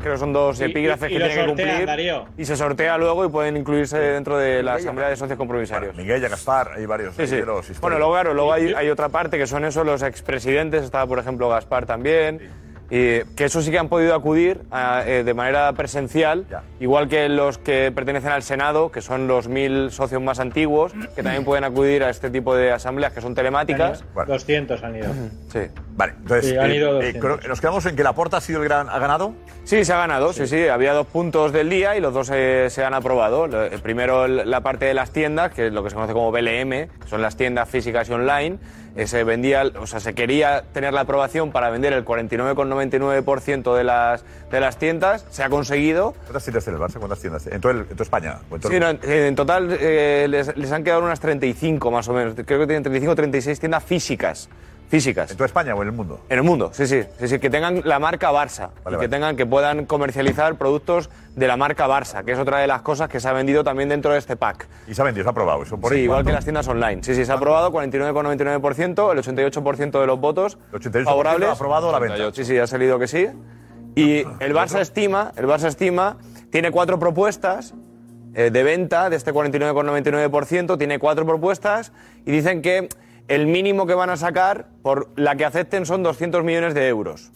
Speaker 19: creo que son dos epígrafes
Speaker 27: y- y
Speaker 19: que tiene que cumplir
Speaker 27: Darío.
Speaker 19: y se sortea luego y pueden incluirse dentro de la asamblea de socios compromisarios
Speaker 6: Miguel y Gaspar, hay varios.
Speaker 19: Sí, sí. Bueno, luego, claro, luego hay, hay otra parte que son esos los expresidentes, estaba por ejemplo Gaspar también, y que eso sí que han podido acudir a, eh, de manera presencial, igual que los que pertenecen al Senado, que son los mil socios más antiguos, que también pueden acudir a este tipo de asambleas que son telemáticas.
Speaker 27: 200 han ido.
Speaker 19: Sí.
Speaker 6: Vale, entonces,
Speaker 27: Sí, han
Speaker 6: eh,
Speaker 27: ido
Speaker 6: eh,
Speaker 27: 200.
Speaker 6: creo- nos quedamos en que Laporta ha sido el gran. ¿Ha ganado?
Speaker 19: Sí, se ha ganado, sí, sí. Había dos puntos del día y los dos eh, se han aprobado. El primero, la parte de las tiendas, que es lo que se conoce como BLM, que son las tiendas físicas y online. Se vendía, o sea, se quería tener la aprobación para vender el 49,99% de las, de las tiendas. Se ha conseguido.
Speaker 6: ¿Cuántas tiendas tiene el Barça? ¿Cuántas tiendas? En, todo el- en toda España. en todo el
Speaker 19: Sí, no,
Speaker 6: mundo?
Speaker 19: en, en total eh, les, les han quedado unas 35 más o menos. Creo que tienen 35 o 36 tiendas físicas. Físicas.
Speaker 6: ¿En toda España o en el mundo?
Speaker 19: En el mundo, sí, sí. sí, sí, que tengan la marca Barça y que tengan que puedan comercializar productos de la marca Barça, que es otra de las cosas que se ha vendido también dentro de este pack.
Speaker 6: Y se ha vendido, se ha aprobado eso. Por
Speaker 19: sí,
Speaker 6: ahí,
Speaker 19: igual que las tiendas online. Sí, sí, se ha aprobado 49,99%, el 88% de los votos
Speaker 6: El 88%
Speaker 19: favorables.
Speaker 6: ha aprobado la venta.
Speaker 19: Sí, sí, ha salido que sí. Y el Barça estima, el Barça estima, tiene cuatro propuestas eh, de venta de este 49,99%, tiene cuatro propuestas y dicen que el mínimo que van a sacar por la que acepten son 200 millones de euros.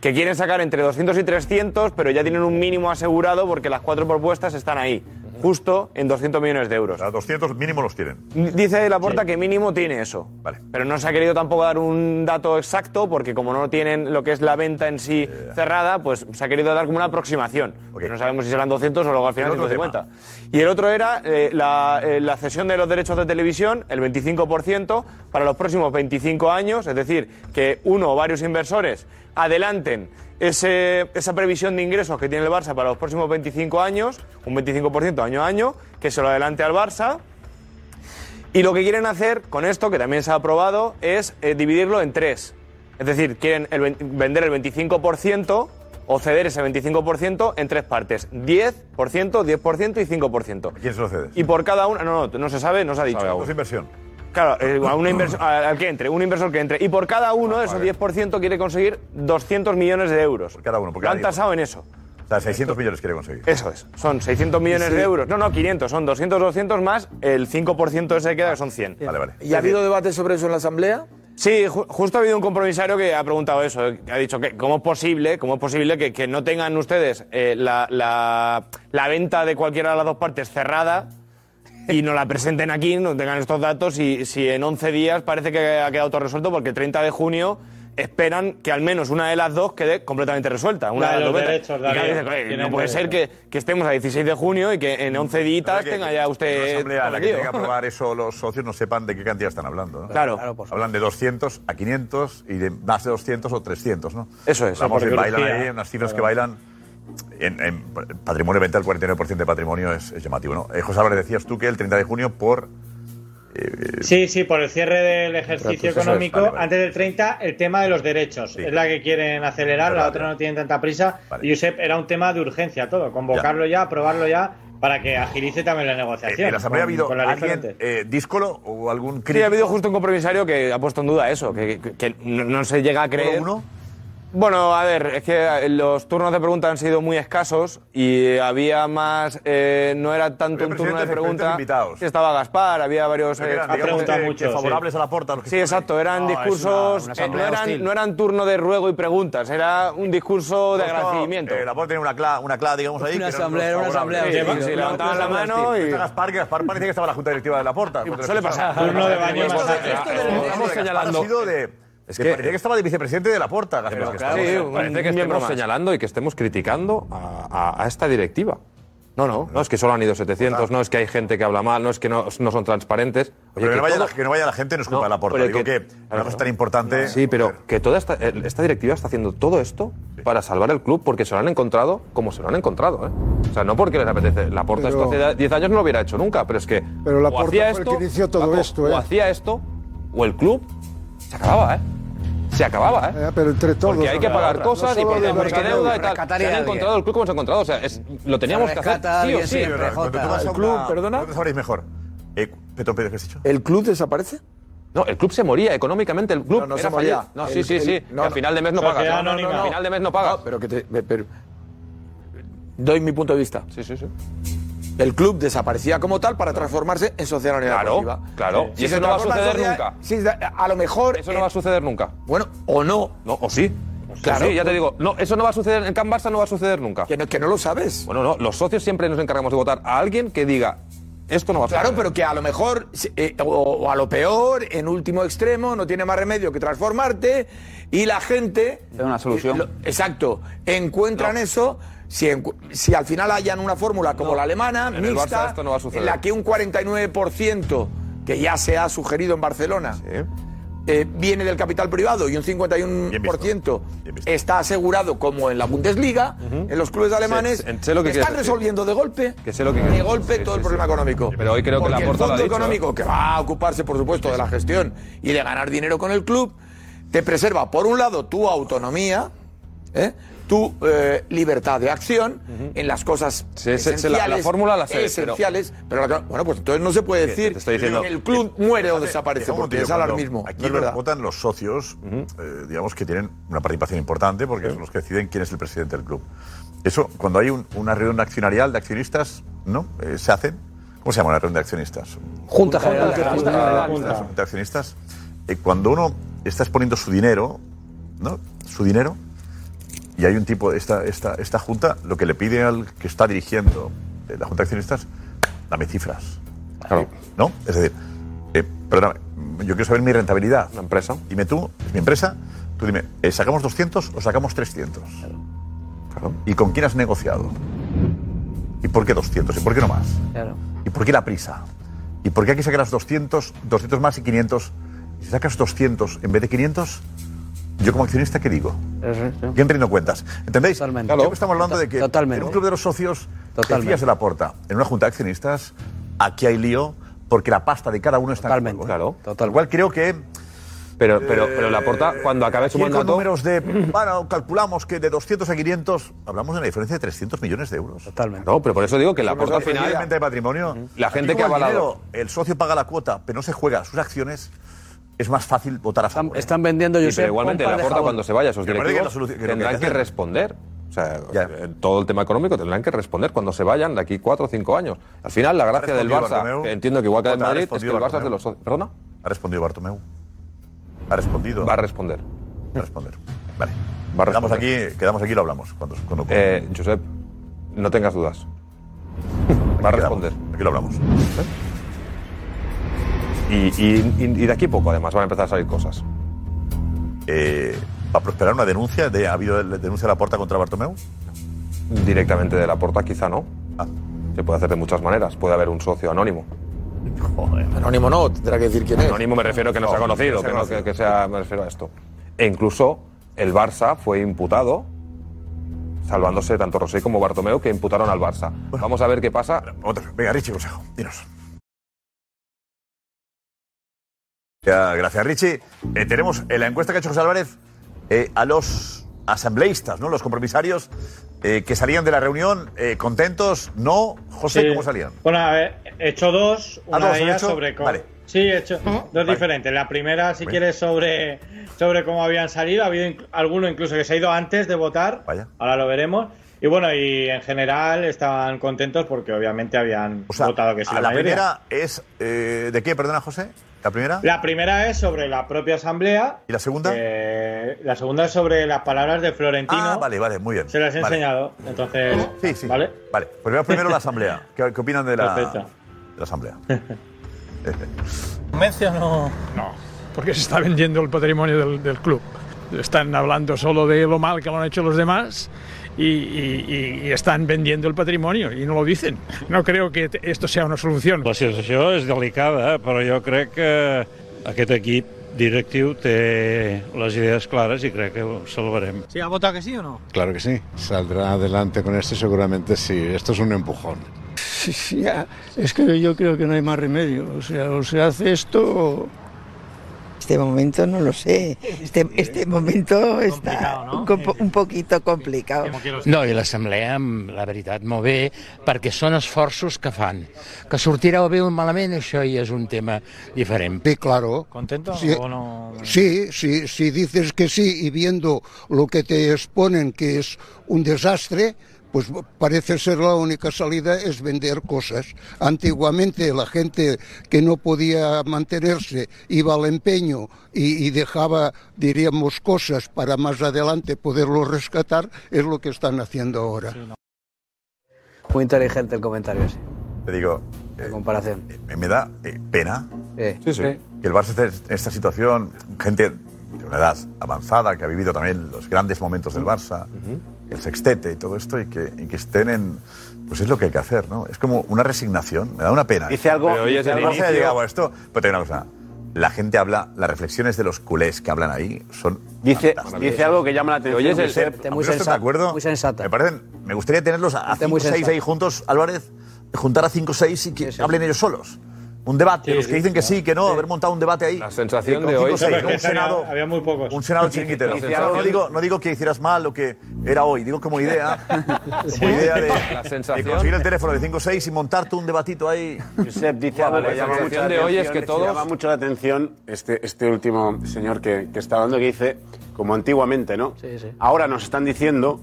Speaker 19: Que quieren sacar entre 200 y 300, pero ya tienen un mínimo asegurado porque las cuatro propuestas están ahí, justo en 200 millones de euros.
Speaker 6: A 200 mínimo los tienen.
Speaker 19: Dice Laporta que mínimo tiene eso. Pero no se ha querido tampoco dar un dato exacto porque como no tienen lo que es la venta en sí cerrada, pues se ha querido dar como una aproximación. Porque no sabemos si serán 200 o luego al final
Speaker 6: El otro
Speaker 19: 150. Y el otro era eh, la, eh, la cesión de los derechos de televisión, el 25% para los próximos 25 años, es decir, que uno o varios inversores adelanten ese- esa previsión de ingresos que tiene el Barça para los próximos 25 años, un 25% año a año, que se lo adelante al Barça. Y lo que quieren hacer con esto, que también se ha aprobado, es eh, dividirlo en tres. Es decir, quieren el vender el 25% o ceder ese 25% en tres partes. 10%, 10% y 5%.
Speaker 6: ¿Quién se lo cede?
Speaker 19: Y por cada una, no, no, no se sabe, no se ha dicho.
Speaker 6: Es inversión.
Speaker 19: Claro, eh, a una inversión, a- al que entre, un inversor que entre. Y por cada uno de esos 10% quiere conseguir 200 millones de euros. Por
Speaker 6: cada uno, por
Speaker 19: Lo
Speaker 6: cada
Speaker 19: han tasado en eso.
Speaker 6: O sea, 600 millones quiere conseguir.
Speaker 19: Eso es. Son 600 millones
Speaker 6: Sí.
Speaker 19: de euros. No, no, 500. Son 200, 200 más el 5% ese que queda, que son 100.
Speaker 6: Vale, vale.
Speaker 18: ¿Y ha habido debate sobre eso en la Asamblea?
Speaker 19: Sí, ju- justo ha habido un compromisario que ha preguntado eso, eh, que ha dicho que cómo es posible, cómo es posible que, que no tengan ustedes eh, la, la- la venta de cualquiera de las dos partes cerrada y no la presenten aquí, no tengan estos datos y si en 11 días parece que ha quedado todo resuelto porque el 30 de junio esperan que al menos una de las dos quede completamente resuelta. Una
Speaker 27: La de
Speaker 19: las
Speaker 27: los
Speaker 19: dos
Speaker 27: derechos,
Speaker 19: Y claro,
Speaker 27: Darío.
Speaker 19: dices, "Oye,
Speaker 27: Tienen
Speaker 19: no puede ser que, que estemos a 16 de junio y que en 11 días
Speaker 6: que-
Speaker 19: tenga ya usted...
Speaker 6: la asamblea a la que
Speaker 19: prometido".
Speaker 6: tenga que aprobar eso los socios no sepan de qué cantidad están hablando. ¿no?
Speaker 19: Claro. Claro, por
Speaker 6: Hablan de 200 a 500 y de más de 200 o 300, ¿no?
Speaker 19: Eso es.
Speaker 6: Vamos, bailan ahí unas cifras que
Speaker 19: Claro.
Speaker 6: bailan. En, en patrimonio venta, el 49% de patrimonio es, es llamativo, ¿no? Eh, José Álvarez, decías tú que el 30 de junio por...
Speaker 27: Sí, sí, por el cierre del ejercicio económico,
Speaker 6: vale, vale.
Speaker 27: antes del 30, el tema de los derechos. Es la que quieren acelerar, la otra no tienen tanta prisa. Y Josep, era un tema de urgencia todo, convocarlo ya, aprobarlo ya, para que agilice también la negociación.
Speaker 6: ¿En la asamblea ha habido alguien eh, díscolo o algún
Speaker 19: Sí,
Speaker 6: crítico?
Speaker 19: ha habido justo un compromisario que ha puesto en duda eso, que, que- que no, no se llega a creer.
Speaker 6: uno?
Speaker 19: Bueno, a ver, es que eh, los turnos de pregunta han sido muy escasos y había más. eh, no era tanto un turno de pregunta.
Speaker 6: invitados.
Speaker 19: Sí, estaba Gaspar, había varios. Eh, preguntas
Speaker 6: que- que favorables a la que
Speaker 19: Sí, exacto, eran
Speaker 6: No, es una-
Speaker 19: discursos.
Speaker 6: una
Speaker 19: eh, no,
Speaker 6: asamblea
Speaker 19: eran, no eran turno de ruego y preguntas, era un discurso de agradecimiento.
Speaker 6: eh, la porta tenía una cla, una cla, digamos ahí.
Speaker 19: Una asamblea, era una asamblea
Speaker 6: Sí,
Speaker 19: hostil.
Speaker 6: sí, levantaban la mano y. Gaspar, que Gaspar parecía que estaba en la junta directiva de la porta.
Speaker 19: suele pasar.
Speaker 6: Turno de
Speaker 19: baño
Speaker 6: Esto de- esto de-
Speaker 19: Estamos
Speaker 6: esto de
Speaker 19: señalando-
Speaker 6: ha sido de. Es que parecía que estaba de vicepresidente de la porta. Gaspar, que estaba-
Speaker 16: Sí,
Speaker 6: Parece
Speaker 16: parece que estemos
Speaker 6: más.
Speaker 16: señalando y que estemos criticando a, a- a esta directiva. No, no. No es que solo han ido 700, no es que hay gente que habla mal, no es que no, no son transparentes. Oye,
Speaker 6: Pero que, no vaya
Speaker 16: todo-
Speaker 6: la, que no vaya la gente no es culpa
Speaker 16: No,
Speaker 6: de la porta.
Speaker 16: pero
Speaker 6: Digo
Speaker 16: que-
Speaker 6: que, una cosa tan importante.
Speaker 16: Sí, pero que toda esta, esta directiva está haciendo todo esto para salvar el club porque se lo han encontrado como se lo han encontrado. ¿eh? O sea, no porque les apetece. La porta
Speaker 5: Pero-
Speaker 16: esto hace 10 años no lo hubiera hecho nunca, pero es que
Speaker 5: Pero
Speaker 16: o
Speaker 5: Laporta
Speaker 16: hacía
Speaker 5: fue el
Speaker 16: esto,
Speaker 5: que inició todo
Speaker 16: Paco,
Speaker 5: esto, ¿eh?
Speaker 16: o hacía esto, o el club se acababa, ¿eh? Se acababa, ¿eh?
Speaker 5: Eh, pero entre todos.
Speaker 16: Porque hay que
Speaker 5: no,
Speaker 16: pagar
Speaker 5: no
Speaker 16: cosas y porque hay mucha deuda y tal. Se han encontrado el club como se ha encontrado. O sea, es- lo teníamos que hacer sí o sí. El club, perdona.
Speaker 6: ¿Dónde sabréis mejor? Eh, Petro Pérez, ¿qué has dicho?
Speaker 3: ¿El club desaparece?
Speaker 16: No, el club se moría económicamente. El club
Speaker 3: No, no
Speaker 16: era
Speaker 3: se moría.
Speaker 16: fallido. No,
Speaker 3: El-
Speaker 16: sí, sí,
Speaker 3: el-
Speaker 16: sí.
Speaker 3: no,
Speaker 16: que a
Speaker 3: no.
Speaker 16: final de mes no pagas.
Speaker 3: anónima.
Speaker 16: A final de mes no pagas.
Speaker 3: No, pero que te, pero- doy mi punto de vista.
Speaker 16: Sí, sí, sí.
Speaker 3: El club desaparecía como tal para transformarse en sociedad anónima
Speaker 16: Claro,
Speaker 3: deportiva.
Speaker 16: claro.
Speaker 3: Si
Speaker 16: Y eso no va a suceder nunca.
Speaker 3: sí, a lo mejor.
Speaker 16: Eso no va a suceder nunca.
Speaker 3: Bueno, o no.
Speaker 16: No, o sí.
Speaker 3: Claro.
Speaker 16: Sí, ya te digo, no, eso no va a suceder en Can Barça, no va a suceder nunca.
Speaker 3: Que no, que no lo sabes.
Speaker 16: Bueno, no, los socios siempre nos encargamos de votar a alguien que diga, esto no va a suceder.
Speaker 3: Claro, pero que a lo mejor, eh, o, o a lo peor, en último extremo, no tiene más remedio que transformarte y la gente.
Speaker 8: Es una solución.
Speaker 3: eh, lo- exacto. Encuentran eso. Si, encu- si al final hayan una fórmula como la alemana,
Speaker 16: En
Speaker 3: mixta,
Speaker 16: no
Speaker 3: en la que un 49%, que ya se ha sugerido en Barcelona, eh, viene del capital privado y un 51% está asegurado como en la Bundesliga, en los clubes alemanes,
Speaker 16: Sé- sé lo que
Speaker 3: están
Speaker 16: decir.
Speaker 3: resolviendo de golpe,
Speaker 16: Que sé lo que
Speaker 3: de golpe
Speaker 16: decir,
Speaker 3: todo
Speaker 16: sí,
Speaker 3: el
Speaker 16: sí,
Speaker 3: problema
Speaker 16: sí.
Speaker 3: económico.
Speaker 16: Pero hoy creo que
Speaker 3: Porque
Speaker 16: la
Speaker 3: el
Speaker 16: lo
Speaker 3: fondo económico que va a ocuparse, por supuesto, de la gestión y de ganar dinero con el club, te preserva, por un lado, tu autonomía, ¿eh? Tu eh, libertad de acción en las cosas
Speaker 16: Sí, sí, sí, la-
Speaker 3: esenciales,
Speaker 16: la fórmula la sé, pero-
Speaker 3: esenciales, pero, la- bueno, pues entonces no se puede decir
Speaker 6: te estoy diciendo-
Speaker 3: que el club muere o
Speaker 6: Fíjate,
Speaker 3: desaparece, porque es
Speaker 6: momentillo, cuando
Speaker 3: alarmismo,
Speaker 6: Aquí
Speaker 3: no es
Speaker 6: lo
Speaker 3: verdad.
Speaker 6: votan los socios, eh, digamos que tienen una participación importante porque son los que deciden quién es el presidente del club. Eso, cuando hay un- una reunión accionarial de accionistas, ¿no? Eh, ¿Se hacen? ¿Cómo se llama una reunión de accionistas?
Speaker 17: Junta General.
Speaker 6: Junta
Speaker 17: Junta
Speaker 6: General
Speaker 17: General.
Speaker 6: de accionistas. Eh, cuando uno está exponiendo su dinero, ¿no? Su dinero, y hay un tipo, esta, esta, esta junta, lo que le pide al que está dirigiendo eh, la junta de accionistas, dame cifras. Claro. ¿No? Es decir, eh, perdóname, yo quiero saber mi rentabilidad.
Speaker 16: Una empresa.
Speaker 6: Dime tú, es mi empresa, tú dime, eh, ¿sacamos 200 o sacamos 300? Claro. ¿Y con quién has negociado? ¿Y por qué 200? ¿Y por qué no más?
Speaker 29: Claro.
Speaker 6: ¿Y por qué la prisa? ¿Y por qué aquí sacarás 200, 200 más y 500? Y si sacas 200 en vez de 500, yo como accionista, ¿qué digo? ¿Quién rindo cuentas? ¿Entendéis?
Speaker 17: Totalmente.
Speaker 6: Siempre estamos hablando de que
Speaker 17: Totalmente.
Speaker 6: en un club de los socios te
Speaker 17: Totalmente.
Speaker 6: fías de la porta. En una junta de accionistas, aquí hay lío porque la pasta de cada uno está
Speaker 17: Totalmente.
Speaker 6: en juego. Claro. Tal cual creo que...
Speaker 16: Pero, pero, pero la porta, cuando acabe su mandato.
Speaker 6: números de... Bueno, calculamos que de 200 a 500 hablamos de una diferencia de 300 millones de euros.
Speaker 17: Totalmente.
Speaker 16: No, pero por eso digo que la porta al final.
Speaker 6: De patrimonio.
Speaker 16: La gente que ha
Speaker 6: el
Speaker 16: avalado.
Speaker 6: dinero, El socio paga la cuota, pero no se juega sus acciones. Es más fácil votar a favor.
Speaker 17: Están vendiendo,
Speaker 16: Sí,
Speaker 17: Josep,
Speaker 16: pero igualmente la porta cuando se vaya, esos
Speaker 6: Me parece que
Speaker 16: directivos
Speaker 6: la solución- que lo que hay
Speaker 16: tendrán
Speaker 6: que
Speaker 16: que
Speaker 6: hacer-
Speaker 16: responder. O sea, eh, todo el tema económico tendrán que responder cuando se vayan de aquí cuatro o cinco años. Al final, la gracia del
Speaker 6: respondido
Speaker 16: Barça,
Speaker 6: Bartomeu?
Speaker 16: que entiendo que igual que del
Speaker 6: Jota, ha
Speaker 16: Madrid, es que
Speaker 6: respondido
Speaker 16: el Barça es de
Speaker 6: Bartomeu?
Speaker 16: los socios. ¿Perdona?
Speaker 6: ¿Ha respondido Bartomeu? ¿Ha respondido?
Speaker 16: Va a responder.
Speaker 6: Va a responder. Vale.
Speaker 16: Va a
Speaker 6: Quedamos
Speaker 16: responder.
Speaker 6: aquí, quedamos aquí y lo hablamos. Cuando, cuando,
Speaker 16: Eh, Josep, no tengas dudas. Va a responder.
Speaker 6: Aquí lo hablamos.
Speaker 16: Y, y- y- de aquí a poco, además, van a empezar a salir cosas.
Speaker 6: Eh, ¿Va a prosperar una denuncia? De, ¿Ha habido denuncia de la porta contra Bartomeu?
Speaker 16: Directamente de la porta, quizá no.
Speaker 6: Ah.
Speaker 16: Se puede hacer de muchas maneras. Puede haber un socio anónimo.
Speaker 3: Anónimo no, tendrá que decir quién es.
Speaker 16: Anónimo me refiero que no,
Speaker 6: No,
Speaker 16: sea conocido,
Speaker 6: que
Speaker 16: no- que- que sea, me refiero a esto. E incluso el Barça fue imputado, salvándose tanto Rosé como Bartomeu, que imputaron al Barça. Vamos a ver qué pasa.
Speaker 6: Otra. Venga, Richie, consejo. Dinos. Gracias, Richie. Eh, tenemos en la encuesta que ha hecho José Álvarez eh, a los asambleístas, ¿no? Los compromisarios eh, que salían de la reunión eh, contentos, ¿no? José,
Speaker 27: Sí.
Speaker 6: ¿cómo salían?
Speaker 27: Bueno, a ver, he hecho dos.
Speaker 6: Ah,
Speaker 27: Una
Speaker 6: dos,
Speaker 27: de
Speaker 6: ¿han
Speaker 27: ellas
Speaker 6: hecho?
Speaker 27: sobre.
Speaker 6: Vale.
Speaker 27: Sí, he hecho dos diferentes. La primera, si quieres, sobre, sobre cómo habían salido. Ha habido inc- alguno incluso que se ha ido antes de votar. Ahora lo veremos. Y bueno, y en general estaban contentos porque obviamente habían votado que sí.
Speaker 6: La
Speaker 27: mayoría.
Speaker 6: primera es. eh, ¿De qué, perdona, José? ¿La primera?
Speaker 27: La primera es sobre la propia asamblea.
Speaker 6: ¿Y la segunda?
Speaker 27: Eh, la segunda es sobre las palabras de Florentino.
Speaker 6: Ah, vale, vale, muy bien.
Speaker 27: Se las he
Speaker 6: Vale.
Speaker 27: enseñado. Entonces,
Speaker 6: Sí, sí.
Speaker 27: ¿vale?
Speaker 6: Vale, pues veamos primero la asamblea. ¿Qué, qué opinan de la,
Speaker 27: Perfecto.
Speaker 6: de la asamblea?
Speaker 26: ¿Convence o no? No, porque se está vendiendo el patrimonio del, del club. Están hablando solo de lo mal que lo han hecho los demás y, y- y están vendiendo el patrimonio y no lo dicen. No creo que esto sea una solución.
Speaker 30: La situació és delicada, però jo crec que aquest equip directiu té les idees clares i crec que ho salvarem.
Speaker 26: ¿Sí ha votado que sí o no?
Speaker 31: Claro que sí, saldrá adelante con esto seguramente sí. Esto es un empujón.
Speaker 32: Ya, es que yo creo que no hay más remedio. O sea, o se hace esto o...
Speaker 33: Este momento no lo sé. Este, este momento está un, co- un poquito complicado.
Speaker 34: No, i l'assemblea, la veritat, molt bé, perquè són esforços que fan. Que sortirà bé o malament, això ja és un tema diferent.
Speaker 32: Sí, claro.
Speaker 26: ¿Contento
Speaker 32: Sí,
Speaker 26: o no?
Speaker 32: sí, sí, si dices que sí y viendo lo que te exponen que es un desastre, pues parece ser la única salida es vender cosas. Antiguamente la gente que no podía mantenerse iba al empeño y, y dejaba, diríamos, cosas para más adelante poderlo rescatar, es lo que están haciendo ahora.
Speaker 17: Muy inteligente el comentario ese.
Speaker 6: Te digo.
Speaker 17: En comparación.
Speaker 6: Me, me da eh, pena
Speaker 17: Eh,
Speaker 6: que el Barça esté en esta situación, gente de una edad avanzada que ha vivido también los grandes momentos del Barça, el sextete y todo esto, y que, y que estén en. Pues es lo que hay que hacer, ¿no? Es como una resignación, me da una pena.
Speaker 13: Dice algo-
Speaker 6: Pero hoy es
Speaker 13: dice
Speaker 6: el
Speaker 13: algo-
Speaker 6: ha llegado a esto. Pero te digo una cosa. La gente habla, las reflexiones de los culés que hablan ahí son.
Speaker 13: Dice, dice algo que llama la atención.
Speaker 6: Oye, es el ser. No estés de acuerdo.
Speaker 17: Muy sensata.
Speaker 6: Me parecen. Me gustaría tenerlos a
Speaker 17: Gente muy
Speaker 6: 5 o 6
Speaker 17: sensata.
Speaker 6: ahí juntos, Álvarez, juntar a 5 o 6 y que hablen ellos solos. Un debate,
Speaker 16: Sí,
Speaker 6: los que
Speaker 16: sí,
Speaker 6: dicen que
Speaker 16: sí.
Speaker 6: sí, que no, haber montado un debate ahí. La
Speaker 16: sensación
Speaker 6: con
Speaker 16: de hoy-
Speaker 6: seis, un
Speaker 16: que había-
Speaker 6: senado,
Speaker 27: había muy pocos.
Speaker 6: un senado
Speaker 16: sensación-
Speaker 6: No digo, no digo que hicieras mal lo que era hoy, digo como idea, como idea de,
Speaker 16: La
Speaker 6: de
Speaker 16: sensación-
Speaker 6: conseguir el teléfono de 5 o 6 y montarte un debatito ahí.
Speaker 13: Josep dice algo que
Speaker 6: la
Speaker 13: llama mucho la
Speaker 6: sensación de hoy es que todos-
Speaker 13: llama mucho la atención este, este último señor que, que está hablando que dice, como antiguamente, ¿no? Ahora nos están diciendo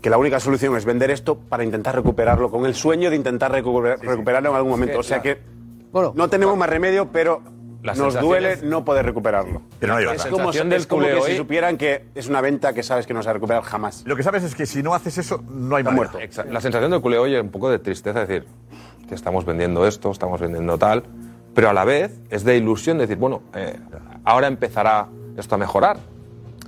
Speaker 13: que la única solución es vender esto para intentar recuperarlo, con el sueño de intentar recuperar- recuperarlo en algún momento. o sea que no tenemos más remedio, pero
Speaker 16: La
Speaker 13: nos duele
Speaker 16: es-
Speaker 13: no poder recuperarlo.
Speaker 6: Pero no hay
Speaker 13: es como,
Speaker 6: sensación
Speaker 13: es
Speaker 6: del
Speaker 13: como que si supieran que es una venta que sabes que no se va a recuperar jamás.
Speaker 6: Lo que sabes es que si no haces eso, no hay
Speaker 13: muerto.
Speaker 16: La sensación del culé hoy es un poco de tristeza, es decir, que estamos vendiendo esto, estamos vendiendo tal, pero a la vez es de ilusión decir, bueno, eh, ahora empezará esto a mejorar.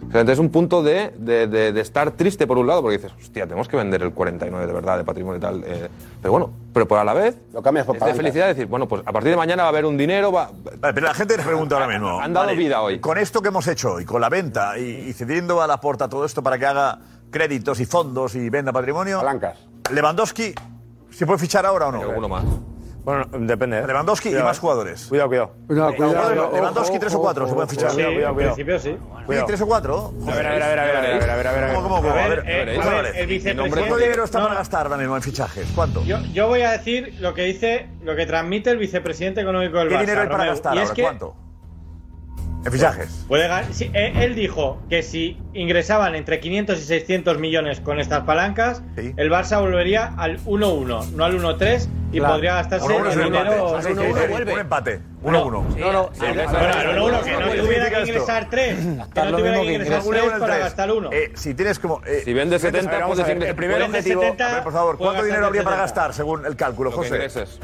Speaker 16: Entonces es un punto de, de- de- de estar triste por un lado, porque dices, hostia, tenemos que vender el 49 de verdad de patrimonio y tal. eh, pero bueno, pero por a la vez
Speaker 13: Lo cambias por
Speaker 16: es de felicidad decir, bueno, pues a partir de mañana va a haber un dinero, va,
Speaker 6: Vale, pero la gente te pregunta ahora mismo.
Speaker 16: Han dado
Speaker 6: vale,
Speaker 16: vida hoy.
Speaker 6: Con esto que hemos hecho hoy, con la venta y, y cediendo a la porta todo esto para que haga créditos y fondos y venda patrimonio.
Speaker 13: Palancas.
Speaker 6: Lewandowski, ¿se puede fichar ahora o no?
Speaker 16: alguno más.
Speaker 19: Bueno, depende. ¿eh?
Speaker 6: Lewandowski y
Speaker 19: Cuidado,
Speaker 6: más
Speaker 19: eh.
Speaker 6: jugadores.
Speaker 19: Cuidado, cuidado.
Speaker 6: Cuidado,
Speaker 19: cuidado.
Speaker 6: Lewandowski, tres o cuatro se pueden fichar.
Speaker 19: ojo. Cuidado, cuidado, cuidado.
Speaker 27: En principio sí.
Speaker 6: Sí, tres o cuatro.
Speaker 19: A ver, a ver, a ver, a ver, a ver, a ver, a ver, a ver.
Speaker 6: ¿Cómo, cómo, cómo?
Speaker 27: A
Speaker 6: A
Speaker 27: ver,
Speaker 6: ver,
Speaker 27: eh,
Speaker 6: José
Speaker 27: a ver, el vicepresidente-
Speaker 6: ¿Cuánto dinero está para gastar ahora mismo en fichajes? ¿Cuánto?
Speaker 27: Yo, yo voy a decir lo que dice, lo que transmite el vicepresidente económico del
Speaker 6: ¿Qué
Speaker 27: Barça,
Speaker 6: dinero hay para gastar
Speaker 27: y es
Speaker 6: ahora?
Speaker 27: que
Speaker 6: ¿Cuánto? En fichajes.
Speaker 27: puede ga- sí, eh, él dijo que si ingresaban entre 500 y 600 millones con estas palancas, el Barça volvería al 1-1, no al 1-3 y
Speaker 6: Claro.
Speaker 27: podría gastarse
Speaker 6: Uno, uno es
Speaker 27: el
Speaker 6: un
Speaker 27: dinero.
Speaker 6: Un empate. 1-1.
Speaker 27: No, no, bueno, al 1-1 que no tuviera que ingresar 3, que no tuviera que ingresar 3 para gastar 1.
Speaker 6: Eh, si tienes como. eh,
Speaker 16: Si vendes 70,
Speaker 6: vamos
Speaker 16: puedes.
Speaker 6: El primer objetivo.
Speaker 16: 70,
Speaker 6: a ver, por favor, ¿cuánto dinero habría para
Speaker 27: 70.
Speaker 6: gastar según el cálculo,
Speaker 16: Lo que
Speaker 6: José?
Speaker 16: ingreses.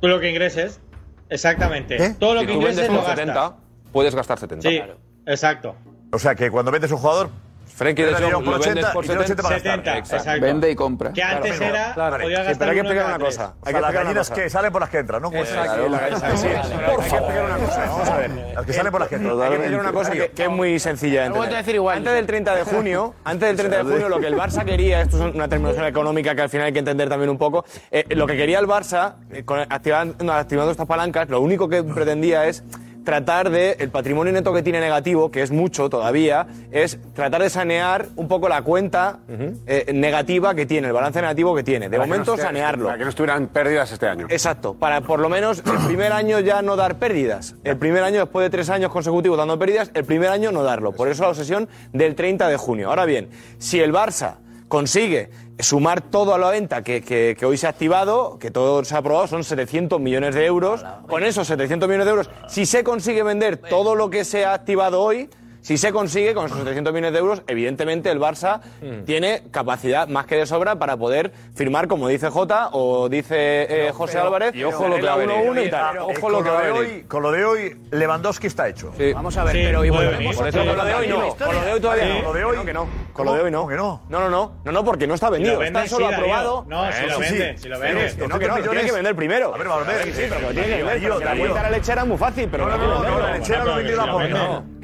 Speaker 27: Tú lo que ingreses, exactamente.
Speaker 6: ¿Eh?
Speaker 27: Todo lo
Speaker 16: Si
Speaker 27: que
Speaker 16: tú vendes
Speaker 27: ingreses lo
Speaker 16: por
Speaker 27: gastas.
Speaker 16: 70, puedes gastar 70.
Speaker 27: Sí, exacto.
Speaker 6: O sea que cuando vendes un jugador.
Speaker 16: Frenkie de Jong lo vendes
Speaker 6: 80
Speaker 16: por
Speaker 6: y tiene 80 para
Speaker 27: 70,
Speaker 6: gastar.
Speaker 27: exacto.
Speaker 8: Vende y compra.
Speaker 27: Que antes
Speaker 6: Claro,
Speaker 27: era,
Speaker 6: claro.
Speaker 27: podía
Speaker 6: Sí,
Speaker 27: gastar
Speaker 6: pero hay que explicar una cosa.
Speaker 13: Hay que
Speaker 6: las gallinas
Speaker 13: cosa.
Speaker 6: que salen por las que entran, ¿no? Pues,
Speaker 13: Exacto, la- sí, sí,
Speaker 6: por
Speaker 13: hay que explicar una cosa. Vamos a ver.
Speaker 6: Las que salen por las que entran.
Speaker 13: Hay que explicar una cosa que, que es muy sencilla de entender.
Speaker 14: decir igual.
Speaker 13: Antes del 30 de junio, antes del 30 de junio, lo que el Barça quería, esto es una terminología económica que al final hay que entender también un poco, eh, lo que quería el Barça, eh, con- activando, no, activando estas palancas, lo único que pretendía es
Speaker 19: tratar de, el patrimonio neto que tiene negativo, que es mucho todavía, es tratar de sanear un poco la cuenta eh, negativa que tiene, el balance negativo que tiene. De momento sanearlo.
Speaker 13: para que no estuvieran pérdidas este año.
Speaker 19: Exacto, para por lo menos el primer año ya no dar pérdidas. El primer año, después de tres años consecutivos dando pérdidas, el primer año no darlo. Por eso la obsesión del 30 de junio. Ahora bien, si el Barça consigue sumar todo a la venta que, que, hoy se ha activado, que todo se ha aprobado, son 700 millones de euros. Con esos 700 millones de euros, si se consigue vender todo lo que se ha activado hoy, si se consigue con esos 300 millones de euros, evidentemente el Barça mm. tiene capacidad más que de sobra para poder firmar, como dice Jota o dice eh, José
Speaker 6: pero,
Speaker 19: Álvarez.
Speaker 6: Y ojo lo que va a
Speaker 19: Ojo lo que va
Speaker 6: Hoy, con lo de hoy, Lewandowski está hecho. Sí.
Speaker 17: Vamos a ver, sí,
Speaker 19: pero
Speaker 17: igual.
Speaker 19: Bueno, con lo de hoy no. Con lo de hoy todavía sí. no.
Speaker 6: Con lo de hoy
Speaker 19: no. Con lo de hoy no.
Speaker 6: No.
Speaker 19: No, no, no. No, no, porque no está vendido.
Speaker 27: Vende,
Speaker 19: está solo aprobado.
Speaker 27: No, ah, si lo vende. Si lo
Speaker 19: vende. No, que no. Tiene que vender primero.
Speaker 6: A ver, vamos a ver.
Speaker 19: Sí, pero tiene que vender. La cuenta a la lechera es muy fácil, pero
Speaker 6: no. No, la lechera no vendió la
Speaker 19: por.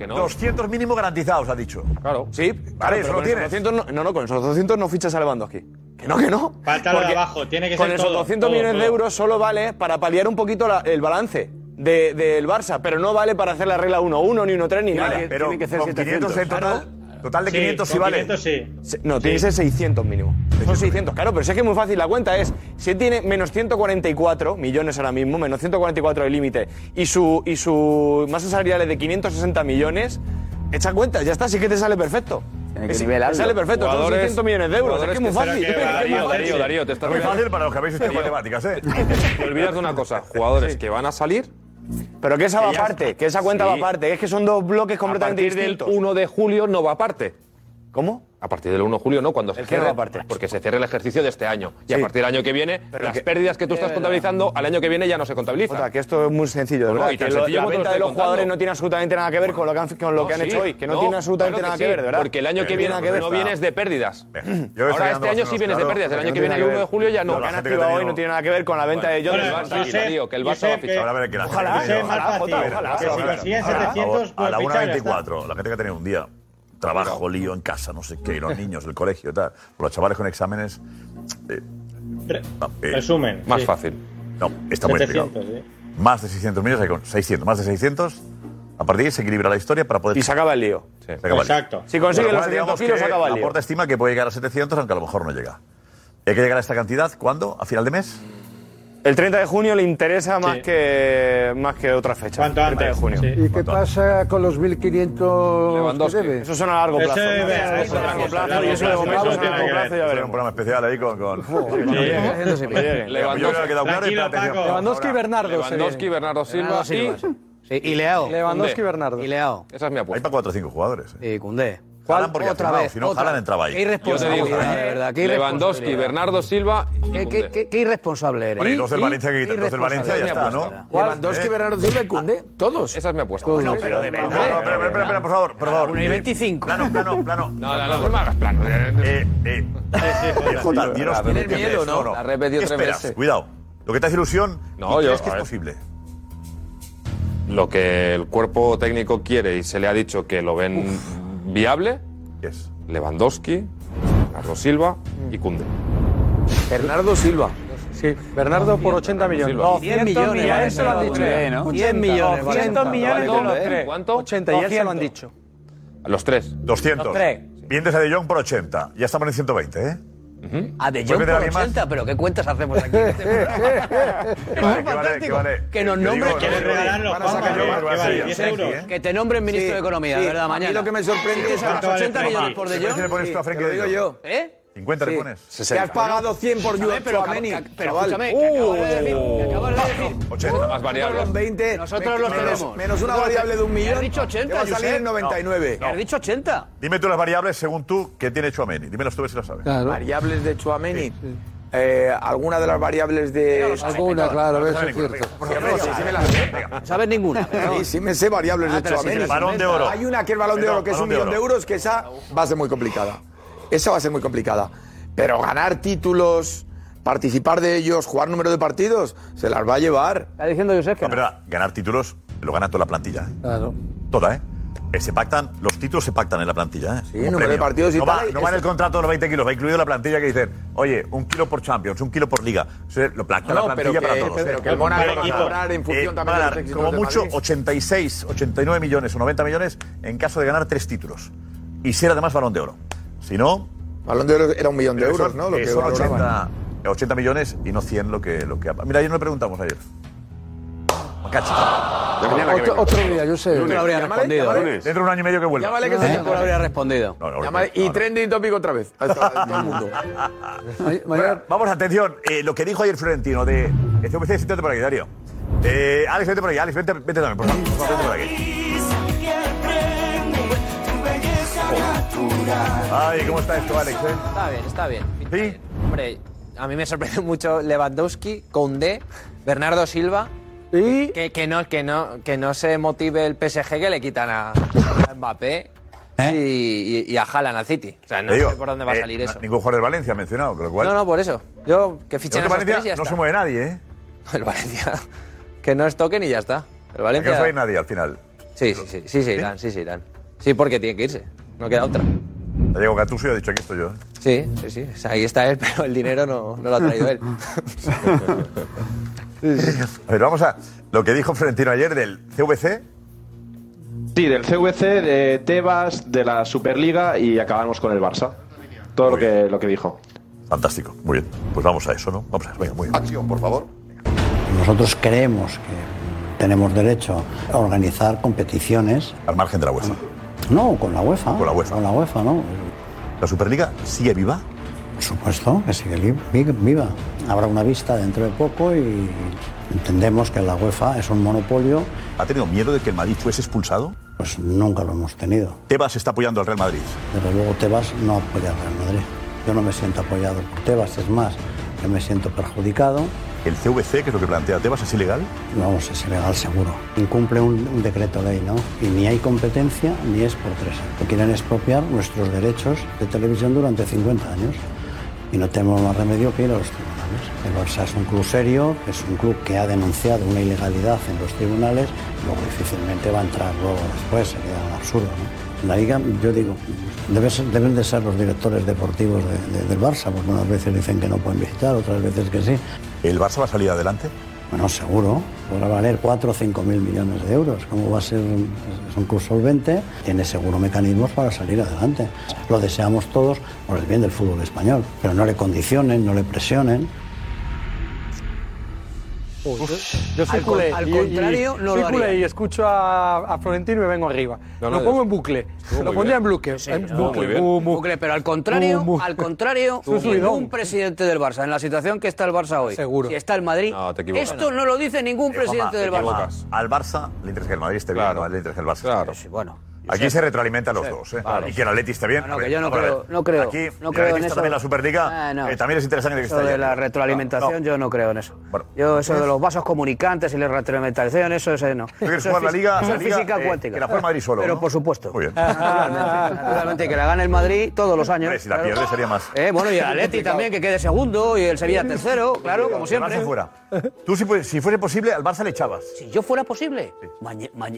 Speaker 6: 200 millones mínimos garantizados, ha dicho.
Speaker 19: Claro. Sí,
Speaker 6: vale, eso lo tienes.
Speaker 19: 200 no, no, no, con esos 200 no fichas a Lewandowski. Que no, que no.
Speaker 27: Falta lo de abajo, tiene que
Speaker 19: con
Speaker 27: ser Con
Speaker 19: esos
Speaker 27: todo,
Speaker 19: 200
Speaker 27: todo,
Speaker 19: millones
Speaker 27: todo.
Speaker 19: de euros solo vale para paliar un poquito la, el balance del de, de Barça, pero no vale para hacer la regla 1-1, ni 1-3, ni nada.
Speaker 6: Vale, pero tiene que ser 700, 500 en total, claro. total de sí, 500 sí vale.
Speaker 27: 500 sí.
Speaker 19: No, tiene que ser 600 mínimo. Son 600, claro, pero si es que es muy fácil. La cuenta es, si tiene menos 144 millones ahora mismo, menos 144 el límite, y su, y su masa salarial es de 560 millones, Echa cuenta, ya está, sí que te sale perfecto.
Speaker 8: Tiene que nivelarlo.
Speaker 19: Sale perfecto, son 600 millones de euros. Es que es muy fácil.
Speaker 16: Darío, Darío, Darío, te estás
Speaker 6: Muy fácil para los que habéis estudiado matemáticas, ¿eh?
Speaker 16: Te olvidas de una cosa: jugadores que van a salir
Speaker 19: pero que esa va aparte, que esa cuenta
Speaker 16: sí.
Speaker 19: va aparte. Es que son dos bloques completamente
Speaker 16: distintos. del 1 de julio no va aparte.
Speaker 19: ¿Cómo?
Speaker 16: A partir del 1 de julio, no, cuando se cierre, porque se cierre el ejercicio de este año. Y a partir del año que viene,
Speaker 19: Pero
Speaker 16: las
Speaker 19: que-
Speaker 16: pérdidas que tú estás contabilizando, al año que viene ya no se contabilizan.
Speaker 19: Jota, que esto es muy sencillo, de
Speaker 16: No,
Speaker 19: verdad,
Speaker 16: y
Speaker 19: que
Speaker 16: sencillo
Speaker 19: la
Speaker 16: como
Speaker 19: venta de los jugadores no tiene absolutamente nada que ver con lo que han, con lo que han
Speaker 16: sí,
Speaker 19: hecho hoy, que no, tiene absolutamente
Speaker 16: claro
Speaker 19: nada
Speaker 16: que sí,
Speaker 19: ver, verdad.
Speaker 16: Porque el año que viene no vienes de pérdidas.
Speaker 6: estoy
Speaker 16: Ahora este año sí
Speaker 6: o menos
Speaker 16: vienes
Speaker 6: de
Speaker 16: pérdidas, el año que viene el 1 de julio ya no.
Speaker 19: Lo que han activado hoy no tiene nada que ver con la venta de Jones. Que el Barça va a Ojalá, Ojalá,
Speaker 6: ojalá. A la- 1.24, pues la gente que ha tenido un día trabajo, lío en casa, no sé qué, los niños, el colegio tal. Los chavales con exámenes. Eh, eh,
Speaker 27: resumen.
Speaker 16: Más fácil.
Speaker 6: No, está muy
Speaker 27: 700.
Speaker 6: Más de 600 millones, hay 600, más de 600. A partir de ahí se equilibra la historia para poder.
Speaker 19: Y se acaba el lío.
Speaker 27: Exacto.
Speaker 19: Si consigue los
Speaker 6: 700
Speaker 19: kilos, se acaba el lío.
Speaker 6: La porta estima que puede llegar a 700, aunque a lo mejor no llega. Hay que llegar a esta cantidad, ¿cuándo? ¿A final de mes?
Speaker 19: El 30 de junio le interesa más, que, más que otra fecha.
Speaker 27: ¿Cuánto el
Speaker 19: 30 de junio.
Speaker 35: ¿Y qué pasa con los 1.500 que debe?
Speaker 19: Eso son a largo plazo. Eso es a largo plazo y eso de momento es a largo plazo. Ya
Speaker 6: veremos. un programa especial ahí con... con...
Speaker 16: Lewandowski
Speaker 6: y
Speaker 27: Bernardo.
Speaker 12: Lewandowski, y Bernardo
Speaker 16: Silva y...
Speaker 17: Sí, y Leao.
Speaker 12: Lewandowski y Bernardo.
Speaker 17: Y Leao.
Speaker 16: Esa es mi apuesta.
Speaker 6: Hay para 4 o 5 jugadores. Eh.
Speaker 17: Y Cundé.
Speaker 6: ¿Cuál? porque
Speaker 17: otra
Speaker 6: si no,
Speaker 17: otra.
Speaker 6: Haaland entraba ahí.
Speaker 17: Qué irresponsabilidad, de verdad.
Speaker 16: Lewandowski, Bernardo Silva
Speaker 17: ¿Qué, irresponsable eres.
Speaker 6: Bueno, y Valencia, ya está, ¿no?
Speaker 18: Lewandowski, Bernardo Silva y Cundé, ah.
Speaker 16: todos. Esas me apuestas.
Speaker 17: No, pero de verdad.
Speaker 6: No, espera, espera, por favor, por favor.
Speaker 17: y 25.
Speaker 6: Plano, plano, plano.
Speaker 16: No, no, no, no no plano.
Speaker 6: Eh, eh. eh Jota, dinos ah,
Speaker 18: tienes miedo, ¿no?
Speaker 16: La repetido tres veces.
Speaker 6: Cuidado. Lo que te hace ilusión,
Speaker 16: no,
Speaker 6: que es posible?
Speaker 16: Lo que el cuerpo técnico quiere y se le ha dicho que lo ven viable,
Speaker 6: yes.
Speaker 16: Lewandowski, Bernardo Silva y Cunde.
Speaker 18: Bernardo Silva.
Speaker 12: Sí, Bernardo por 80 millones.
Speaker 17: 100 millones.
Speaker 12: Ya eso lo han dicho.
Speaker 17: 100 millones.
Speaker 12: 200 millones de los tres.
Speaker 16: ¿Cuánto?
Speaker 12: 80 eh? ya se lo han dicho.
Speaker 16: Los tres.
Speaker 6: 200.
Speaker 27: Los tres.
Speaker 6: Viendes De Jong por 80. Ya estamos en 120, ¿eh?
Speaker 17: Ah, de
Speaker 6: John
Speaker 17: por 80, pero ¿qué cuentas hacemos aquí?
Speaker 6: Este es fantástico.
Speaker 17: Que nos
Speaker 27: nombren.
Speaker 6: ¿eh?
Speaker 17: Que te nombren ministro de Economía, de verdad, mañana.
Speaker 18: Y lo que me sorprende es
Speaker 27: a los
Speaker 17: 80 millones por de
Speaker 6: John. ¿Qué le pones tú a Frenkie de Jong?
Speaker 17: ¿Eh?
Speaker 6: ¿50
Speaker 18: sí.
Speaker 6: le pones?
Speaker 18: Te has pagado 100 por Juan
Speaker 17: Pero,
Speaker 18: pero,
Speaker 17: pero que acabo de decir. Que acabo de decir.
Speaker 6: 80
Speaker 16: más variables.
Speaker 18: 20,
Speaker 17: Nosotros los tenemos.
Speaker 18: Menos una variable de un
Speaker 17: millón. Has dicho 80.
Speaker 18: Va a salir 99.
Speaker 17: No, no. Has dicho 80.
Speaker 6: Dime tú las variables según tú que tiene Chuameni. Dímelas tú ver si las sabes.
Speaker 35: Claro.
Speaker 18: Variables de Chuameni. Sí. Eh, alguna de las variables de.
Speaker 35: Alguna, claro, eso es cierto.
Speaker 17: ¿Sabes ninguna?
Speaker 18: Sí, sí me sé variables de
Speaker 17: ah,
Speaker 18: Chuameni.
Speaker 6: Balón de oro.
Speaker 18: Hay una que es balón de oro, que es un millón de euros, que esa va a ser muy complicada esa va a ser muy complicada. Pero ganar títulos,
Speaker 3: participar de ellos, jugar número de partidos, se las va a llevar.
Speaker 17: Está diciendo Josep que
Speaker 6: no. pero ganar títulos lo gana toda la plantilla. ¿eh?
Speaker 5: Claro.
Speaker 6: Toda, ¿eh? ¿eh? Se pactan, los títulos se pactan en la plantilla. ¿eh? Sí,
Speaker 3: número de partidos y
Speaker 6: no
Speaker 3: tal,
Speaker 6: no va en el contrato de los 20 kilos, va incluido la plantilla que dicen, oye, un kilo por Champions, un kilo por Liga. O sea, lo pacta
Speaker 3: No,
Speaker 6: la
Speaker 3: pero
Speaker 6: plantilla
Speaker 3: que-
Speaker 6: para todos.
Speaker 3: pero
Speaker 6: ¿eh?
Speaker 3: que el Mónaco va a ganar en función también de los éxitos
Speaker 6: como mucho 86, 89 millones o 90 millones en caso de ganar tres títulos. Y ser además balón de oro. Si no...
Speaker 3: Balón de oro era un millón de euros,
Speaker 6: son-
Speaker 3: ¿no? Lo que
Speaker 6: son
Speaker 3: valoraban.
Speaker 6: 80, 80 millones y no 100 lo que... Lo que ha- Mira, ayer no le preguntamos ayer. Macachi.
Speaker 12: Otro, otro día, yo sé.
Speaker 6: Lunes.
Speaker 12: Habría respondido.
Speaker 6: llámale. Dentro de un año y medio que vuelva.
Speaker 3: Llámale que se
Speaker 12: lo habría respondido.
Speaker 6: No, no, no,
Speaker 3: y
Speaker 6: no.
Speaker 3: trending topic otra vez. A todo- el mundo.
Speaker 6: Bueno, vamos, atención. eh, lo que dijo ayer Florentino de. El CVC, siéntate por aquí, Darío. Eh, Alex, vete por aquí. Alex, vete, vete también, por favor. Vete por aquí. Ay, ¿cómo está esto, Alex? eh?
Speaker 15: Está bien, está bien. ¿Sí? Hombre, a mí me sorprende mucho Lewandowski, Koundé, Bernardo Silva. Que, que, no, que, no, que no se motive el PSG que le quitan a, a Mbappé y, y- y a Haaland al City. O sea, no
Speaker 6: digo,
Speaker 15: sé por dónde va a
Speaker 6: eh,
Speaker 15: salir
Speaker 6: no-
Speaker 15: eso.
Speaker 6: Ningún jugador de Valencia ha mencionado, lo cual.
Speaker 15: No, no, por eso. Yo, que fichen
Speaker 6: Creo
Speaker 15: a
Speaker 6: que Valencia
Speaker 15: tres y ya
Speaker 6: no
Speaker 15: está.
Speaker 6: se mueve nadie, ¿eh?
Speaker 15: El Valencia. Que no es token y ya está. El
Speaker 6: Que
Speaker 15: Valencia.
Speaker 6: no se va a ir nadie al final.
Speaker 15: Sí, sí, sí, sí, sí, irán, sí, sí, irán. Sí, porque tiene que irse. No queda otra.
Speaker 6: Diego Gattuso y ha dicho aquí estoy yo. ¿eh?
Speaker 15: Sí, sí, sí. O sea, ahí está él, pero el dinero no, no lo ha traído él.
Speaker 6: A ver, vamos a lo que dijo Florentino ayer del CVC.
Speaker 36: Sí, del CVC, de Tebas, de la Superliga y acabamos con el Barça. Todo lo que, lo que dijo.
Speaker 6: Fantástico, muy bien. Pues vamos a eso, ¿no? Vamos a eso, venga, muy bien.
Speaker 3: Acción, por favor.
Speaker 2: Nosotros creemos que tenemos derecho a organizar competiciones.
Speaker 6: Al margen de la UEFA.
Speaker 2: No, con la UEFA.
Speaker 6: Con la UEFA.
Speaker 2: Con la UEFA, ¿no?
Speaker 6: ¿La Superliga sigue viva?
Speaker 2: Por supuesto, que sigue viva. Habrá una vista dentro de poco y entendemos que la UEFA es un monopolio.
Speaker 6: ¿Ha tenido miedo de que el Madrid fuese expulsado?
Speaker 2: Pues nunca lo hemos tenido.
Speaker 6: Tebas está apoyando al Real Madrid.
Speaker 2: Desde luego Tebas no apoya al Real Madrid. Yo no me siento apoyado por Tebas, es más, yo me siento perjudicado.
Speaker 6: ¿El CVC, que es lo que plantea Tebas, es ilegal?
Speaker 2: Vamos, es ilegal seguro. Incumple un, decreto ley, ¿no? Y ni hay competencia ni es por tres. Quieren expropiar nuestros derechos de televisión durante 50 años. Y no tenemos más remedio que ir a los tribunales. El Barça es un club serio, es un club que ha denunciado una ilegalidad en los tribunales, luego difícilmente va a entrar luego después, sería un absurdo, ¿no? La liga, yo digo, debe ser- deben de ser los directores deportivos de- de- del Barça, porque unas veces dicen que no pueden visitar, otras veces que sí.
Speaker 6: ¿El Barça va a salir adelante?
Speaker 2: Bueno, seguro. Podrá valer 4 o 5 mil millones de euros. ¿Cómo va a ser? Es un club solvente, tiene seguro mecanismos para salir adelante. Lo deseamos todos por el bien del fútbol español. Pero no le condicionen, no le presionen.
Speaker 12: Yo soy
Speaker 2: Al
Speaker 12: culé.
Speaker 2: al
Speaker 12: y-
Speaker 2: contrario,
Speaker 12: y,
Speaker 2: no
Speaker 12: soy
Speaker 2: lo
Speaker 12: culé
Speaker 2: haría.
Speaker 12: y escucho a, a Florentino y me vengo arriba.
Speaker 17: No, no,
Speaker 12: lo pongo en bucle. Lo pondría en bucle.
Speaker 17: Sí,
Speaker 12: en
Speaker 17: estuvo
Speaker 12: bucle.
Speaker 17: Bucle,
Speaker 2: pero al contrario,
Speaker 12: bu- bu-
Speaker 2: al contrario, ningún presidente del Barça, en la situación que está el Barça hoy,
Speaker 12: Seguro.
Speaker 2: si está el Madrid, esto no lo dice ningún
Speaker 6: Eh,
Speaker 2: presidente
Speaker 6: te
Speaker 2: del Barça.
Speaker 6: Al Barça le interesa que el Madrid esté bien, no, le interesa el Barça
Speaker 2: bueno.
Speaker 6: Aquí se retroalimentan los dos, ¿eh? Y que el Atleti esté bien.
Speaker 2: No, que yo no creo- no creo,
Speaker 6: Aquí,
Speaker 2: no
Speaker 6: el
Speaker 2: creo en eso.
Speaker 6: también la Superliga.
Speaker 2: Ah,
Speaker 6: eh, también les interesa que
Speaker 2: Eso
Speaker 6: esté
Speaker 2: de la retroalimentación, yo no creo en eso. Yo eso de los vasos comunicantes y la retroalimentación, eso, eso no.
Speaker 6: quieres
Speaker 2: es
Speaker 6: jugar la liga- la
Speaker 2: es
Speaker 6: liga,
Speaker 2: física
Speaker 6: eh,
Speaker 2: cuántica.
Speaker 6: que la juegue Madrid solo,
Speaker 2: Pero por supuesto.
Speaker 6: Muy bien.
Speaker 2: Naturalmente, naturalmente, que la gane el Madrid todos los años.
Speaker 6: Si la
Speaker 2: claro.
Speaker 6: pierde sería más.
Speaker 2: Eh, bueno, y el Atleti también, que quede segundo, y el Sevilla tercero, claro, como siempre.
Speaker 6: Fuera. Tú, si, si fuese posible, al Barça le echabas.
Speaker 2: Si yo fuera posible,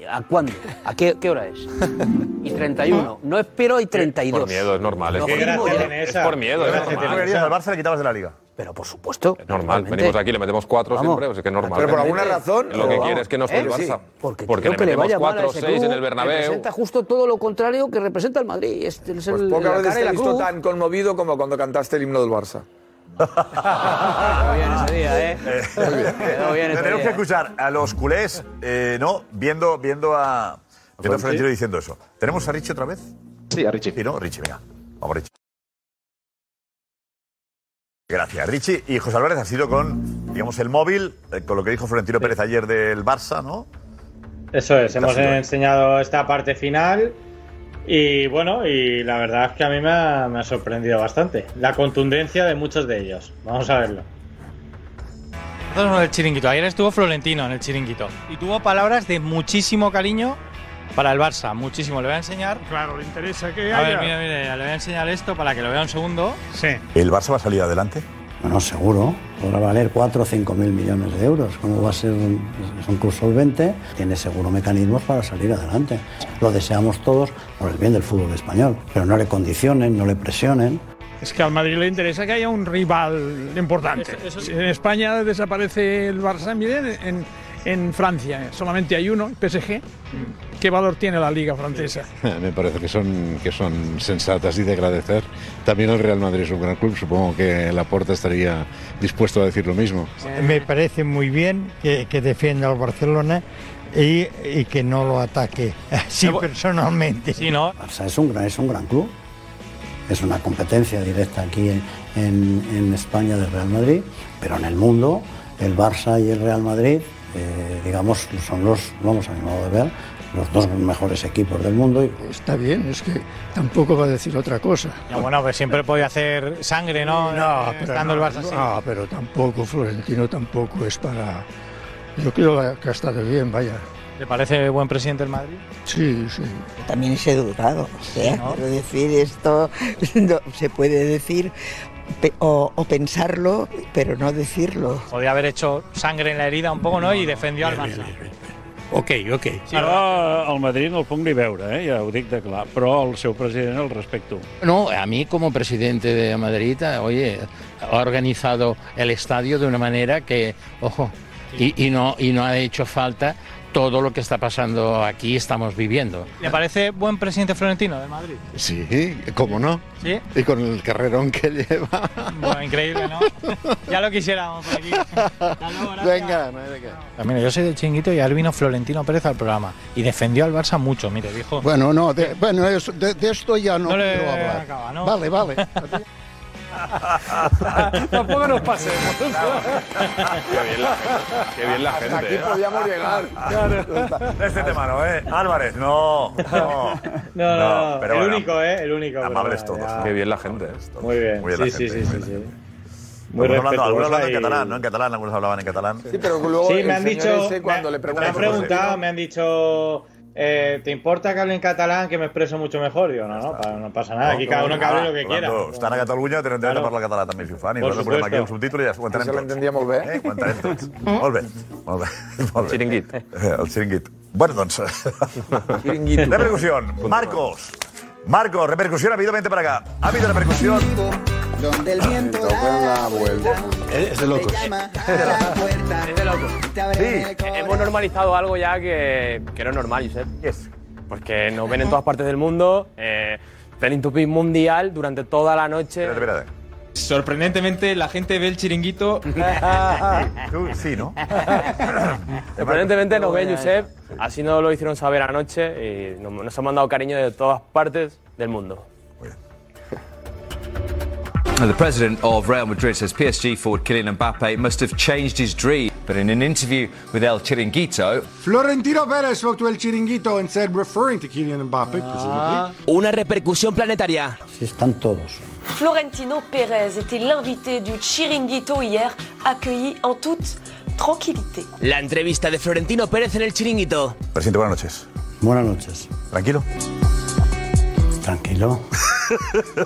Speaker 2: ¿a cuándo? ¿A qué hora es? Y 31. No espero y 32.
Speaker 16: Por miedo, es normal. Es,
Speaker 2: Lo
Speaker 16: por,
Speaker 2: firmo ya.
Speaker 16: es por miedo, es
Speaker 6: Si tú
Speaker 16: normal.
Speaker 6: querías al Barça le quitabas de la liga.
Speaker 2: Pero por supuesto.
Speaker 16: Es normal. Venimos aquí, le metemos cuatro
Speaker 2: Vamos.
Speaker 16: siempre, pues es que es normal.
Speaker 2: Pero por alguna razón,
Speaker 16: Lo
Speaker 2: pero
Speaker 16: que
Speaker 2: vamos.
Speaker 16: quiere es que no esté
Speaker 2: ¿Eh?
Speaker 16: el
Speaker 2: Sí,
Speaker 16: Barça.
Speaker 2: Porque,
Speaker 16: Porque
Speaker 2: creo
Speaker 16: le
Speaker 2: que le
Speaker 16: metemos
Speaker 2: vaya mal a
Speaker 16: cuatro o
Speaker 2: ese
Speaker 16: seis en el Bernabéu.
Speaker 2: Representa justo todo lo contrario que representa el Madrid. Es, es
Speaker 3: Pues
Speaker 2: el,
Speaker 3: pocas
Speaker 2: la
Speaker 3: veces
Speaker 2: cara
Speaker 3: te he
Speaker 2: la
Speaker 3: visto
Speaker 2: cruz.
Speaker 3: tan conmovido como cuando cantaste el himno del Barça.
Speaker 2: Quedó bien ese día, ¿eh? Quedó bien ese
Speaker 6: Tenemos que
Speaker 2: día.
Speaker 6: escuchar a los culés, eh, ¿no? Viendo, viendo a. Viendo a Florentino diciendo eso. ¿Tenemos a Richie otra vez?
Speaker 36: Sí, a Richie.
Speaker 6: Sí, ¿no? Richie, venga. Vamos, Richie. Gracias, Richie. Y José Álvarez ha sido con, digamos, el móvil, eh, con lo que dijo Florentino Pérez ayer del Barça, ¿no?
Speaker 27: Eso es, hemos enseñado esta parte final y bueno, y la verdad es que a mí me ha, me ha sorprendido bastante la contundencia de muchos de ellos. Vamos a verlo.
Speaker 37: Nosotros con el chiringuito. Ayer estuvo Florentino en el chiringuito y tuvo palabras de muchísimo cariño para el Barça, muchísimo. Le voy a enseñar.
Speaker 26: Claro, le interesa que
Speaker 37: A ver,
Speaker 26: haya.
Speaker 37: mira, mira, le voy a enseñar esto para que lo vea un segundo.
Speaker 26: Sí.
Speaker 6: ¿El Barça va a salir adelante?
Speaker 2: Bueno, seguro. Podrá valer 4 o 5 mil millones de euros. ¿Cómo va a ser un, es un club solvente? Tiene seguro mecanismos para salir adelante. Lo deseamos todos por el bien del fútbol español. Pero no le condicionen, no le presionen.
Speaker 38: Es que al Madrid le interesa que haya un rival importante.
Speaker 2: Eso- eso sí.
Speaker 38: En España desaparece el Barça, miren, en, en Francia solamente hay uno, PSG. ¿Qué valor tiene la liga francesa?
Speaker 36: Me parece que son, que son sensatas y de agradecer. También el Real Madrid es un gran club, supongo que Laporta estaría dispuesto a decir lo mismo.
Speaker 14: Me parece muy bien que, que defienda al Barcelona y, y que no lo ataque así personalmente.
Speaker 32: Sí, ¿no?
Speaker 2: Barça es un gran, es un gran club. Es una competencia directa aquí en, en- en España del Real Madrid, pero en el mundo el Barça y el Real Madrid, eh, digamos, son los, vamos a mi modo de ver, los dos mejores equipos del mundo. Y,
Speaker 39: Está bien, es que tampoco va a decir otra cosa.
Speaker 32: Ya, bueno, pues siempre podía hacer sangre, ¿no?
Speaker 39: No,
Speaker 32: Eh,
Speaker 39: pero,
Speaker 32: estando
Speaker 39: no,
Speaker 32: el Barça así.
Speaker 39: no, pero tampoco, Florentino tampoco es para... Yo creo que ha estado bien, vaya.
Speaker 32: ¿Le parece buen presidente el Madrid?
Speaker 39: Sí, sí.
Speaker 33: También es educado. O sea,
Speaker 32: ¿no?
Speaker 33: quiero decir, esto no, se puede decir o, o pensarlo, pero no decirlo.
Speaker 32: Podía haver hecho sangre en la herida un poco, ¿no? Y defendió al Barça.
Speaker 40: Ok, ok. Sí, Ara el Madrid no el puc ni veure, eh? ja ho dic de clar, però el seu president el respecto.
Speaker 26: No, a mí como presidente de Madrid, eh, oye, ha organizado el estadio de una manera que, ojo, y, y no, y no ha hecho falta todo lo que está pasando aquí, estamos viviendo.
Speaker 32: ¿Le parece buen presidente Florentino de Madrid?
Speaker 36: Sí, ¿cómo no?
Speaker 32: ¿Sí?
Speaker 36: Y con el carrerón que lleva.
Speaker 32: Bueno, increíble, ¿no? Ya lo quisiéramos por aquí.
Speaker 36: Venga, no hay de qué.
Speaker 32: Ah, Mira, yo soy del chinguito y ahora vino Florentino Pérez al programa y defendió al Barça mucho, mire, dijo...
Speaker 39: Bueno, no, de, bueno, eso- de, de esto ya no,
Speaker 32: No le
Speaker 39: quiero hablar.
Speaker 32: acaba, ¿no?
Speaker 39: Vale, vale.
Speaker 12: Tampoco nos pasemos.
Speaker 16: Qué bien la gente. Qué bien la
Speaker 3: Hasta
Speaker 16: gente.
Speaker 3: aquí
Speaker 16: ¿eh?
Speaker 3: podíamos llegar.
Speaker 6: Este tema no, ¿eh? Álvarez, no. No,
Speaker 27: No, no, no,
Speaker 6: pero
Speaker 27: el
Speaker 6: bueno,
Speaker 27: único, ¿eh? El único.
Speaker 6: Amables todos.
Speaker 27: ya.
Speaker 16: Qué bien la gente.
Speaker 27: Muy bien.
Speaker 6: Muy bien la
Speaker 27: sí, sí,
Speaker 6: gente,
Speaker 27: sí, sí, sí. Muy
Speaker 6: Algunos hablando, algunos hablando en catalán, ¿no? En catalán, algunos hablaban en catalán.
Speaker 3: Sí, pero luego
Speaker 27: Sí, me han dicho.
Speaker 3: ese, cuando
Speaker 27: me,
Speaker 3: le
Speaker 27: me han
Speaker 3: preguntan
Speaker 27: preguntado, me han dicho. Eh, ¿Te importa que hable en catalán que me expreso mucho mejor? Digo, no, no, no pasa nada. Aquí cada uno que hable lo que quiera.
Speaker 6: Estan Doncs a Catalunya, tenen dret a parlar català també, si ho fan. I nosaltres posem aquí el subtítol i ja ho entenem
Speaker 3: Se
Speaker 6: tots.
Speaker 3: l'entendia molt bé.
Speaker 6: Eh? Ho entenem tots. Molt bé, molt bé. Molt bé. Chiringuit. El chiringuit. Bueno, doncs... Repercusión. Marcos. Marcos, repercusión, ha habido, vente para acá. Ha habido repercusión.
Speaker 13: Donde el viento da
Speaker 16: Es de locos.
Speaker 13: Es de locos.
Speaker 15: Hemos normalizado algo ya que, que no es normal, Josep. Pues que nos ven en todas partes del mundo, eh, Topic mundial durante toda la noche.
Speaker 41: Sorprendentemente, la gente ve el chiringuito.
Speaker 6: Tú sí, ¿no?
Speaker 15: Sorprendentemente nos ven, Josep. Así nos lo hicieron saber anoche y nos, nos han mandado cariño de todas partes del mundo.
Speaker 42: The president of Real Madrid says PSG forward Kylian Mbappe must have changed his dream. But in an interview with El Chiringuito,
Speaker 43: Florentino Perez spoke to El Chiringuito and said, referring to Kylian Mbappe.
Speaker 44: Una repercusión planetaria.
Speaker 2: Sí, están todos.
Speaker 22: Florentino Pérez était l'invité du Chiringuito hier, accueilli en toute tranquillité.
Speaker 44: La entrevista de Florentino Pérez en el chiringuito.
Speaker 6: Presidente, buenas noches.
Speaker 2: Buenas noches.
Speaker 6: ¿Tranquilo?
Speaker 2: Tranquilo.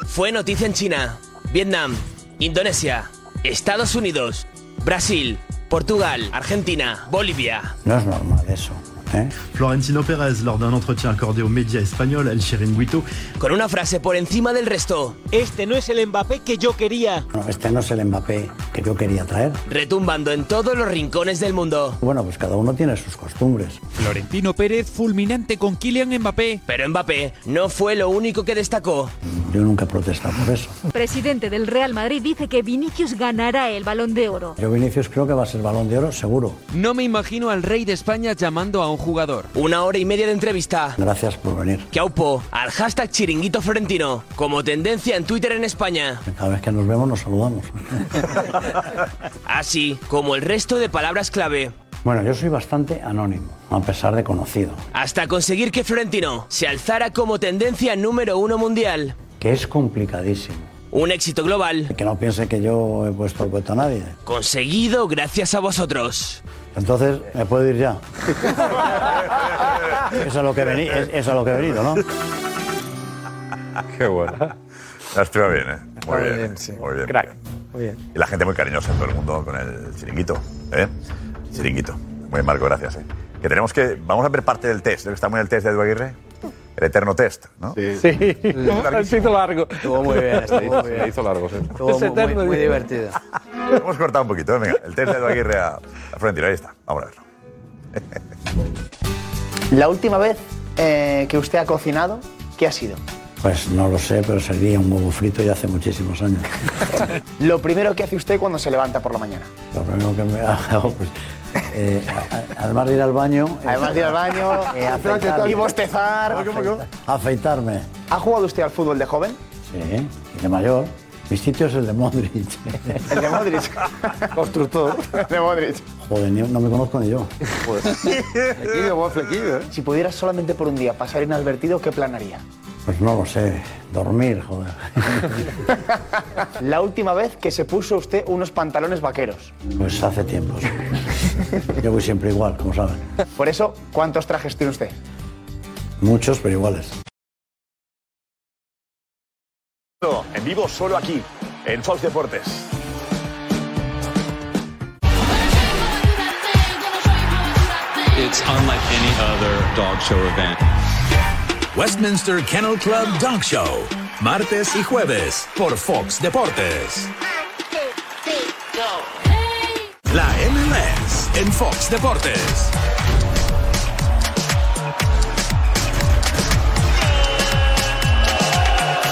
Speaker 44: Fue noticia en China, Vietnam, Indonesia, Estados Unidos, Brasil, Portugal, Argentina, Bolivia.
Speaker 2: No es normal eso. ¿Eh?
Speaker 45: Florentino Pérez, lors d'un entretien accordé aux médias espagnols El Chiringuito,
Speaker 44: Con una frase por encima del resto. Este no es el Mbappé que yo quería.
Speaker 2: No, este no es el Mbappé que yo quería traer.
Speaker 44: Retumbando en todos los rincones del mundo.
Speaker 2: Bueno, pues cada uno tiene sus costumbres.
Speaker 44: Florentino Pérez fulminante con Kylian Mbappé. Pero Mbappé no fue lo único que destacó.
Speaker 2: Yo nunca he protestado por eso.
Speaker 46: Presidente del Real Madrid dice que Vinicius ganará el balón de oro.
Speaker 2: Yo Vinicius creo que va a ser balón de oro, seguro.
Speaker 44: No me imagino al rey de España llamando a un jugador. Una hora y media de entrevista.
Speaker 2: Gracias por venir.
Speaker 44: Que aupó al hashtag chiringuito florentino como tendencia en Twitter en España.
Speaker 2: Cada vez que nos vemos nos saludamos.
Speaker 44: Así como el resto de palabras clave.
Speaker 2: Bueno, yo soy bastante anónimo, a pesar de conocido.
Speaker 44: Hasta conseguir que Florentino se alzara como tendencia número uno mundial.
Speaker 2: Que es complicadísimo.
Speaker 44: Un éxito global
Speaker 2: Que no piense que yo he puesto el cuento a nadie.
Speaker 44: conseguido gracias a vosotros.
Speaker 2: Entonces, ¿me puedo ir ya? eso, es lo que es- eso es lo que he venido, ¿no?
Speaker 6: Qué bueno. Has bien, ¿eh? Muy bien. Muy bien.
Speaker 15: Crack.
Speaker 47: Y la gente muy cariñosa en todo el mundo con el chiringuito. ¿eh? Chiringuito. Muy bien, Marco, gracias. ¿eh? Que tenemos que. Vamos a ver parte del test. ¿eh? Estamos en el test de Edu Aguirre. El eterno test, ¿no?
Speaker 12: Sí. Se hizo largo.
Speaker 17: Estuvo muy bien,
Speaker 16: Se
Speaker 17: estuvo
Speaker 16: hizo,
Speaker 17: muy
Speaker 16: se
Speaker 17: bien.
Speaker 16: hizo largo, sí.
Speaker 17: Estuvo
Speaker 12: Es
Speaker 17: muy,
Speaker 12: eterno,
Speaker 17: muy- muy divertido.
Speaker 47: Hemos cortado un poquito. ¿eh? Venga, el test de Edu Aguirre a, a Florentino. Ahí está. Vamos a verlo.
Speaker 48: La última vez eh, que usted ha cocinado, ¿qué ha sido?
Speaker 2: Pues no lo sé, pero sería un huevo frito ya hace muchísimos años.
Speaker 48: Lo primero que hace usted cuando se levanta por la mañana.
Speaker 2: Lo primero que me hago, pues, eh, a- a- además de ir al baño...
Speaker 48: Además de ir al baño
Speaker 2: eh, afeitarme.
Speaker 48: y bostezar.
Speaker 2: Afeitarme.
Speaker 48: ¿Ha jugado usted al fútbol de joven?
Speaker 2: Sí, y de mayor. Mi sitio es el de Modric.
Speaker 48: El de Modric.
Speaker 2: Constructor.
Speaker 48: de Modric.
Speaker 2: Joder, ni- no me conozco ni yo.
Speaker 48: Flequillo, buen flequillo, ¿eh? Si pudieras solamente por un día pasar inadvertido, ¿qué plan haría?
Speaker 2: Pues no lo sé. Dormir, joder.
Speaker 48: La última vez que se puso usted unos pantalones vaqueros.
Speaker 2: Pues hace tiempo. Yo voy siempre igual, como saben.
Speaker 48: Por eso, ¿cuántos trajes tiene usted?
Speaker 2: Muchos, pero iguales.
Speaker 47: En vivo solo aquí, en Fox Deportes.
Speaker 49: It's unlike any other dog show event.
Speaker 6: Westminster Kennel Club Dog Show. Martes y jueves por Fox Deportes. La MLS en Fox Deportes.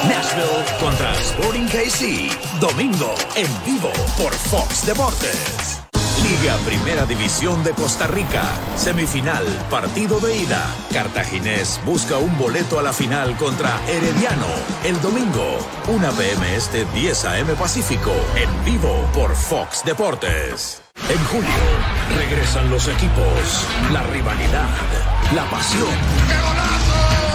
Speaker 6: Nashville contra Sporting KC. Domingo en vivo por Fox Deportes. Liga Primera División de Costa Rica. Semifinal, partido de ida. Cartaginés busca un boleto a la final contra Herediano. El domingo, 1 p.m. este 10 a.m. Pacífico. En vivo por Fox Deportes. En julio, regresan los equipos, la rivalidad, la pasión. La Liga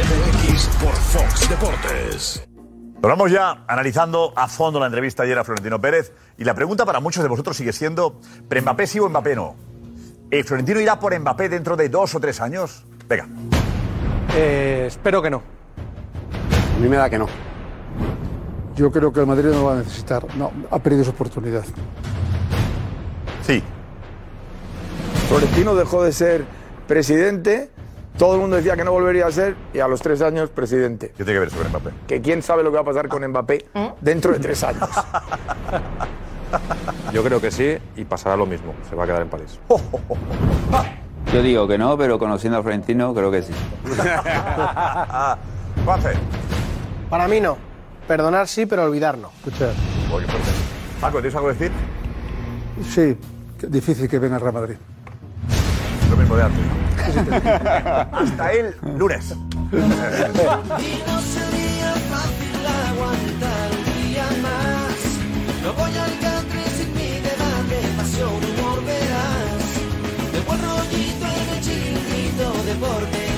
Speaker 6: MX por Fox Deportes.
Speaker 47: Nos vamos ya analizando a fondo la entrevista ayer a Florentino Pérez. Y la pregunta para muchos de vosotros sigue siendo: ¿pre Mbappé sí o Mbappé no? ¿Eh, ¿Florentino irá por Mbappé dentro de dos o tres años? Venga.
Speaker 12: Eh, espero que no.
Speaker 5: A mí me da que no. Yo creo que el Madrid no lo va a necesitar. No, ha perdido su oportunidad.
Speaker 47: Sí.
Speaker 3: Florentino dejó de ser presidente, todo el mundo decía que no volvería a ser, y a los tres años presidente.
Speaker 47: ¿Qué tiene que ver sobre Mbappé?
Speaker 3: Que quién sabe lo que va a pasar con Mbappé dentro de tres años.
Speaker 16: Yo creo que sí y pasará lo mismo. Se va a quedar en París.
Speaker 8: Yo digo que no, pero conociendo a Florentino creo que sí.
Speaker 47: Juanfe.
Speaker 1: Para mí no. Perdonar sí, pero olvidar no.
Speaker 5: Escucha.
Speaker 47: Paco, ¿tienes algo que decir?
Speaker 5: Sí, difícil que venga el Real Madrid.
Speaker 47: De. Hasta el lunes.
Speaker 50: Y no sería fácil aguantar un día más. No voy al country sin mi debate, pasión, humor, verás. De buen rollito en el chiringuito, deporte